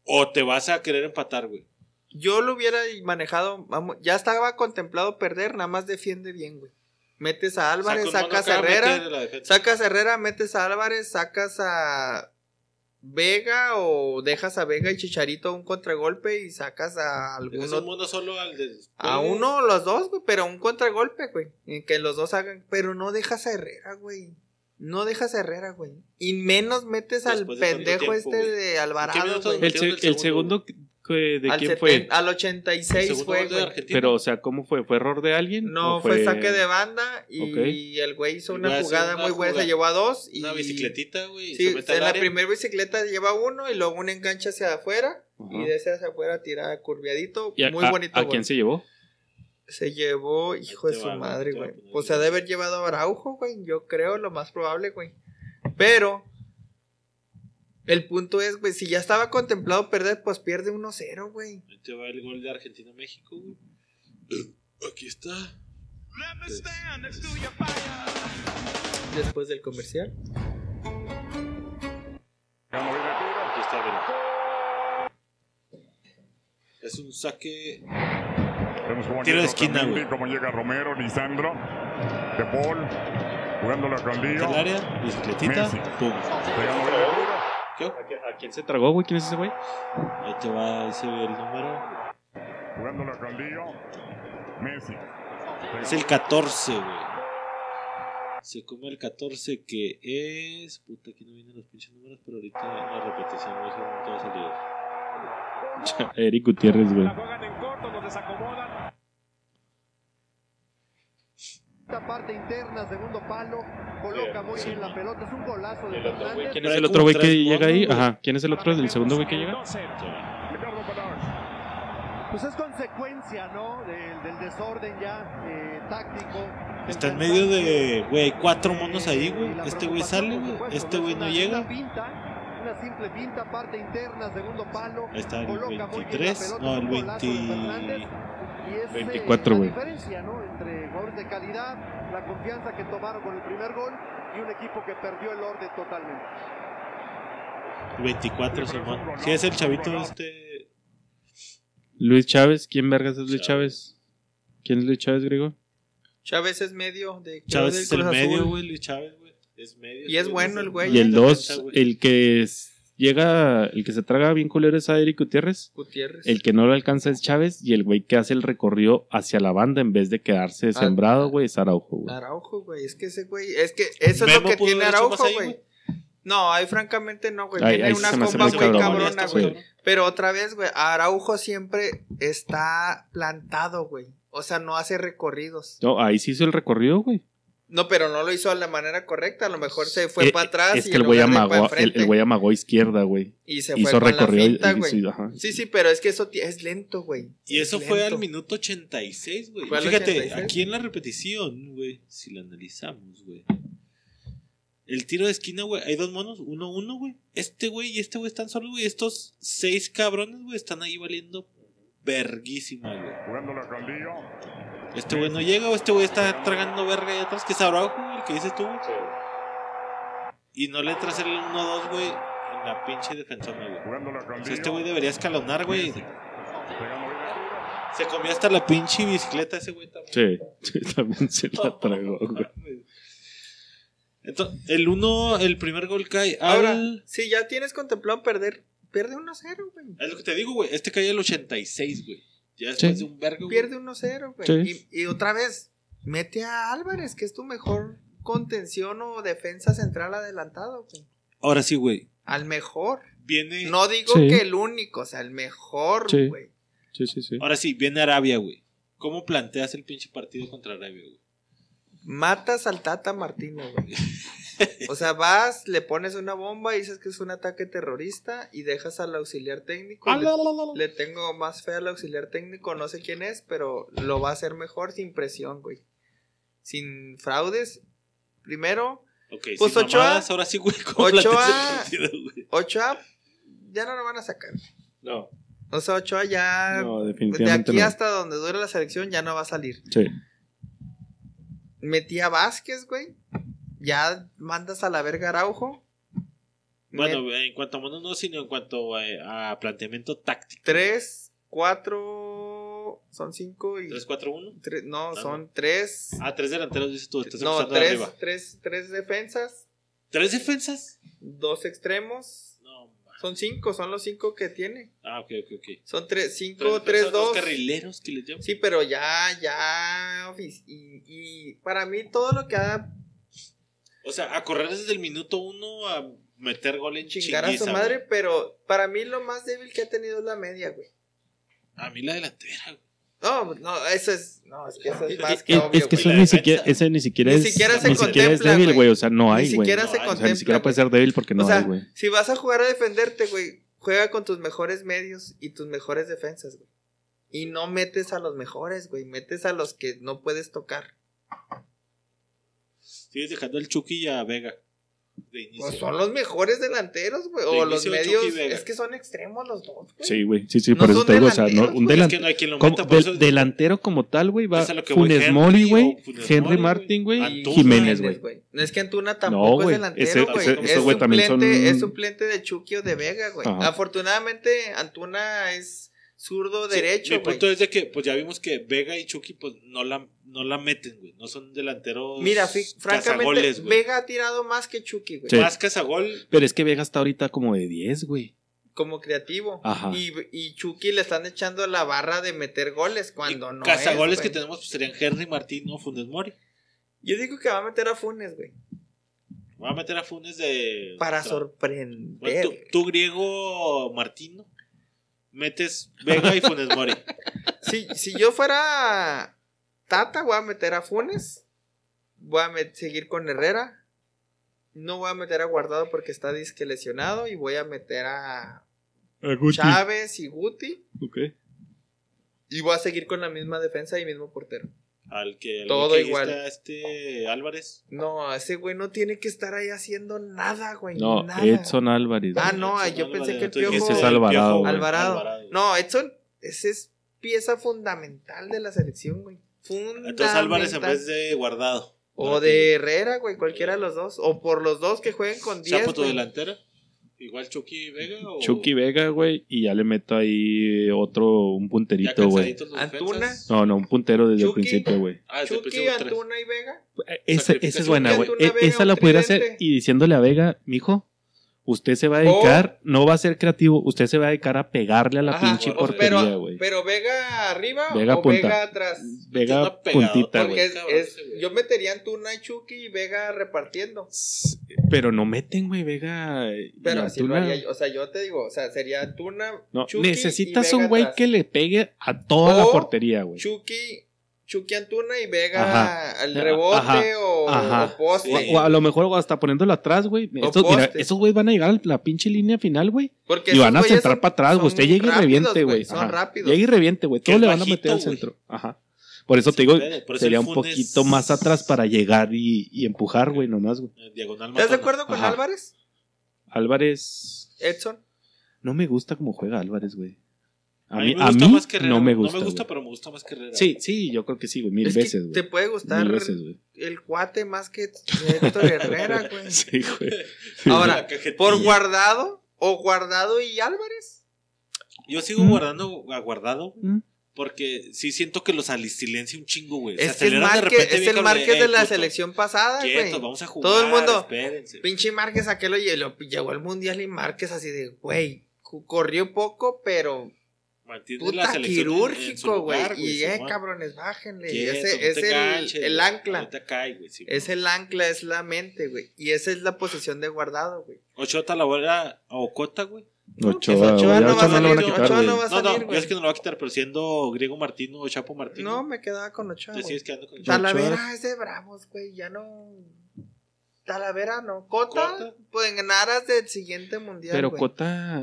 O te vas a querer empatar, güey. Yo lo hubiera manejado, vamos, ya estaba contemplado perder, nada más defiende bien, güey. Metes a Álvarez, Saca sacas a Herrera, sacas a Herrera, metes a Álvarez, sacas a Vega o dejas a Vega y Chicharito un contragolpe y sacas a alguno un mundo solo al de- A uno o los dos, güey, pero un contragolpe, güey. Que los dos hagan. Pero no dejas a Herrera, güey. No dejas a Herrera, güey. Y menos metes al Después pendejo tiempo, este de ¿En qué Alvarado, güey. El segundo, que- ¿de Al, quién 70 fue? al El 86 segundo fue, de. Pero, o sea, ¿cómo fue? ¿Fue error de alguien? No, ¿O fue saque de banda y el güey hizo una a jugada una muy buena, se llevó a dos. Y... Una bicicletita, güey. Sí, se mete en la primera bicicleta lleva uno y luego un enganche hacia afuera. Ajá. Y de ese hacia afuera tira curviadito. ¿Y a, muy a- bonito. ¿A gol. quién se llevó? Se llevó, hijo de su va, madre, a güey. poner Pues se ha de haber llevado a Araujo, güey. Yo creo lo más probable, güey. Pero el punto es, güey, si ya estaba contemplado perder, pues pierde 1-0, güey. Ahí te va el gol de Argentina-México, güey. Aquí está. Después del comercial. Aquí está, mira. Es un saque. Vemos cómo Tiro de esquina, güey. Cómo llega Romero, Lisandro, De Paul, jugándole a Caldillo. del área, bicicletita, pum. Pegando el. ¿Qué? ¿A quién, a quién se tragó, güey? ¿Quién es ese güey? Ahí te va ese el número. Jugándole a Caldillo. Messi. Es el 14, güey. Se come el 14 que es. Puta, aquí no vienen los pinches números, pero ahorita en la repetición no sé dónde va a salir. Eric Gutiérrez, güey. Esta parte interna, segundo palo, coloca muy bien la pelota, es un golazo de Fernández. ¿Quién es el otro güey que llega ahí? Ajá. ¿Quién es el otro? ¿El segundo güey que llega? Pues es consecuencia, ¿no? Del, del desorden ya eh, táctico. Está en medio de, güey, cuatro monos ahí, Eh, y güey. Este güey sale, güey. Este güey no llega. Pinta, una simple pinta, parte interna, segundo palo. Ahí está el coloca muy bien la 23. pelota, No, el un golazo de 20. Fernández. Y es, eh, 24, la güey. diferencia, ¿no? Entre jugadores de calidad, la confianza que tomaron con el primer gol y un equipo que perdió el orden totalmente. 24, Simón. Sí, es el chavito este. Luis Chávez. ¿Quién vergas es Luis Chávez. Chávez? ¿Quién es Luis Chávez, griego? Chávez es medio de Chávez es el Cruz medio, güey. Luis Chávez, güey. Es medio. Y es bueno el güey. Y el Ella 2, güey. el que es- llega, el que se traga bien culero es a Eric Gutiérrez. Gutiérrez. El que no lo alcanza es Chávez y el güey que hace el recorrido hacia la banda en vez de quedarse Ah. sembrado, güey, es Araujo, güey. Araujo, güey. Es que ese güey. Es que eso es lo que tiene Araujo, güey. No, ahí francamente no, güey. Tiene una comba muy cabrona, sí. güey. Pero otra vez, güey, Araujo siempre está plantado, güey. O sea, no hace recorridos. No, ahí sí hizo el recorrido, güey. No, pero no lo hizo de la manera correcta. A lo mejor se fue Eh, para atrás Es y que el en güey amagó, el, el güey amagó izquierda, güey. y se Hizo fue con la y- finta, y- güey. sí. Sí, sí, pero es que eso es lento, güey. Y Es eso fue lento. al minuto 86, güey. Fíjate, 86. aquí en la repetición, güey, si la analizamos, güey. El tiro de esquina, güey, hay dos monos, uno, uno, güey. Este güey y este güey están solos, güey. Estos seis cabrones, güey, están ahí valiendo verguísima, güey. Este güey no llega o este güey está tragando verga ahí atrás, que es Araujo, güey, el que dices tú, güey. Y no le entras el 1-2, güey, en la pinche defensora, güey. O sea, este güey debería escalonar, güey. Se comió hasta la pinche bicicleta ese güey también. Sí, sí, también se la tragó, güey. Entonces, el uno, el primer gol cae Ahora, al... si ya tienes contemplado perder, pierde 1-0, güey. Es lo que te digo, güey. Este cae al 86, güey. Ya después Sí. de un vergo, güey. Pierde 1-0, güey. Sí. Y, y otra vez, mete a Álvarez, que es tu mejor contención o defensa central adelantado, güey. Ahora sí, güey. Al mejor. Viene... No digo Sí. que el único, o sea, el mejor, Sí. güey. Sí, sí, sí. Ahora sí, viene Arabia, güey. ¿Cómo planteas el pinche partido contra Arabia, güey? Matas al Tata Martino, güey. O sea, vas, le pones una bomba y dices que es un ataque terrorista y dejas al auxiliar técnico. Ah, Le, le tengo más fe al auxiliar técnico, no sé quién es, pero lo va a hacer mejor sin presión, güey. Sin fraudes. Primero, Ok, Pues Ochoa- mamadas, ahora sí, güey. ¿Cómo Ochoa- partido, güey? Ochoa ya no lo van a sacar. No, O sea, Ochoa ya no, de aquí no. hasta donde dure la selección ya no va a salir. Sí. Metí a Vázquez, güey. Ya mandas a la verga Araujo. Bueno, en cuanto a monos no, sino en cuanto a, planteamiento táctico. 3, 4, son 5 y... 3-4-1. tres- no, Ah, son 3... Ah, tres delanteros, dices tú. Estás No, empezando de 3 arriba. tres, tres defensas, ¿Tres defensas? dos extremos. No. ma. Son 5, son los 5 que tiene. Ah, ok, ok, ok. Son 3, 5, Tres 3, defensas, dos 2. carrileros que les llaman. Sí, pero ya, ya... Y, y para mí todo lo que ha O sea, a correr desde el minuto uno a meter gol en chingar a su madre, güey. pero para mí lo más débil que ha tenido es la media, güey. A mí la delantera, güey. No, no, eso es. No, es que eso es más Es, que es- obvio. es que eso ni siquiera, ese ni siquiera Ni es, siquiera se ni siquiera es contempla, débil, güey. O sea, no hay, Ni güey. siquiera No se hay, o sea, O sea, contempla. ni siquiera puede ser débil porque no o sea, hay, güey. si vas a jugar a defenderte, güey, juega con tus mejores medios y tus mejores defensas, güey. Y no metes a los mejores, güey. Metes a los que no puedes tocar. Sigues dejando el Chucky y a Vega. De inicio. Pues son los mejores delanteros, güey. O los medios. Es que son extremos los dos, güey. Sí, güey. Sí, sí, No por eso son te digo, o sea, no, un güey. es delan- que no hay quien lo como meta, del- eso- delantero como tal, güey, va Es a lo que voy, Funes Mori, güey, Henry Martin, güey, Jiménez, güey. No es que Antuna tampoco es delantero, güey. es, suplente, son- es suplente de Chucky o de Vega, güey. Afortunadamente, Antuna es zurdo Sí, derecho, Mi güey. punto es de que, pues ya vimos que Vega y Chucky, pues no la, no la meten, güey. No son delanteros. Mira, francamente, güey. Vega ha tirado más que Chucky, güey. Sí. Más cazagol. Pero es que Vega está ahorita como de 10, güey. Como creativo. Ajá. Y, y Chucky le están echando la barra de meter goles cuando y no cazagoles es, que tenemos pues, serían Henry Martín o Funes Mori. Yo digo que va a meter a Funes, güey. Voy a meter a Funes de. Para tra- sorprender. Bueno, tú, tú, griego Martino. Metes Vega y Funes Mori. Si, si yo fuera Tata, voy a meter a Funes. Voy a seguir con Herrera. No voy a meter a Guardado porque está disque lesionado. Y voy a meter a Chávez y Guti. Ok. Y voy a seguir con la misma defensa y mismo portero. Al que, al Todo que igual. está este Álvarez. No, ese güey no tiene que estar ahí haciendo nada, güey. No, nada. Edson Álvarez. Ah, no, Edson yo pensé que el Piojo- Ese es Alvarado. Alvarado. No, Edson, ese es pieza fundamental de la selección, güey. Fundamental. Entonces Álvarez en vez de guardado. O de Herrera, güey, cualquiera de los dos. O por los dos que jueguen con 10. Chapo tu delantera. Igual Chucky Vega o. Chucky Vega, güey, y ya le meto ahí otro, un punterito, güey. Antuna. No, no, un puntero desde el principio, güey. Ah, Chucky. Antuna y Vega. Esa, esa es buena, güey. E- Vega, Esa la pudiera hacer y diciéndole a Vega, mijo, usted se va a dedicar, no va a ser creativo, usted se va a dedicar a pegarle a la Ajá, pinche pero, güey. pero Vega arriba Vega o punta. Vega atrás. Vega puntita, güey. Yo metería Antuna y Chucky y Vega repartiendo. Pero no meten, güey, Vega. y Pero así lo haría yo. O sea, yo te digo, o sea, sería Antuna, No, Chucky necesitas y Vega un güey que le pegue a toda la portería, güey. Chucky, Chucky Antuna y Vega Ajá. al rebote Ajá. o, Ajá. o poste. O, o a lo mejor hasta poniéndolo atrás, güey. Estos, mira, poste. esos güey van a llegar a la pinche línea final, güey. Y van a güeyes centrar para atrás, güey. Usted llega y reviente, güey. Son rápidos. Llega y reviente, güey. Todo le van a meter al centro. Ajá. Por eso te digo, puede, por eso sería un poquito más atrás para llegar y, y empujar, güey, nomás, güey. Eh, ¿Estás de acuerdo con Ajá. Álvarez? Álvarez. Edson. No me gusta cómo juega Álvarez, güey. A, A mí, mí me a gusta mí más que Herrera. no me gusta. No me gusta, güey. pero me gusta más que Herrera. Sí, sí, yo creo que sí, güey. Mil Es veces, te güey. puede gustar Mil veces, güey. el cuate más que Héctor Herrera, güey. Sí, güey. Ahora. ¿por guardado o guardado y Álvarez? Yo sigo Mm. guardando a guardado. Mm. Porque sí siento que los silencia un chingo, güey. Es de el Márquez de la puto, selección pasada, güey. vamos a jugar. Todo el mundo, Espérense. Pinche Márquez, aquel y lo llegó al mundial y Márquez así de, güey, corrió poco, pero Mantiene la puta su quirúrgico, güey. Y eh, cabrones, bájenle. Quieto, ese no te es el, ganches, el ancla. Ahorita cae, güey, sí. Es el ancla, es la mente, güey. Y esa es la posición de guardado, güey. Ochoa Talavera a Ocota, güey. No, Ochoa, Ochoa güey. no va a no salir, quitar, Ochoa no va a No, no, salir, yo güey. es que no lo va a quitar, pero siendo Griego Martino o Chapo Martino. No, me quedaba con Ochoa, te sigues quedando con Ochoa. Talavera es de Bravos, güey. Ya no. Talavera no. Cota, Cota. pues en aras del siguiente mundial. Pero güey. Cota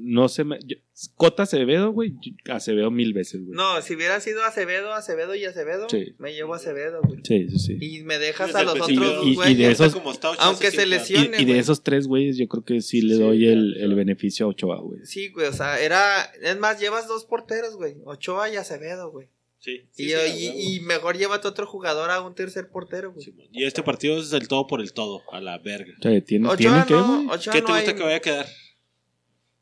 no se me. yo- Cota Acevedo, güey. Acevedo mil veces, güey. No, si hubiera sido Acevedo, Acevedo y Acevedo, Sí. me llevo a Acevedo, güey. Sí, sí, sí. Y me dejas a los principio, otros y- y güeyes. de esos- Como está Ochoa, Aunque se lesione. Y, y de güey. esos tres güeyes, yo creo que sí le Sí, doy el, claro. el beneficio a Ochoa, güey. Sí, güey, o sea, era. Es más, llevas dos porteros, güey. Ochoa y Acevedo, güey. Sí. Y, sí, a y- huevo. y mejor llévate otro jugador a un tercer portero, güey. Y este partido es del todo por el todo, a la verga. O sea, ¿tiene, Ochoa ¿tiene que, no, güey? Ochoa ¿Qué no te gusta hay- que vaya a quedar?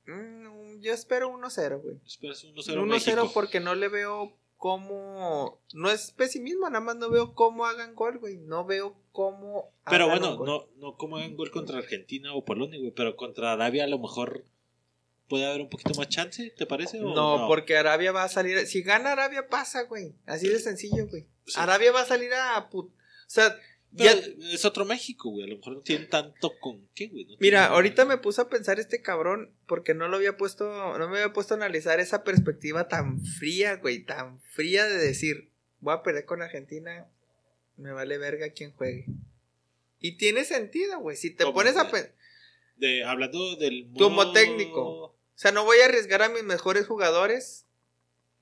Mm, yo espero 1-0, güey. Esperas 1-0 1-0 México. porque no le veo cómo... No es pesimismo, nada más no veo cómo hagan gol, güey. No veo cómo... Pero hagan bueno, gol. no, no como hagan gol contra Argentina o Polonia, güey. Pero contra Arabia a lo mejor puede haber un poquito más chance, ¿te parece? o No, porque Arabia va a salir... Si gana Arabia pasa, güey. Así de sencillo, güey. Sí. Arabia va a salir a... put- O sea, ya... es otro México, güey. A lo mejor no tienen tanto con qué, güey. No Mira, ahorita me puse a pensar este cabrón porque no lo había puesto, no me había puesto a analizar esa perspectiva tan fría, güey, tan fría de decir, voy a perder con Argentina, me vale verga quien juegue. Y tiene sentido, güey, si te pones a De, hablando del. Como modo- técnico. O sea, no voy a arriesgar a mis mejores jugadores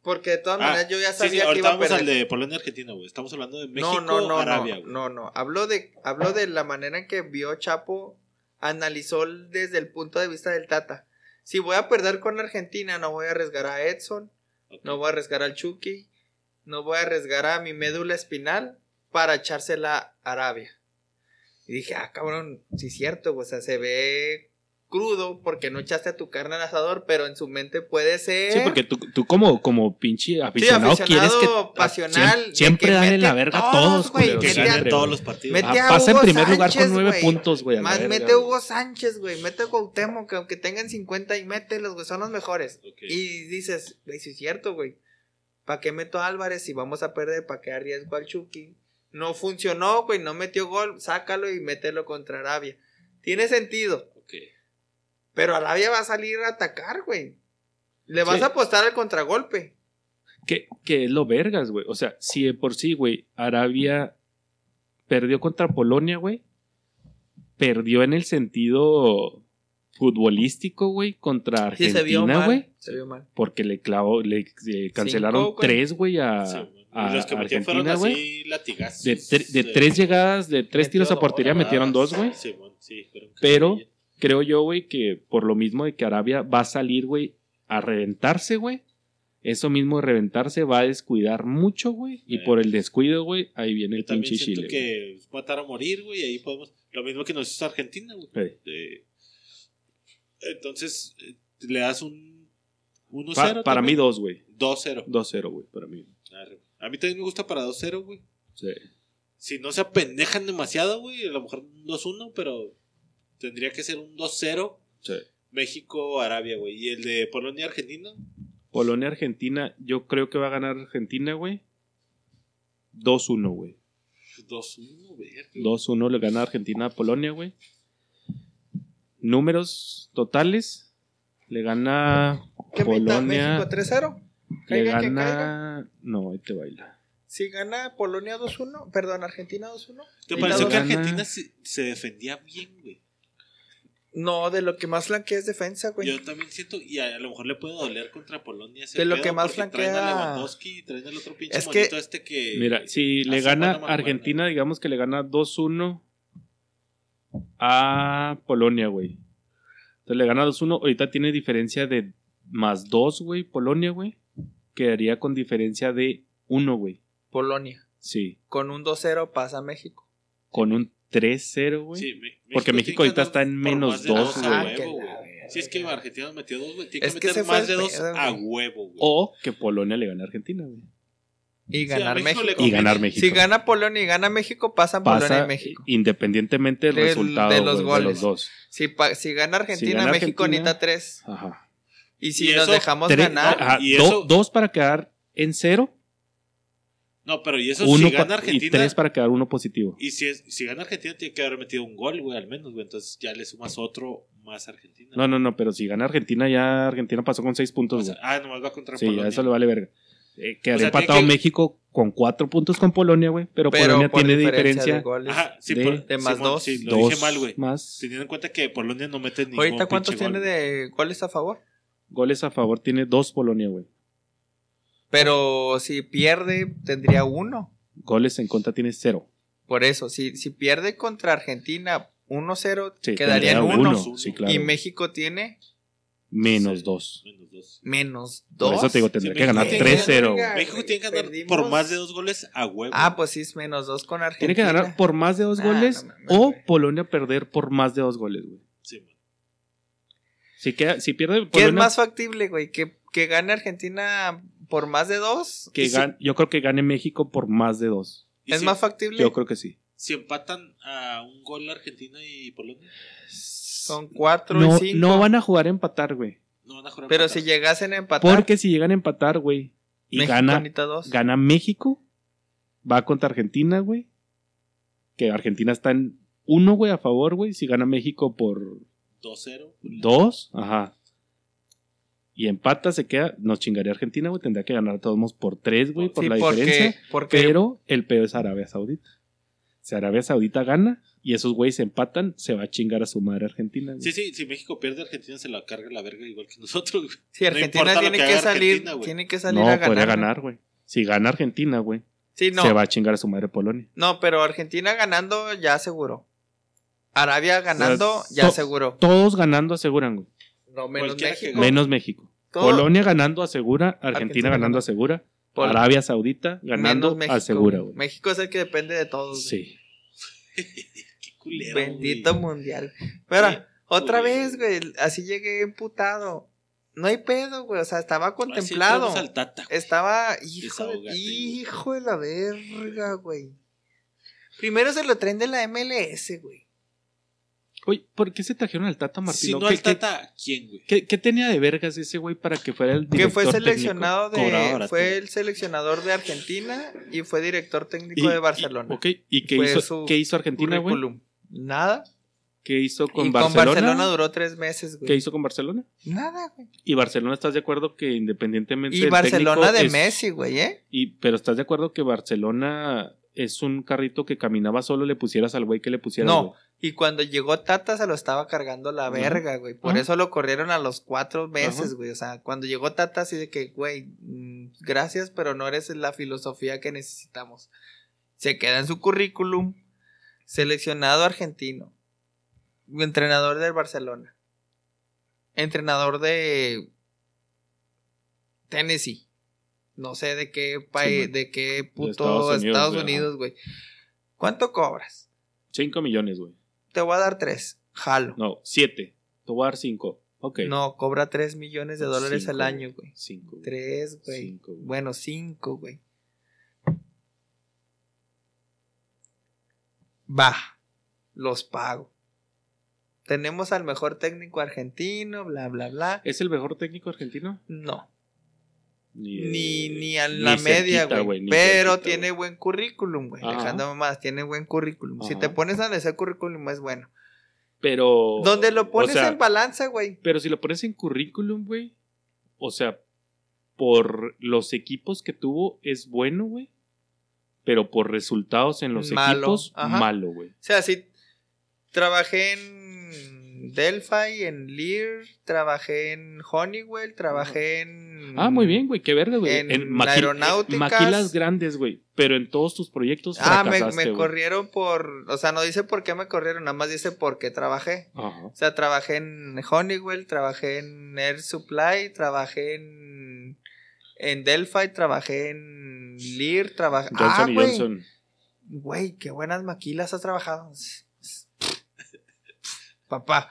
porque de todas Ah, maneras yo ya sí, sabía sí, que ahorita iba a perder. al de Polonia Argentina, güey. Estamos hablando de México, no, no, no, Arabia, no, güey. no, no. Hablo de, hablo de la manera en que vio Chapo, analizó desde el punto de vista del Tata. Si voy a perder con Argentina, no voy a arriesgar a Edson, no voy a arriesgar al Chucky, no voy a arriesgar a mi médula espinal para echársela a Arabia. Y dije, ah, cabrón, sí es cierto, o sea, se ve crudo porque no echaste a tu carne al asador, pero en su mente puede ser. Sí, porque tú, tú como, como pinche aficionado, quieres que pasional, siem- de siempre que darle la verga a todos, güey, Que siempre, ganen todos los partidos. Mete Ah, a pasa en primer lugar con nueve puntos, güey. Más verga, mete a. Hugo Sánchez, güey. Mete a Cuauhtémoc, que aunque tengan 50 y mételos, güey. Son los mejores. Y dices, güey, sí es cierto, güey. ¿Para qué meto a Álvarez si vamos a perder? ¿Para qué arriesgo al Chucky? No funcionó, güey. No metió gol. Sácalo y mételo contra Arabia. Tiene sentido. Pero Arabia va a salir a atacar, güey. Le vas Sí. a apostar al contragolpe. Que, que es lo vergas, güey. O sea, si de por sí, güey, Arabia perdió contra Polonia, güey. Perdió en el sentido futbolístico, güey, contra Sí, se vio Argentina, mal. güey. Se vio mal. Porque le clavó, le, le cancelaron Cinco, tres, güey, a, Sí, a Y los que metió fueron Argentina, güey. así latigazos. De, tre- de tres llegadas, de tres Metió tiros a portería, metieron dos, güey. Sí, bueno, sí, Pero-. Creo yo, güey, que por lo mismo de que Arabia va a salir, güey, a reventarse, güey. Eso mismo de reventarse va a descuidar mucho, güey. Y Eh. por el descuido, güey, ahí viene Yo el pinche siento Chile. güey. que matar a morir, güey, ahí podemos... Lo mismo que nos hizo Argentina, güey. Ey. De- Entonces, eh, le das un 1-0. Pa- para mí, también. dos, güey. 2-0. 2-0, güey, para mí. A mí también me gusta para 2-0, güey. Sí. Si no se apendejan demasiado, güey, a lo mejor un 2-1, pero tendría que ser un 2-0 sí. México-Arabia, güey. Y el de Polonia-Argentina, Polonia-Argentina, yo creo que va a ganar Argentina, güey. 2-1, güey. 2-1, verga. 2-1 le gana Argentina a Polonia, güey. Números totales. Le gana ¿Qué Polonia. México 3-0? Le gana. No, ahí te baila. Si gana Polonia 2-1, perdón, Argentina 2-1. ¿Te pareció que Argentina se, se defendía bien, güey? No, de lo que más flanquea es defensa, güey. Yo también siento, y a, a lo mejor le puede doler contra Polonia. ese De lo pedo, que más porque Traen a flanquea- Lewandowski y traen al otro pinche Es que- monito este que. Mira, si le gana. Argentina, digamos que le gana 2-1 a Polonia, güey. Entonces le gana 2-1. Ahorita tiene diferencia de más 2, güey, Polonia, güey. Quedaría con diferencia de 1, güey. Polonia. Sí. Con un 2-0 pasa México. Con un 3-0, güey. Sí, Porque México ahorita está en menos más de dos, a güey. huevo, Ah. Si es que Argentina nos metió dos, güey. Tiene Es que que meter más de dos pedo, a güey. huevo, güey. O que Polonia le gane a Argentina, güey. Y ganar México. Y ganar México. Si gana Polonia y gana México, pasan Polonia Pasa y México. independientemente del, Del- resultado de los goles. los dos. Si, pa- si gana Argentina, gana México Argentina- necesita 3. Ajá. Y si Y nos eso, dejamos Tres- ganar, ajá, y do- eso- dos para quedar en cero, No, pero y eso uno si gana pa- y Argentina. tres para quedar uno positivo. Y si, es, si gana Argentina, tiene que haber metido un gol, güey, al menos, güey. Entonces ya le sumas otro más Argentina. No, no, no, pero si gana Argentina, ya Argentina pasó con seis O puntos. sea, güey. ah, nomás va contra sí, Polonia. a eso le vale verga. Eh, quedaría O sea, empatado que- México con cuatro puntos con Polonia, güey. Pero, pero Polonia por tiene diferencia, diferencia de goles. Ajá, sí, de- por- de más Simón, dos. Sí, lo dos dije mal, güey. más. Teniendo en cuenta que Polonia no mete ningún Ahorita, ¿cuántos tiene gol. de goles a favor? Goles a favor tiene dos Polonia, güey. Pero si pierde, tendría uno. Goles en contra tiene cero. Por eso, si, si pierde contra Argentina 1-0, Sí, quedaría en uno. Sí, claro. Y México tiene Menos Sí, dos. Menos dos. Menos dos. Por eso te digo, tendría Sí, que ganar México- 3-0. güey. Verga, México tiene que ganar perdimos. por más de dos goles a huevo. Ah, pues sí, es menos dos con Argentina. Tiene que ganar por más de dos Ah, goles no o. Polonia perder por más de dos goles, güey. Sí, man. Si, queda, si pierde ¿Qué es Polonia, más factible, güey? ¿Que, que gane Argentina por más de dos? que Y si- gan- yo creo que gane México por más de dos. ¿Y ¿Es si, más factible? Yo creo que sí. si empatan a un gol Argentina y Polonia? Son cuatro No, y cinco. no van a jugar a empatar, güey. No van a jugar a Pero empatar. si llegasen a empatar, Porque si llegan a empatar, güey, y México gana, gana México, va contra Argentina, güey. Que Argentina está en uno, güey, a favor, güey. Si gana México por 2-0. dos, ajá. Y empata, se queda, nos chingaría Argentina, güey. Tendría que ganar todos modos por tres, güey, por Sí, la porque, diferencia. porque Pero el pedo es Arabia Saudita. Si Arabia Saudita gana y esos güeyes empatan, se va a chingar a su madre Argentina. güey. Sí, sí, si México pierde, Argentina se la carga la verga igual que nosotros. güey. si no Argentina tiene que salir, Argentina, güey. tiene que salir no, a ganar. podría güey. ganar, güey. Si gana Argentina, güey, Sí, no. se va a chingar a su madre Polonia. No, pero Argentina ganando ya aseguró. Arabia ganando sea, ya to- aseguró. Todos ganando aseguran, güey. No, menos México. Menos México. Todo- Polonia ganando asegura, Argentina, Argentina ganando asegura, Pol- Arabia Saudita ganando menos México, asegura, güey. México es el que depende de todos. Sí. Qué culero. Bendito güey. mundial. Pero, Sí, otra güey. vez, güey, así llegué emputado. No hay pedo, güey. O sea, estaba contemplado. Tata. Estaba, hijo de, hijo de la verga, güey. Primero se lo traen de la MLS, güey. Oye, ¿por qué se trajeron al Tata Si Martino? no ¿Qué, al qué- Tata, ¿quién, güey? qué- qué tenía de vergas ese güey para que fuera el Que director fue técnico? seleccionado de. Fue el seleccionador de Argentina y fue director técnico Y- de Barcelona. y- ok, ¿y qué Fue hizo, qué hizo Argentina, güey? Nada. ¿Qué hizo con y Barcelona? con Barcelona duró tres meses, güey. ¿Qué hizo con Barcelona? Nada, güey. Y Barcelona, ¿estás de acuerdo que independientemente Y del Barcelona técnico de es- Messi, güey, ¿eh? Y, pero ¿estás de acuerdo que Barcelona es un carrito que caminaba solo, le pusieras al güey que le pusieras? No. güey? Y cuando llegó Tata se lo estaba cargando la verga, güey. Por eso lo corrieron a los cuatro Ajá. güey. O sea, cuando llegó Tata así de que, güey, mm, gracias, pero no eres la filosofía que necesitamos. Se queda en su currículum. Seleccionado argentino. Entrenador del Barcelona. Entrenador de Tennessee. No sé de qué país, man. de qué puto Estados Estados Unidos, güey. ¿Cuánto cobras? Cinco millones, güey. Te voy a dar tres. Jalo. No, siete. Te voy a dar cinco. Ok. No, cobra 3 millones de dólares Cinco, al año, güey. Cinco. güey. 3, güey. Cinco, güey. Bueno, 5, güey. Va, los pago. Tenemos al mejor técnico argentino, bla, bla, bla. ¿Es el mejor técnico argentino? No, Ni, ni, ni a ni la media, güey. Pero cerquita, tiene buen currículum, güey. Dejando más, tiene buen currículum. Si te pones a analizar currículum, es bueno. Pero. Donde lo o pones sea, en balanza, güey. Pero si lo pones en currículum, güey. O sea, por los equipos que tuvo, es bueno, güey. Pero por resultados en los Malo, equipos, ajá. malo, güey. O sea, sí, trabajé en Delphi, en Lear, trabajé en Honeywell, trabajé en... Ah, muy bien, güey. Qué verga, güey. En maqui- aeronáuticas. maquilas grandes, güey. Pero en todos tus proyectos Ah, me, corrieron por... O sea, no dice por qué me corrieron, nada más dice por qué trabajé. Ajá. O sea, trabajé en Honeywell, trabajé en Air Supply, trabajé en... En Delphi, trabajé en Lear, trabajé... Johnson ah, y. Johnson. Güey, qué buenas maquilas has trabajado. Papá.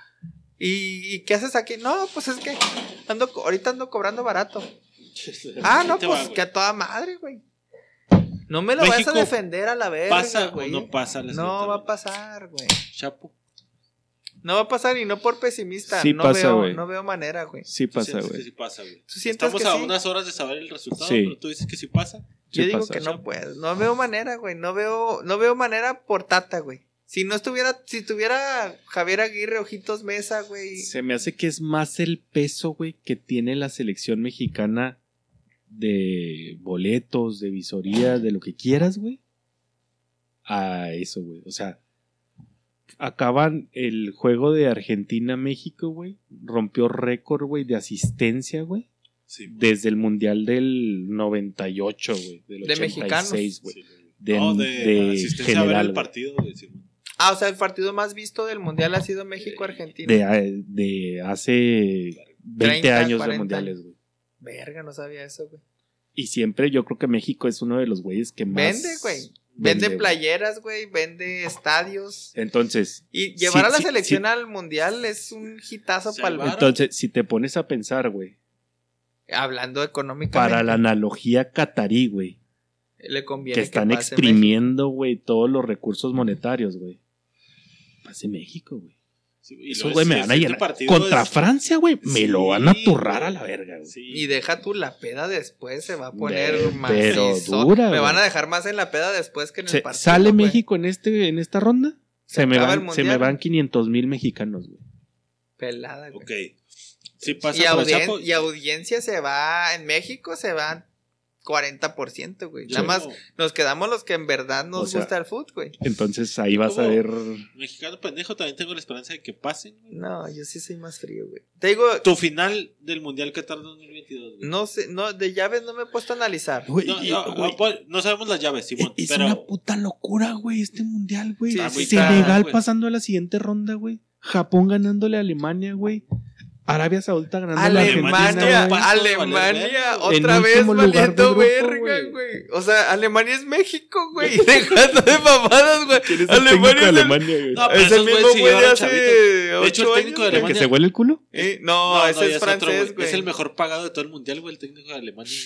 ¿Y, y qué haces aquí? No, pues es que ando, ahorita ando cobrando barato. Ah, no, va, pues que a toda madre, güey. No me lo vayas México a defender a la verga, ¿Pasa o güey. no pasa la No va a pasar, güey. Chapo. No va a pasar y no por pesimista. Sí no, pasa, veo, güey. no veo manera, güey. Sí Tú pasa, sientes que güey. sí pasa, güey. ¿Tú sientes Estamos que a sí? unas horas de saber el resultado, Sí. pero tú dices que sí pasa. Sí Yo digo pasa. que no puedo. No veo manera, güey. No veo, no veo manera por Tata, güey. Si no estuviera, si tuviera Javier Aguirre, Ojitos Mesa, güey. Se me hace que es más el peso, güey, que tiene la selección mexicana de boletos, de visorías, de lo que quieras, güey. A eso, güey. O sea, acaban el juego de Argentina-México, güey. Rompió récord, güey, de asistencia, güey. Sí. Desde el Mundial del 98, güey. Del De 86, güey. Sí, De, no, de, de asistencia a ver general, el güey. partido, güey. Ah, o sea, el partido más visto del mundial ha sido México-Argentina. de, de hace 20 30, años 40 de mundiales, güey. Verga, no sabía eso, güey. Y siempre yo creo que México es uno de los güeyes que más. Vende, güey. Vende playeras, güey. Vende estadios. Entonces, Y llevar a la sí, selección sí. al mundial es un hitazo para el entonces, si te pones a pensar, güey, Hablando económicamente. para la analogía catarí, güey, le conviene que están pase exprimiendo, güey, todos los recursos monetarios, güey. Pase México, güey. Sí, y Eso, güey, me van a llenar. Contra es- Francia, güey, me Sí, lo van a turrar a la verga, güey. Sí. Y deja tú la peda después, se va a poner Ve- más. pero dura, Me van a dejar más en la peda después que en Se- el partido. ¿Sale. México en este en esta ronda? Se Se, me, van, se me van 500 mil mexicanos, güey. Pelada, güey. Ok. Si pasa y, audien- y audiencia se va, en México se va 40%, güey. Nada Sí. más nos quedamos los que en verdad nos O sea, gusta el fútbol, güey. Entonces ahí vas a ver. Mexicano pendejo, también tengo la esperanza de que pasen. güey. No, yo sí soy más frío, güey. Te digo, Tu final del Mundial Qatar 2022. güey. no sé, no, de llaves no me he puesto a analizar. Güey, No, y- no, güey, no, pues, no sabemos las llaves, Simón. es pero una puta locura, güey, este mundial, güey. Sí, Senegal güey. pasando a la siguiente ronda, güey. Japón ganándole a Alemania, güey. Arabia Saudita ganando Alemania, Argentina, güey. Alemania, otra vez de valiendo verga, güey. O sea, Alemania es México, güey. Dejando de mamadas, güey. ¿Quién es el Alemania técnico de es el- Alemania, güey? No, Es el mismo güey de hace. De hecho, el técnico de ¿El que Alemania. se huele el culo? Eh, no, No, ese no, es francés, güey. Es el mejor pagado de todo el mundial, güey, el técnico de Alemania.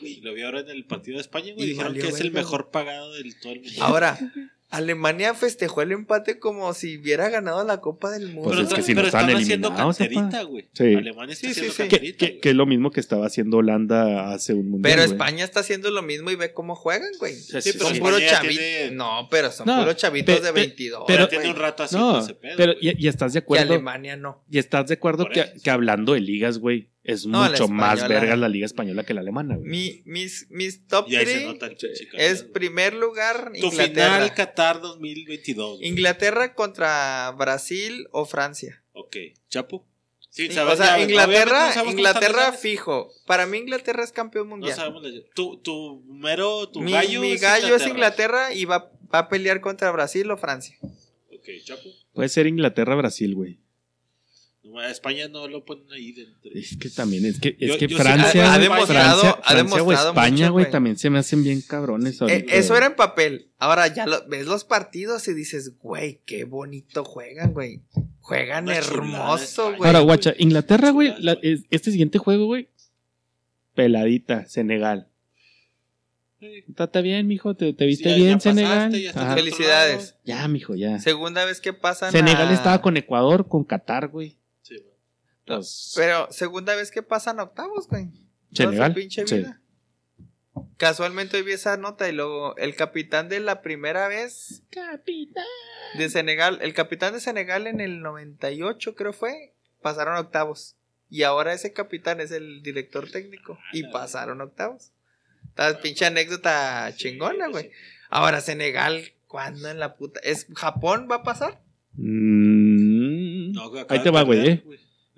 güey. Lo vi ahora en el partido de España, güey. Dijeron que es el mejor pagado del todo el mundial. Ahora, Alemania festejó el empate como si hubiera ganado la Copa del Mundo. Pues pero es que si no pero están eliminados, canterita, güey. Sí. Alemania está Sí, sí, haciendo sí. Que, canterita. que- güey. que es lo mismo que estaba haciendo Holanda hace un mundial. Pero. España está haciendo lo mismo y ve cómo juegan, güey. Sí, Sí, pero son puros chavitos. tiene- No, pero son No, puros chavitos pe- de pe- 22. Pero pero, tiene un rato haciendo No, ese pedo. pero y, y estás de Y acuerdo. Alemania no. Y estás de acuerdo que hablando de ligas, güey, es No, mucho más verga la liga española que la alemana, güey. Mi, mis, mis top Y ahí se 3 nota el pinche es primer lugar Tu Inglaterra. final Qatar 2022. güey. Inglaterra contra Brasil o Francia. Ok. ¿Chapo? Sí, o sea, Inglaterra, no Inglaterra fijo. Para mí Inglaterra es campeón No mundial. sabemos. Tu, tu mero, tu mi gallo, mi es gallo es Inglaterra y va, va a pelear contra Brasil o Francia. Ok, Chapo. Puede ser Inglaterra-Brasil, güey. A España no lo ponen ahí dentro. Es que también, es que, es Yo- que yo sí- Francia, ha güey, demostrado- Francia, ha Francia o España, güey, también se me hacen bien cabrones Eh, eso era en papel. Ahora ya lo, ves los partidos y dices, güey, qué bonito juegan, güey. Juegan Una hermoso, güey. Ahora, guacha, Inglaterra, güey, este siguiente juego, güey, peladita, Senegal. Trata bien, mijo, te, te viste bien, ya pasaste, Senegal. otro Felicidades. Ya, mijo, ya. Segunda vez que pasan Senegal a- estaba con Ecuador, con Qatar, güey. Pero segunda vez que pasan octavos, güey. Senegal. Sí. Casualmente hoy vi esa nota y luego el capitán de la primera vez de Senegal, el capitán de Senegal en el 98 creo fue, pasaron octavos. Y ahora ese capitán es el director técnico y pasaron a octavos. Esta pinche anécdota chingona, güey. Ahora Senegal, ¿cuándo en la puta? ¿Es Japón va a pasar? mm, No, ahí te va, güey, eh.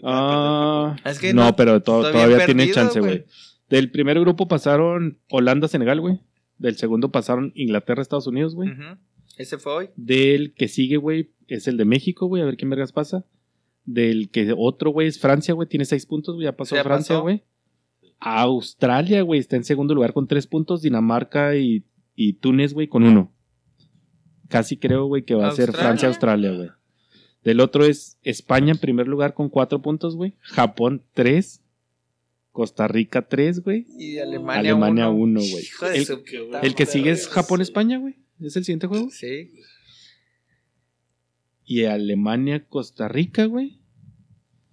Ah, Es que no, no- pero to- todavía tiene chance, güey. Del primer grupo pasaron Holanda-Senegal, güey. Del segundo pasaron Inglaterra-Estados Unidos, güey. Ese fue hoy. Del que sigue, güey, es el de México, güey. A ver quién vergas pasa. Del que otro, güey, es Francia, güey. Tiene seis puntos, güey. Ya pasó Ya Francia, güey. Australia, güey, está en segundo lugar con tres puntos. Dinamarca y, y Túnez, güey, con uno. Casi creo, güey, que va a ser Australia. Francia-Australia, güey. Del otro es España en primer lugar con cuatro puntos, güey. Japón, tres. Costa Rica, tres, güey. Y Alemania, Alemania, uno. uno, güey. Hijo de El, el que sigue es. Japón-España, güey. Es el siguiente juego. Sí. Y Alemania-Costa Rica, güey.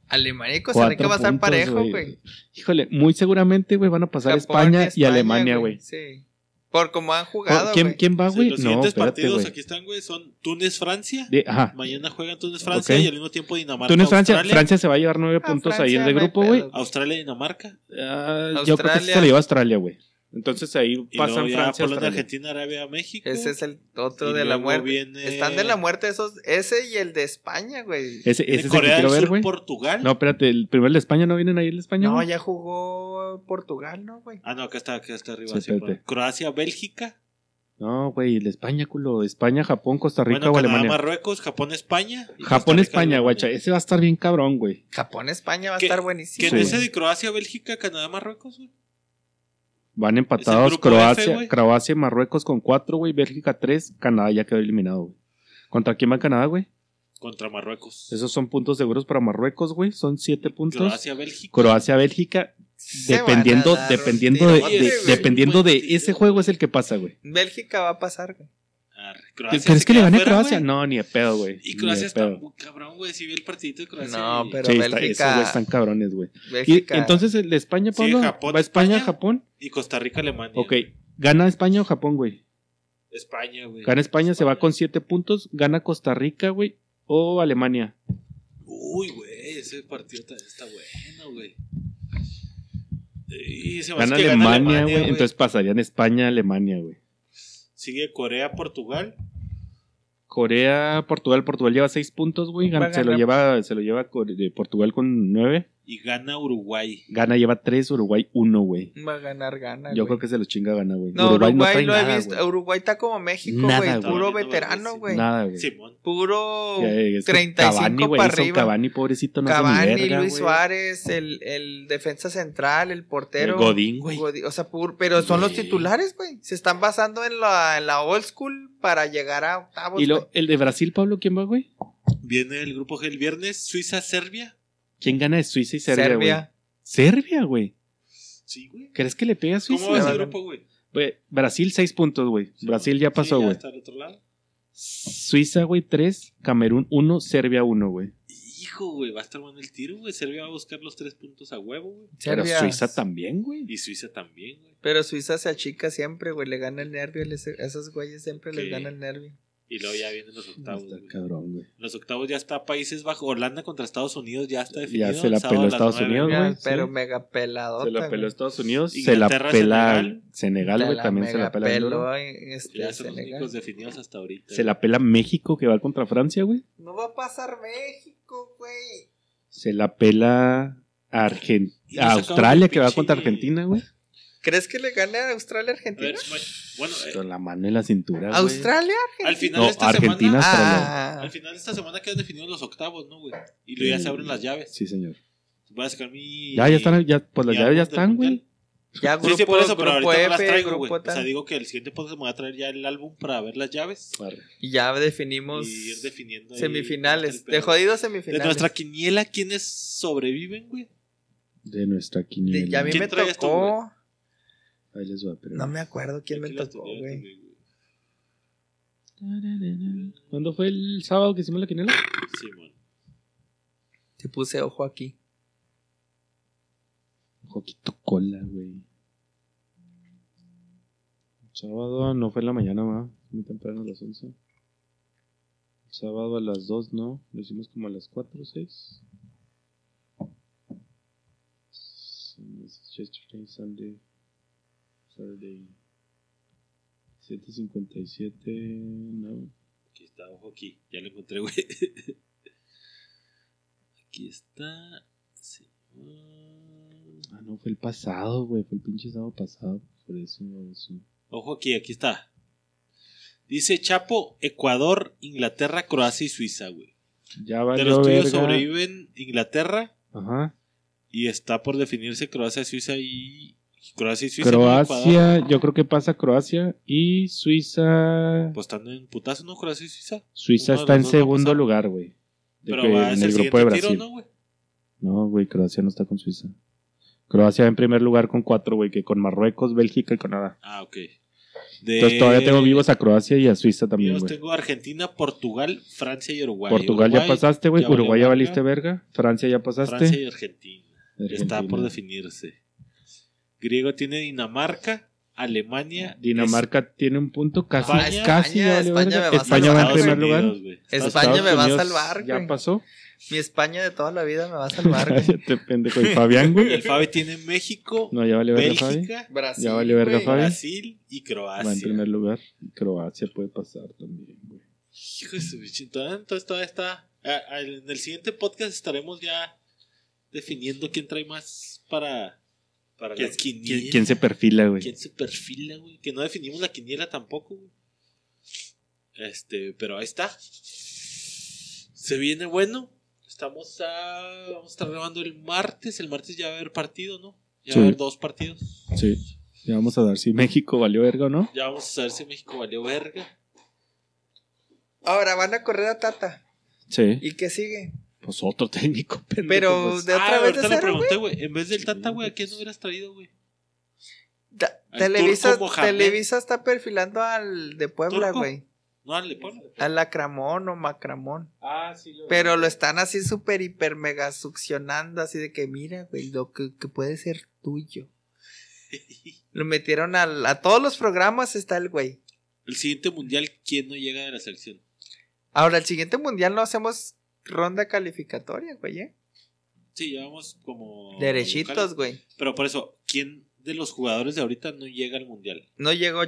Alemania y Costa Rica va a estar puntos, parejo, güey. Híjole, muy seguramente, güey, van a pasar Japón España, y Alemania, güey. Sí. Por cómo han jugado, ¿Quién, güey. ¿Quién va, Sí, güey? los no, siguientes espérate, partidos güey. aquí están, güey, son Túnez-Francia. De- Ajá. Mañana juegan Túnez-Francia Ok. y al mismo tiempo Dinamarca. Túnez, Francia. Australia. Francia se va a llevar nueve Ah, puntos Francia, ahí en el grupo, güey. Australia-Dinamarca. Ah, yo creo que Australia. se lo lleva a Australia, güey. Entonces ahí Y pasan ya Francia, Polonia. Argentina, Arabia, México. Ese es el otro Y de la muerte. viene- Están de la muerte esos. Ese y el de España, güey. Ese, ese es el que del quiero ver, Sur, güey. Portugal. No, espérate, el primer de España no vienen ahí el España. No, güey? ya jugó Portugal, ¿no, güey? Ah, no, acá está, acá está arriba. Sí, sí, espérate. Croacia, Bélgica. No, güey, el España, culo. España, Japón, Costa Rica Bueno, o Canadá, Alemania. Marruecos, Japón, España. Japón, Rica, España, guacha. Ese va a estar bien cabrón, güey. Japón, España va a ¿Qué- estar buenísimo. en Sí. ese de Croacia, Bélgica, Canadá, Marruecos, güey. Van empatados F, Croacia. Croacia y Marruecos con cuatro, güey. Bélgica tres. Canadá ya quedó eliminado, güey. ¿Contra quién va Canadá, güey? Contra Marruecos. Esos son puntos seguros para Marruecos, güey. Son siete puntos. Croacia, Bélgica. Croacia, Bélgica. Se Dependiendo, dependiendo, de, dependiendo de ese juego es el que pasa, güey. Bélgica va a pasar, güey. Croacia ¿Crees se que le gane fuera, Croacia? No, ni de pedo, güey. Y Croacia está pedo. muy cabrón, güey. Si vi el partidito de Croacia. No, pero Sí, está- esos güey están cabrones, güey. Y entonces el de España, Sí, Pablo, Japón, va España, España. Japón. Y Costa Rica, Alemania. Ok, ¿gana España o Japón, güey? España, güey. Gana España, se va con siete puntos. Gana Costa Rica, güey, o Alemania. Uy, güey. Ese partido está bueno, güey. Y se me Gana hace que Alemania, güey. Entonces pasarían España, Alemania, güey. Sigue Corea, Portugal. Corea, Portugal, Portugal lleva seis puntos, güey. Gana- Se lo lleva, se lo lleva de Portugal con nueve. Y gana Uruguay. Gana lleva tres, Uruguay uno, güey. Va a ganar, gana. Yo güey. creo que se los chinga gana, güey. No, Uruguay, trae lo he nada, visto. güey. Uruguay está como México, Nada, güey. Puro veterano, güey. Nada, güey. Simón. Puro que 35 Cavani, güey, para arriba. Cavani, pobrecito, no Cavani, verga, Luis güey. Suárez, el, el defensa central, el portero. El Godín, güey. Godín, O sea, pur- pero son los titulares, güey. Se están basando en la, en la old school para llegar a octavos. Y lo, el de Brasil, Pablo, ¿quién va, güey? Viene el grupo G el viernes. Suiza, Serbia. ¿Quién gana de Suiza y Serbia, güey? Serbia. Serbia, güey. Sí, güey. ¿Crees que le pega a ¿Cómo Suiza? va ese grupo, güey? Güey, Brasil, seis puntos, güey. Sí, Brasil ya sí, pasó, güey. está al otro lado. Suiza, güey, tres. Camerún, uno. Serbia, uno, güey. Hijo, güey, va a estar bueno el tiro, güey. Serbia va a buscar los tres puntos a huevo, güey. Pero Serbia. Suiza también, güey. Y Suiza también, güey. Pero Suiza se achica siempre, güey. Le gana el nervio. les- esos güeyes siempre les gana el nervio. Y luego ya vienen los octavos. Está güey. cabrón, güey. En Los octavos ya está Países Bajos. Holanda contra Estados Unidos ya está definido. Ya se la peló a Estados. Unidos, güey, pero sí. mega peladota. Se la peló. Estados Unidos. Se la pela Senegal. Güey. También se la pela. peló, este, Ya son los Senegal. únicos definidos hasta ahorita. Se la pela México, que va contra Francia, güey. No va a pasar México, güey. Se la pela Argen- Australia, que va contra Argentina, güey. ¿Crees que le gane a Australia a A Argentina? ver, bueno, eh, Con la mano en la cintura. ¿Australia? al final No, de esta Argentina, semana. Australia. Ah, Al final de esta semana quedan definidos los octavos, ¿no, güey? Y luego ya se abren las llaves. Sí, señor. Voy a sacar mi. Ya, ya están, ya, pues las llaves ya están, güey. Ya Sí, grupo, sí, por eso, pero grupo ahorita no las F, traigo, güey. grupo O sea, digo que el siguiente podcast me voy a traer ya el álbum para ver las llaves. Y ya definimos y ir definiendo. semifinales. De jodidos De semifinales. nuestra quiniela, ¿quiénes sobreviven, güey? De nuestra De- quiniela. ya a mí ¿Quién me trae esto, tocó. Ahí les va, pero... No me acuerdo quién me Aquí tocó, güey. ¿Cuándo fue el sábado que hicimos la quiniela? Simón. Te puse ojo aquí. Joquito cola, güey. Sábado no fue en la mañana, ma. Muy temprano a las 11. Sábado a las 2, no. Lo hicimos como a las 4 o 6. Yesterday, Sunday. Saturday. 7.57. No. Aquí está, ojo aquí. Ya lo encontré, güey. Aquí está. Ah, no, fue el pasado, güey. Fue el pinche sábado pasado. Por eso, eso. Ojo aquí, aquí está. Dice Chapo, Ecuador, Inglaterra, Croacia y Suiza, güey. Ya De valió los tuyos sobreviven Inglaterra Ajá. y está por definirse Croacia, Suiza y. Croacia y Suiza. yo creo que pasa Croacia y Suiza. Pues están en putazo, ¿no? Croacia y Suiza. Suiza uno está en segundo lugar, güey. Pero va en el grupo de Brasil. tiro, ¿no, güey? No, güey, Croacia no está con Suiza. Croacia en primer lugar con cuatro, güey, que con Marruecos, Bélgica y Canadá. Ah, ok. De- Entonces todavía tengo vivos a Croacia y a Suiza también, Vivos güey. tengo Argentina, Portugal, Francia y Uruguay. Portugal ya pasaste, güey. Uruguay ya valiste verga. Francia ya pasaste. Francia y Argentina. Argentina. Está por definirse. Griego tiene Dinamarca, Alemania. Dinamarca tiene un punto, casi, España, casi España me va a España va en salvar, primer lugar. Unidos. España Estados me va a salvar, Ya güey. pasó. Mi España de toda la vida me va a salvar. pendejo. ¿Y Fabián, güey? el Fabi tiene México, No, ya valió verga, Fabi. Bélgica, Brasil. Ya valió verga, güey. Fabi. Brasil y Va en Croacia. primer lugar. Croacia puede pasar también, güey. Hijo de su bichito. Entonces todavía está. En el siguiente podcast estaremos ya definiendo quién trae más para Para ¿Quién, las quinielas. quién- quién se perfila, güey? ¿Quién se perfila, güey? Que no definimos la quiniela tampoco, güey. Este, pero ahí está. Se viene bueno. Estamos a. Vamos a estar grabando el martes. El martes ya va a haber partido, ¿no? Ya Sí. va a haber dos partidos. Sí. Ya vamos a ver si México valió verga o no. Ya vamos a saber si México valió verga. Ahora van a correr a Tata. Sí. ¿Y qué sigue? Pues otro técnico, pendejo, Pero pues. de otra ah, vez de ahorita le pregunté, güey. En vez del Tata, güey, ¿a quién no hubieras traído, güey? Al Televisa. Televisa está perfilando al de Puebla, güey. No, dale, ponlo. Al Lacramón o Macramón. Ah, sí. Lo... Pero lo están así súper, hiper, mega succionando. Así de que mira, güey, lo que, que puede ser tuyo. Lo metieron al- a todos los programas, está el güey. El siguiente mundial, ¿quién no llega de la selección? Ahora, el siguiente mundial no hacemos ronda calificatoria, güey, ¿eh? Sí, llevamos como. Derechitos, güey. Pero por eso, ¿quién de los jugadores de ahorita no llega al mundial? No llegó.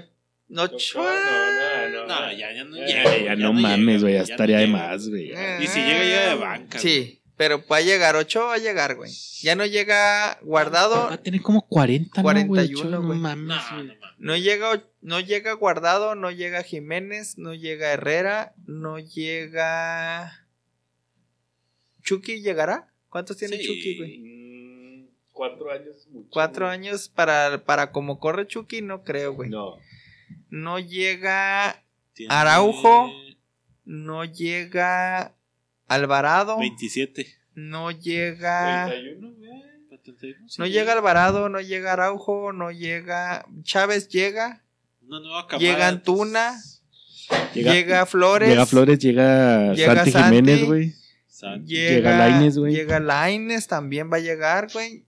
No, No, no, no. No, ya, ya no Ya, llega. ya, no mames, güey. Ya ya no estaría de más, güey. Eh, Y si llega, llega de banca. Sí, pero va a llegar, 8 va a llegar, güey. Ya no llega guardado, Va a tener como 40, ¿no, güey? 41, Ocho, güey. No mames, No, güey. no mames. no llega, no llega guardado, no llega Jiménez, no llega Herrera, no llega. ¿Chucky llegará? ¿Cuántos tiene Sí. Chucky, güey? Mm, Cuatro años. mucho, Cuatro güey. años para, para como corre Chucky, no creo, güey. No. No. llega, Tiene Araujo. no llega Alvarado, 27. no llega. 31, güey. Sí, No llega Alvarado, no llega Araujo, no llega. Chávez llega, Una nueva camada. llega Antuna, Llega, llega Flores. llega Flores, llega, Llega Santi Santi. Jiménez, güey. Llega, Llega Lainez, güey. Llega Lainez, también va a llegar, güey.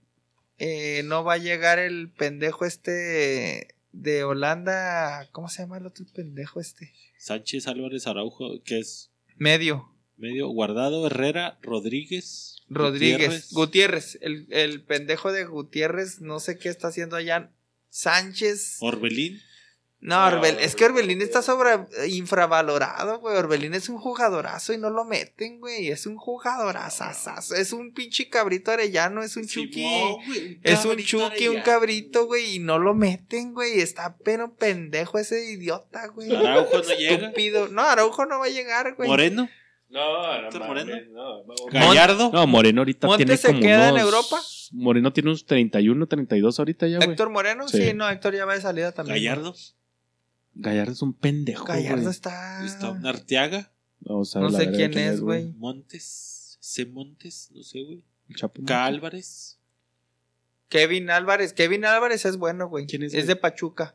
Eh, no va a llegar el pendejo este de Holanda. ¿Cómo se llama el otro pendejo este? Sánchez Álvarez Araujo, que es Medio. medio guardado. Herrera, Rodríguez. Rodríguez. Gutiérrez. Gutiérrez. El, el pendejo de Gutiérrez, no sé qué está haciendo allá. Sánchez. Orbelín. No, Orbel- es que Orbelín está sobre infravalorado, güey. Orbelín es un jugadorazo y no lo meten, güey. Es un jugadorazo. Es un pinche cabrito arellano, es un. Simón, güey, Es un chucky, un cabrito, güey, y no lo meten, güey. Está pero pendejo ese idiota, güey. Araujo no llega. Estúpido. No, Araujo no va a llegar, güey. Moreno. No, no, ¿Héctor mames, Moreno? no. Gallardo. No, Moreno ahorita ¿Montes tiene se como queda en Europa? Moreno tiene unos 31, 32 ahorita ya, güey. Héctor Moreno, sí. Sí. no, Héctor ya va de salida también. Gallardo. Gallardo es un pendejo, Gallardo güey. está. Está un Arteaga. Vamos a No sé quién es, güey. Montes. C. Montes. No sé, güey. Chapo K. Álvarez. Kevin Álvarez. Kevin Álvarez es bueno, güey. ¿Quién es, Es güey? de Pachuca.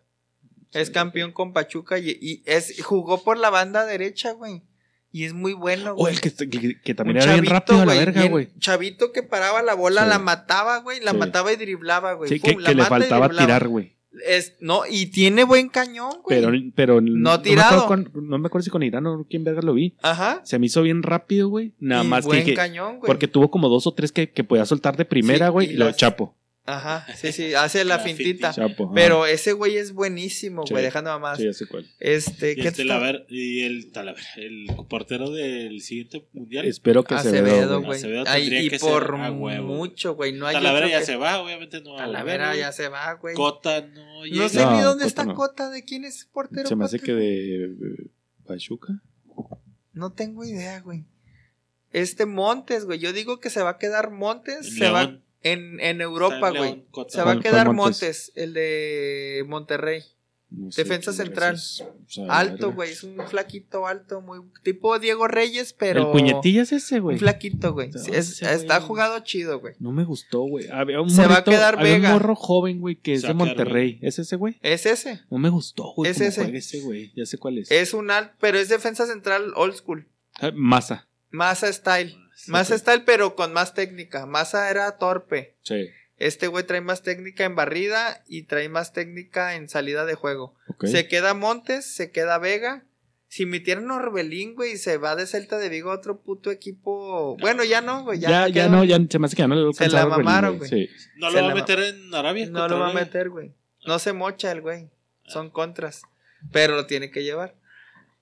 Es campeón con Pachuca y, y es, jugó por la banda derecha, güey. Y es muy bueno, O güey. el que, que, que también Un era bien rápido a la verga, güey. Chavito que paraba la bola, Sí. la mataba, güey. La Sí. mataba y driblaba, güey. Sí, que, la que le faltaba tirar, güey. Es, no, y tiene buen cañón, güey. Pero, pero No me tirado. acuerdo con- no me acuerdo si con Irán o quién verga lo vi. Ajá. Se me hizo bien rápido, güey. Nada y más buen que, cañón, güey. porque tuvo como dos o tres que, que podía soltar de primera, Sí, güey. y y lo las- chapo. Ajá, sí, sí, hace la, La fintita. Chapo. Pero ese güey es buenísimo, Sí. güey, dejando mamás. Sí, ya sé cuál. Este, Y ¿qué el, te Talaver- y el Talaver, el portero del siguiente mundial. Espero que se Acevedo, vea, güey. Acevedo Ay, tendría y que ser por a huevo. mucho, güey. No hay Talavera ya que- se va, obviamente no. a Talavera ya se va, güey. Cota no llega. No sé No, ni dónde Cota está no. Cota. ¿De quién es portero? Se me hace Cota? que de Pachuca. No tengo idea, güey. Este Montes, güey. Yo digo que se va a quedar Montes. Se va. En, en Europa, güey. Se va a ¿Cuál- quedar Montes? Montes? el de Monterrey. No sé Defensa central. vergas es. O sea, Alto, güey. Es un flaquito alto, muy tipo Diego Reyes, pero. El puñetilla es ese, güey. Un flaquito, güey. Sí, es- está jugado chido, güey. No me gustó, güey. Había un Se va a quedar había Vega. un morro joven, güey, que es de Monterrey. ¿Es ese, güey? Es ese. No me gustó, güey. Es ese. ese, güey. Ya sé cuál es. Es un alto, pero es defensa central old school. Ah, Masa. Masa style. Masa style, pero con más técnica. Masa era torpe. Sí. Este güey trae más técnica en barrida y trae más técnica en salida de juego. Se queda Montes, se queda Vega. Si metieran a Orbelín, güey, y se va de Celta de Vigo a otro puto equipo. Bueno, ya no, güey. Ya, Ya, ya, quedó. no, ya se me hace que ya no le Se la mamaron, güey. Sí. No Se lo va la a meter en Arabia. No lo va a meter, güey. No se mocha el güey. Son contras. Pero lo tiene que llevar.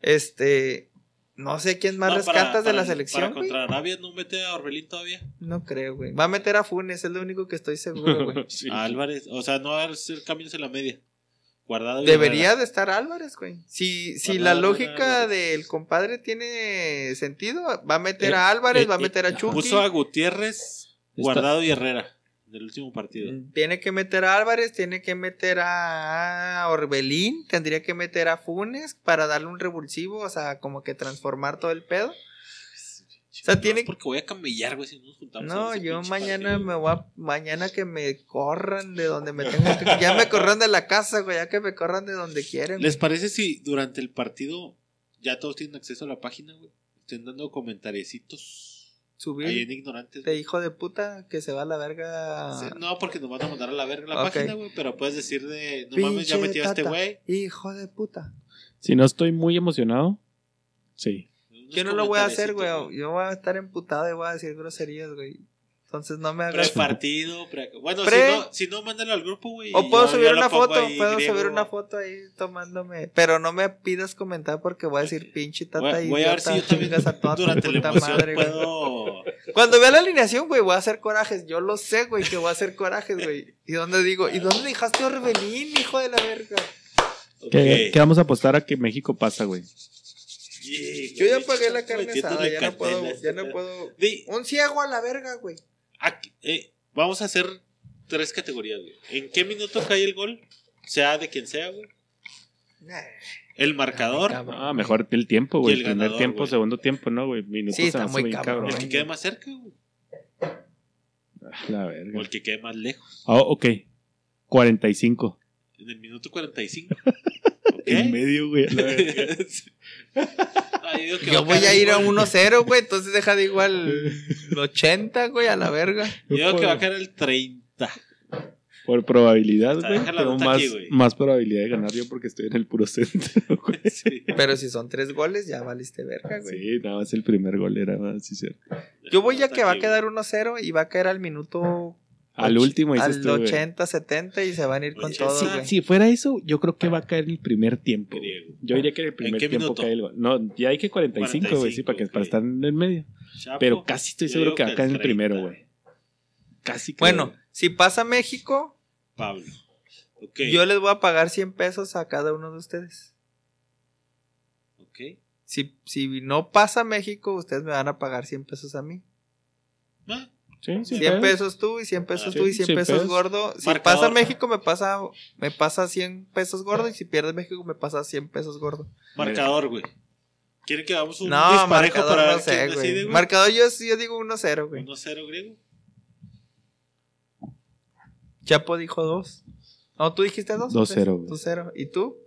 Este. No sé quién más No, rescatas de la selección, Para contra Arabia no mete a Orbelín todavía. No creo, güey. Va a meter a Funes, es lo único que estoy seguro, güey. Sí. A Álvarez. O sea, no va a hacer cambios en la media. Guardado y Debería de estar Álvarez, güey. Si, si Guardado, la lógica Álvarez. del compadre tiene sentido, va a meter Eh, a Álvarez, eh, va a eh, meter a Chucky. Puso a Gutiérrez, Guardado y Herrera. Del último partido. Tiene que meter a Álvarez, tiene que meter a Orbelín, tendría que meter a Funes para darle un revulsivo, o sea, como que transformar todo el pedo. O sea, tiene- Porque voy a camillar, güey, si no nos juntamos. No, yo mañana partido. me voy a, mañana que me corran de donde me tengo que, ya me corran de la casa, güey, ya que me corran de donde quieren. ¿Les parece si durante el partido ya todos tienen acceso a la página, güey? Estén dando comentariecitos ahí Subir en ignorantes. de hijo de puta que se va a la verga. Sí, no, porque nos van a mandar a la verga la página, güey. Pero puedes decir de. No mames, ya metió a este güey. Hijo de puta. Si no estoy muy emocionado, sí. Yo no lo voy a hacer, güey. Yo voy a estar emputado y voy a decir groserías, güey. Entonces no me hagas. Pre-partido, pre- Bueno, Pre- si no, si no, mándalo al grupo, güey. O puedo yo- subir yo una foto, ahí puedo griego. subir una foto ahí tomándome. Pero no me pidas comentar porque voy a decir pinche tata Voy, y voy a ver si yo también a toda tu durante la puta emoción madre, güey. puedo. Cuando vea la alineación, güey, voy a hacer corajes. Yo lo sé, güey, que voy a hacer corajes, güey. ¿Y dónde digo? ¿Y dónde dejaste a Orbelín, hijo de la verga? ¿Qué, vamos a apostar a que México pasa, güey? Yeah, Yo ya pagué la carne asada, ya no puedo, ya no puedo. Un ciego a la verga, güey. Aquí- eh, vamos a hacer tres categorías, güey. ¿En qué minuto cae el gol? Sea de quien sea, güey. Nah. El marcador. Cabrón. Ah, mejor el tiempo, güey. El Primer tiempo, güey. segundo tiempo, ¿no, güey? Minutos Sí, está muy bien cabrón. El que quede más cerca, güey. Ah, La verga. O el que quede más lejos. Ah, ok. 45. En el minuto 45. En medio, güey. a la verga. Ah, yo voy a ir a gol. 1-0, güey. Entonces deja de igual el 80, güey, a la verga. Yo digo que va a caer el 30. Por probabilidad, güey. Tengo más, aquí, más probabilidad de ganar yo porque estoy en el puro centro, güey. Sí. Pero si son tres goles, ya valiste verga, güey. Sí, nada más el primer gol era más sincero. Yo voy a que va a quedar 1-0 y va a caer al minuto. Al último dices Al tú, güey. 80, 70 y se van a ir con Oye, todo, sí, güey. Si fuera eso, yo creo que va a caer el primer tiempo. Griego. Yo diría que en el primer qué tiempo minuto? cae el gol. No, ya hay que 45, güey, sí, 45, para, que, para estar en el medio. Chapo, Pero casi estoy seguro que va a caer en el 30. primero, güey. Casi creo, Bueno, si pasa México, Pablo. Ok. yo les voy a pagar 100 pesos a cada uno de ustedes. Ok. Si, si no pasa México, ustedes me van a pagar 100 pesos a mí. Ah, Sí, sí, 100 pedo. pesos tú y 100 pesos Ah, tú y sí, 100 100 pesos pesos. gordo. Si Marcador. pasa México, me pasa, me pasa 100 pesos gordo. Y si pierde México, me pasa 100 pesos gordo. marcador, güey. ¿Quieren que hagamos un No, disparejo marcador para no ver quién sé, decide, güey. güey? Marcador yo, yo digo 1-0, güey. 1-0 griego. Chapo dijo 2. No, tú dijiste 2. 2-0, güey. 2-0. ¿Y tú?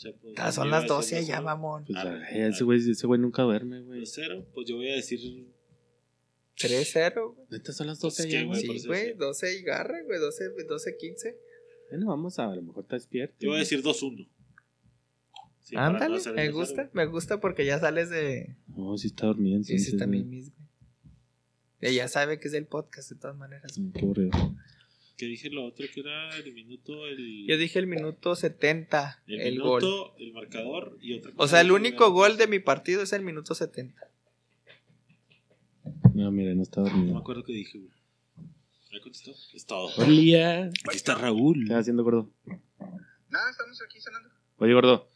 Chapo, Ah, son yo las voy a 12 decir ya, 2-0. mamón. Pues, Ah, ese güey ese güey nunca duerme, güey. 2-0, pues yo voy a decir 3-0, güey. Neta son las 12 Pues, ya, ¿qué, güey. Sí, güey. sí. 12 y garra, güey. 12, 12, 15. Bueno, vamos a, a lo mejor está despierto. yo voy a decir 2-1. Sí, no Ándale, hacer me el gusta. 2-0. Me gusta porque ya sales de. No, sí está dormido Sí, sí, está mimis, güey. Ella sabe que es del podcast, de todas maneras. Mm, Qué aburrido. ¿Qué dije lo otro que era el minuto, el, Yo dije el minuto 70, el, el, gol. minuto, el marcador y otra O cosa sea, el que único era- gol de mi partido es el minuto 70. No, mira, no está No me dormido. acuerdo qué dije, güey. ¿Me contestó? Es todo. Olía. Aquí está Raúl. ¿Qué estás haciendo, gordo? Nada, estamos aquí cenando. Oye, gordo.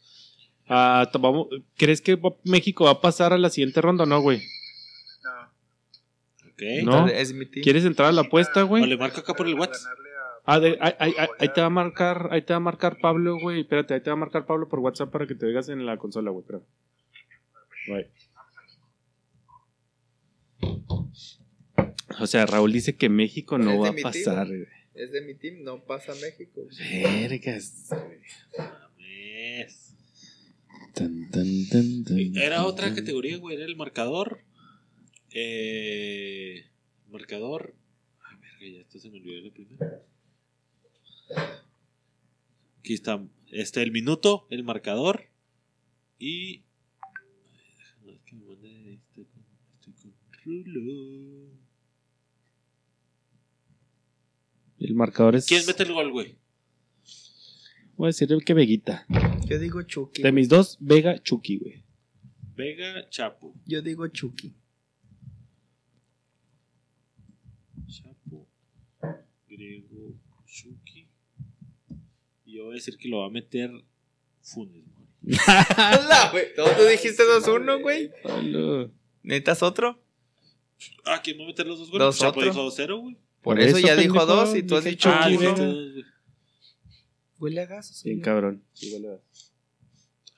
ah, vamos- ¿Crees que México va a pasar a la siguiente ronda o no, güey? No. Ok. No. ¿Quieres entrar a la apuesta, O güey? le marco acá por el WhatsApp. Ah, de- ahí, ahí- ahí- ahí te va a marcar, ahí te va a marcar Pablo, güey. Espérate, ahí te va a marcar Pablo por WhatsApp para que te oigas en la consola, güey. Espera. Bye. O sea, Raúl dice que México no va a pasar. Es de mi team, no pasa México. Vergas. Mames. Tan, tan, tan, tan, Era otra tan. categoría, güey. Era el marcador. Eh, marcador. Ay, verga, ya esto se me olvidó la primera. Aquí está. Este, el minuto, el marcador. Y. Ay, déjame ver que me mande este con- Estoy con Rulo. El marcador es. ¿Quién mete el gol, güey? Voy a decir que Veguita. Yo digo Chucky. De mis dos, Vega, Chucky, güey. Vega, Chapo. Yo digo Chucky. Chapo, Griego, Chucky. Y yo voy a decir que lo va a meter Funes Mori. ¡Hala, güey! ¿Tú tú dijiste 2-1, güey? Hola. ¿Necesitas otro? Ah, ¿quién va a meter los dos goles? Dos Chapo otro. dijo 2-0, güey. Por, Por eso, eso, ya dijo dos y tú has dicho Ah, uno. Huele a gas. Bien cabrón. Sí, vale.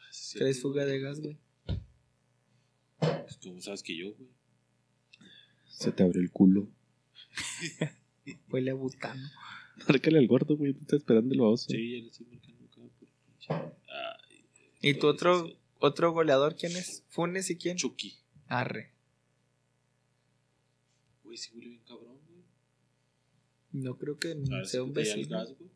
Sí, Traes fuga de gas, güey. pues, ¿Cómo sabes que yo, güey? Se te abrió el culo. Huele a butano. Márcale al gordo, güey. Está esperando el baboso. Sí, ya le estoy marcando acá por pinche. Ay, ¿Y tu pues, otro, sí, otro goleador quién es? ¿Funes y quién? Chucky. Arre. Güey, sí huele bien cabrón, güey. No creo que A ver si sea un te llega el vecino. gas, güey.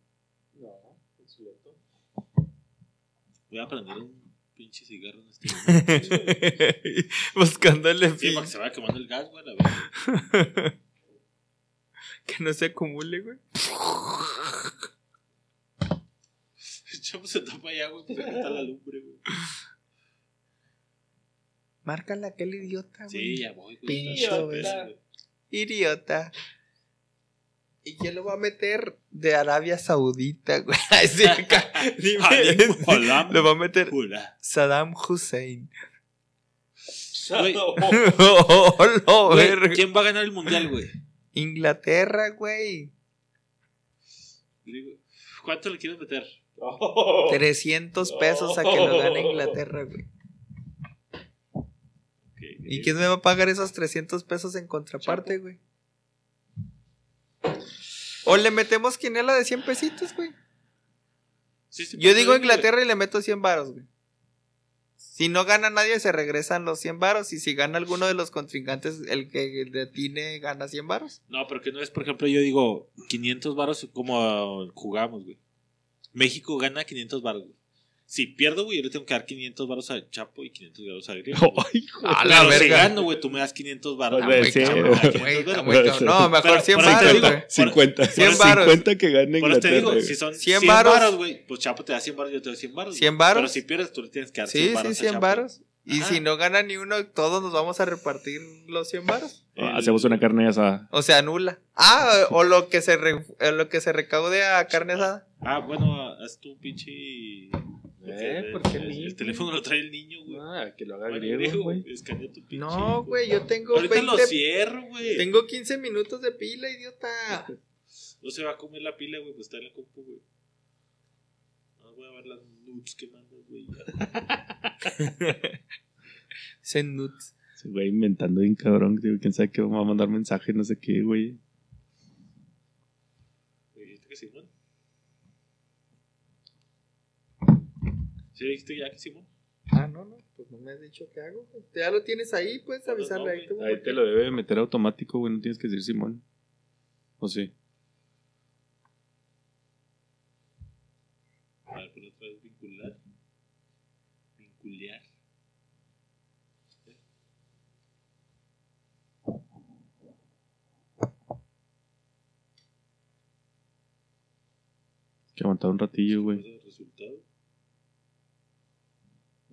Voy a prender un pinche cigarro en este momento. Buscándole Sí, fin. para que se vaya quemando el gas, güey, la verdad. Que no se acumule, güey. El chavo se tapa allá, güey, pues aquí está la lumbre, güey. Márcala aquel idiota, güey. Sí, ya voy, güey. Pinche está güey. Idiota. ¿Y quién lo va a meter? De Arabia Saudita, güey. Sí, acá. Dime. Lo va a meter. Saddam Hussein. Güey, Oh, güey. ¿quién va a ganar el mundial, güey? Inglaterra, güey. ¿Cuánto le quieres meter? 300 pesos a que lo gane Inglaterra, güey. ¿Y quién me va a pagar esos 300 pesos en contraparte, güey? O le metemos quinela de 100 pesitos, güey. Sí, sí, Yo pues, digo. Inglaterra y le meto 100 varos, güey. Si no gana nadie, se regresan los 100 varos. Y si gana alguno de los contrincantes, el que detine gana 100 varos. No, pero que no es, por ejemplo, yo digo 500 varos como jugamos, güey. México gana 500 varos, güey. Si pierdo, güey, yo le tengo que dar 500 varos a Chapo y 500 varos a Griego. A la Pero si verga. gano, güey, tú me das 500 varos. Ah, güey. güey, sí. cabrón, Ah, güey, 500 está varos, muy cabrón. No, mejor Pero 100 por ahí te varos, digo, güey. 50. 100 varos. 50 que gane Por eso te Inglaterra. digo, si son 100 100 varos. varos, güey, pues Chapo te da 100 varos, yo te doy 100 varos. 100 güey. varos. Pero si pierdes, tú le tienes que dar 100 Sí, varos. sí, a 100 Chapo. varos. Y Ajá. si no gana ni uno, todos nos vamos a repartir los 100 varos. Ah, Hacemos una carne asada. O sea, nula. Ah, o lo que se, re- lo que se recaude a carne asada. Ah, bueno, haz tu pinche. Eh, el, ¿por qué el- el niño? el teléfono lo trae el niño, güey. Ah, que lo haga Bueno, griego, güey. escanea tu pinche. No, güey, yo tengo Ahorita 20 lo cierro, güey. Tengo 15 minutos de pila, idiota. No se va a comer la pila, güey, pues está en la compu, güey. No voy a ver las nudes que mandas, güey. Send nuts. Ese güey inventando bien cabrón. Digo, quién sabe qué va a mandar mensaje, no sé qué, güey. ¿Me dijiste que Simón? ¿Sí dijiste ya que Simón? Ah, no, no, pues no me has dicho qué hago. güey. Ya lo tienes ahí, puedes No, no, avisarle ahí. tú, Ahí te lo debe meter automático, güey. No tienes que decir Simón. ¿O sí? A ver, por otra vez vincular. Vincular. Que aguantar un ratillo, güey. Resultado.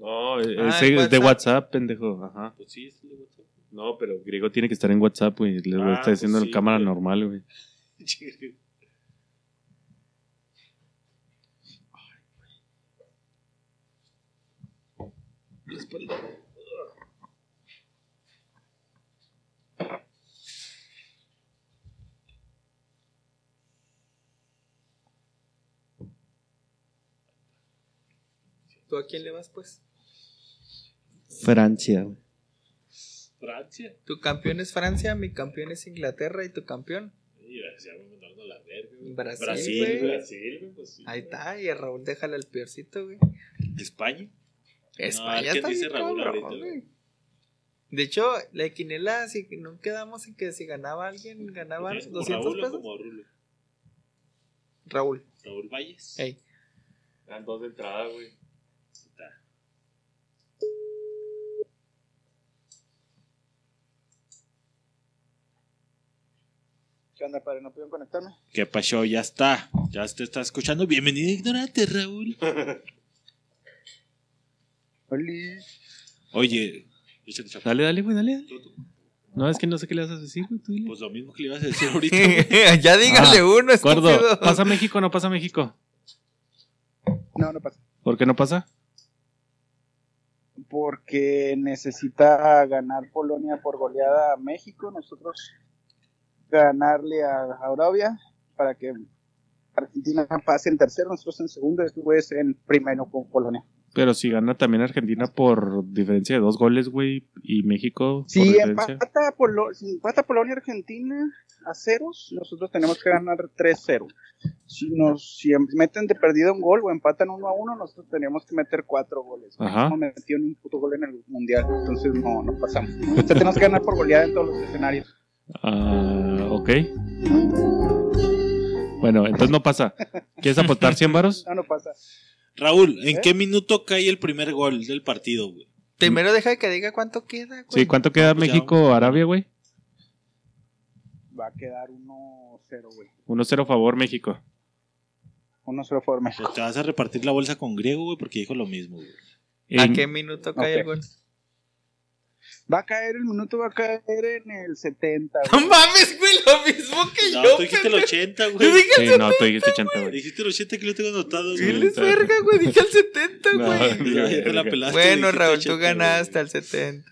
No, Ah, ese en es de WhatsApp. WhatsApp, pendejo. Ajá. Pues sí, es el de WhatsApp. No, pero griego tiene que estar en WhatsApp, güey. Le Ah, está diciendo pues en cámara güey. normal, güey. La espalda. ¿Tú a quién le vas, pues? Francia. Francia. Tu campeón es Francia, mi campeón es Inglaterra y tu campeón. Y ya me mandaron a la verga, güey. Brasil, Brasil, güey. güey. Brasil, güey, pues sí. Ahí está, y a Raúl déjale al peorcito, güey. España. España ¿quién está dice Raúl cabrón, ahorita, güey. De hecho, la quinela, si no quedamos en que si ganaba alguien, ganaba ¿Tienes como 200 Raúl o pesos. como Rulo? Raúl. Raúl Valles. Ey. Dan dos de entrada, güey. ¿Qué onda, padre? ¿No pudieron conectarme? ¿Qué pasó? Ya está. Ya te está escuchando. Bienvenido, ignorante, Raúl. Oli. Oye. Dale, dale, güey, dale. dale. No, es que no sé qué le vas a decir, güey. tú dile. Pues lo mismo que le ibas a decir ahorita. güey. ya dígale Ah, uno, Gordo, estúpido. ¿pasa México o no pasa México? No, no pasa. ¿Por qué no pasa? Porque necesita ganar Polonia por goleada a México. Nosotros ganarle a Arabia para que Argentina pase en tercero, nosotros en segundo y después en primero con Polonia. Pero si gana también Argentina por diferencia de dos goles, güey, y México Si diferencia. empata, Polo- si empata Polonia y Argentina a ceros, nosotros tenemos que ganar 3-0. Si nos si em- meten de perdido un gol o empatan 1 a 1, nosotros tenemos que meter cuatro goles. Ajá. No metió ni un puto gol en el mundial, entonces no, no pasamos. O sea, tenemos que ganar por goleada en todos los escenarios. Ah, ok. Bueno, entonces no pasa. ¿Quieres apostar 100 varos? No, no pasa. Raúl, ¿en ¿Eh? qué minuto cae el primer gol del partido, güey? Primero deja que diga cuánto queda, güey. Sí, ¿cuánto queda. México-Arabia, güey? Va a quedar 1-0, güey. 1-0 favor México. 1-0 por México. Pues te vas a repartir la bolsa con griego, güey, porque dijo lo mismo, güey. ¿A En- qué minuto cae Ok. el gol? Va a caer, el minuto va a caer en el 70, No güey. mames, güey, lo mismo que No, yo. tú dijiste el pendejo. 80, Yo güey. dije Sí, el no, tú dijiste 80, güey. Dijiste el 80 que lo tengo anotado, güey. Diles verga, güey, dije el 70, No, güey. Ya, ya te la pelaste. Bueno, Raúl, 80, tú ganaste al 70.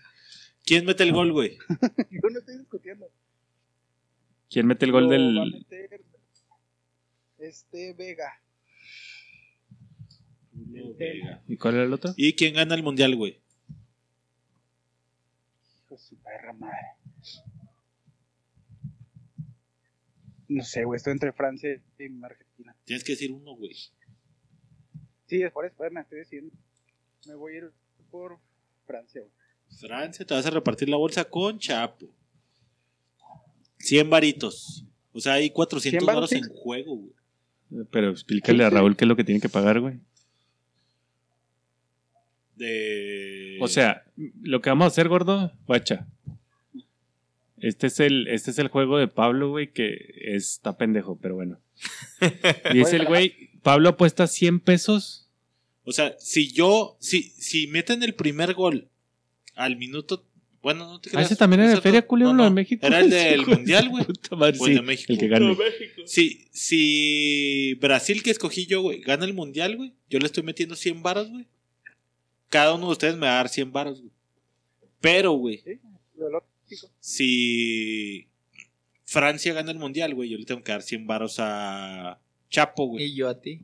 ¿Quién mete el gol, güey? Yo no estoy discutiendo. ¿Quién mete el gol Lo va a del...? meter Este Vega. ¿Y cuál era el otro? ¿Y quién gana el mundial, güey? Hijo de su perra madre. No sé, güey, estoy entre Francia y Argentina. Tienes que decir uno, güey. Sí, es por eso, me estoy diciendo. Me voy a ir por Francia, güey. Francia, te vas a repartir la bolsa con Chapo. 100 varitos. O sea, hay 400 ¿100 varos varos, en juego, güey. Pero explícale a Raúl qué es lo que tiene que pagar, güey. De... O sea, lo que vamos a hacer, gordo, guacha. Este es el, este es el juego de Pablo, güey, que está pendejo, pero bueno. Dice el güey, Pablo apuesta 100 pesos. O sea, si yo, si, si meten el primer gol al minuto, bueno, no te Ah, creas. ese también era de feria, culero, No, lo de México. Era el del mundial, güey. Sí, de México. el que gane. Si, si Brasil que escogí yo, güey, gana el mundial, güey, yo le estoy metiendo 100 varos, güey. Cada uno de ustedes me va a dar 100 varos, güey. Pero, güey, Lo lógico. si Francia gana el mundial, güey, yo le tengo que dar 100 varos a Chapo, güey. Y yo a ti.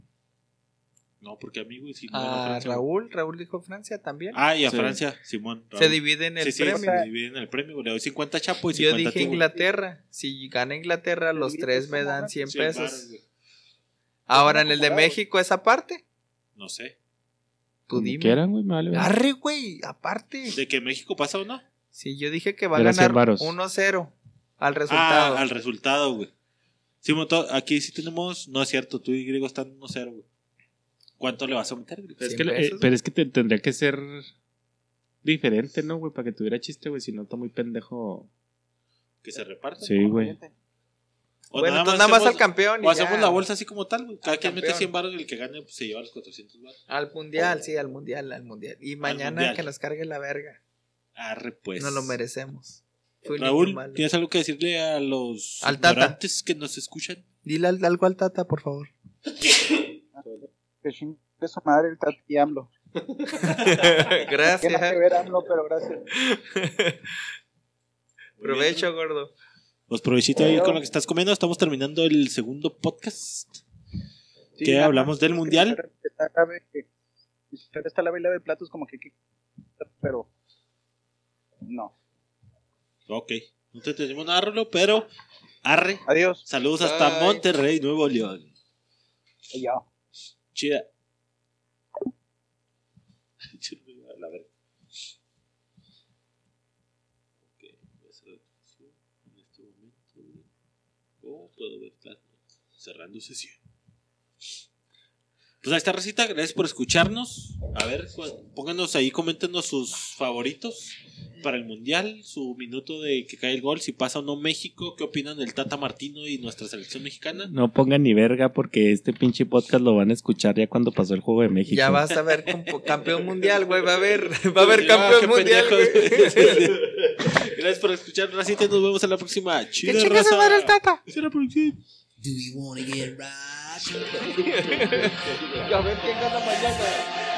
No, porque a mí, güey, si no A Francia, güey. Raúl, Raúl dijo Francia también. Ah, y a Sí. Francia, Simón. Se Raúl. dividen el sí, sí, premio. se dividen el premio, güey. Le doy 50 a Chapo y 50 Yo a dije ti. Inglaterra. Si gana Inglaterra, los Divide tres me dan madre. 100 100 varos, pesos. Ahora en el de. México, esa parte. No sé. Tú Como dime. quieran, güey, me vale. Arre, güey, aparte. ¿De que México pasa o no? Si yo dije que va a 100 ganar varos. 1-0 al resultado. Ah, al resultado, güey. To- aquí sí tenemos. No es cierto, tú y Griego están 1-0, güey. ¿Cuánto le vas a meter, güey? Es 100 que, eh, pero es que te- tendría que ser diferente, ¿no, güey? Para que tuviera chiste, güey. Si no, está muy pendejo. Que se reparta. Sí, güey. O bueno, entonces nada más hacemos- al campeón. y O hacemos ya. la bolsa así como tal, güey. Cada Al quien mete campeón. 100 baros y el que gane pues, se lleva los 400 baros. Al mundial, sí, al mundial, al mundial. Y mañana mundial. que nos cargue la verga. Arre, pues. Nos lo merecemos. Fue Raúl, malo. ¿tienes algo que decirle a los Al Tata. que nos escuchan? Dile al- algo al Tata, por favor. Que chingue su madre el Tati AMLO. Tiene que Gracias. ver AMLO, pero gracias. Provecho, gordo. Pues provechito ahí con lo que estás comiendo. Estamos terminando el segundo podcast. Sí, ¿Qué nada hablamos del que mundial? Está la ve- que- está la vela de platos como que, que- pero no. Ok. No te tenemos nada, Rolo, pero arre. Adiós. Saludos hasta. Monterrey, Nuevo León. Ya. Chida. La verga. Ok, voy a hacer la transmisión en este momento. O puedo ver la- cerrando sesión. Pues ahí está, Recita. Gracias por escucharnos. A ver, pónganos ahí, coméntenos sus favoritos. para el Mundial, su minuto de que cae el gol, si pasa o no México, ¿qué opinan del Tata Martino y nuestra selección mexicana? No pongan ni verga porque este pinche podcast lo van a escuchar ya cuando pasó el juego de México. Ya vas a ver campeón mundial, güey. Va a haber, va a haber campeón mundial. Gracias por escuchar, Racita. Nos vemos en la próxima. Chida su raza. madre el tata. Hasta la próxima. Do you wanna get right? A ver quién gana mañana.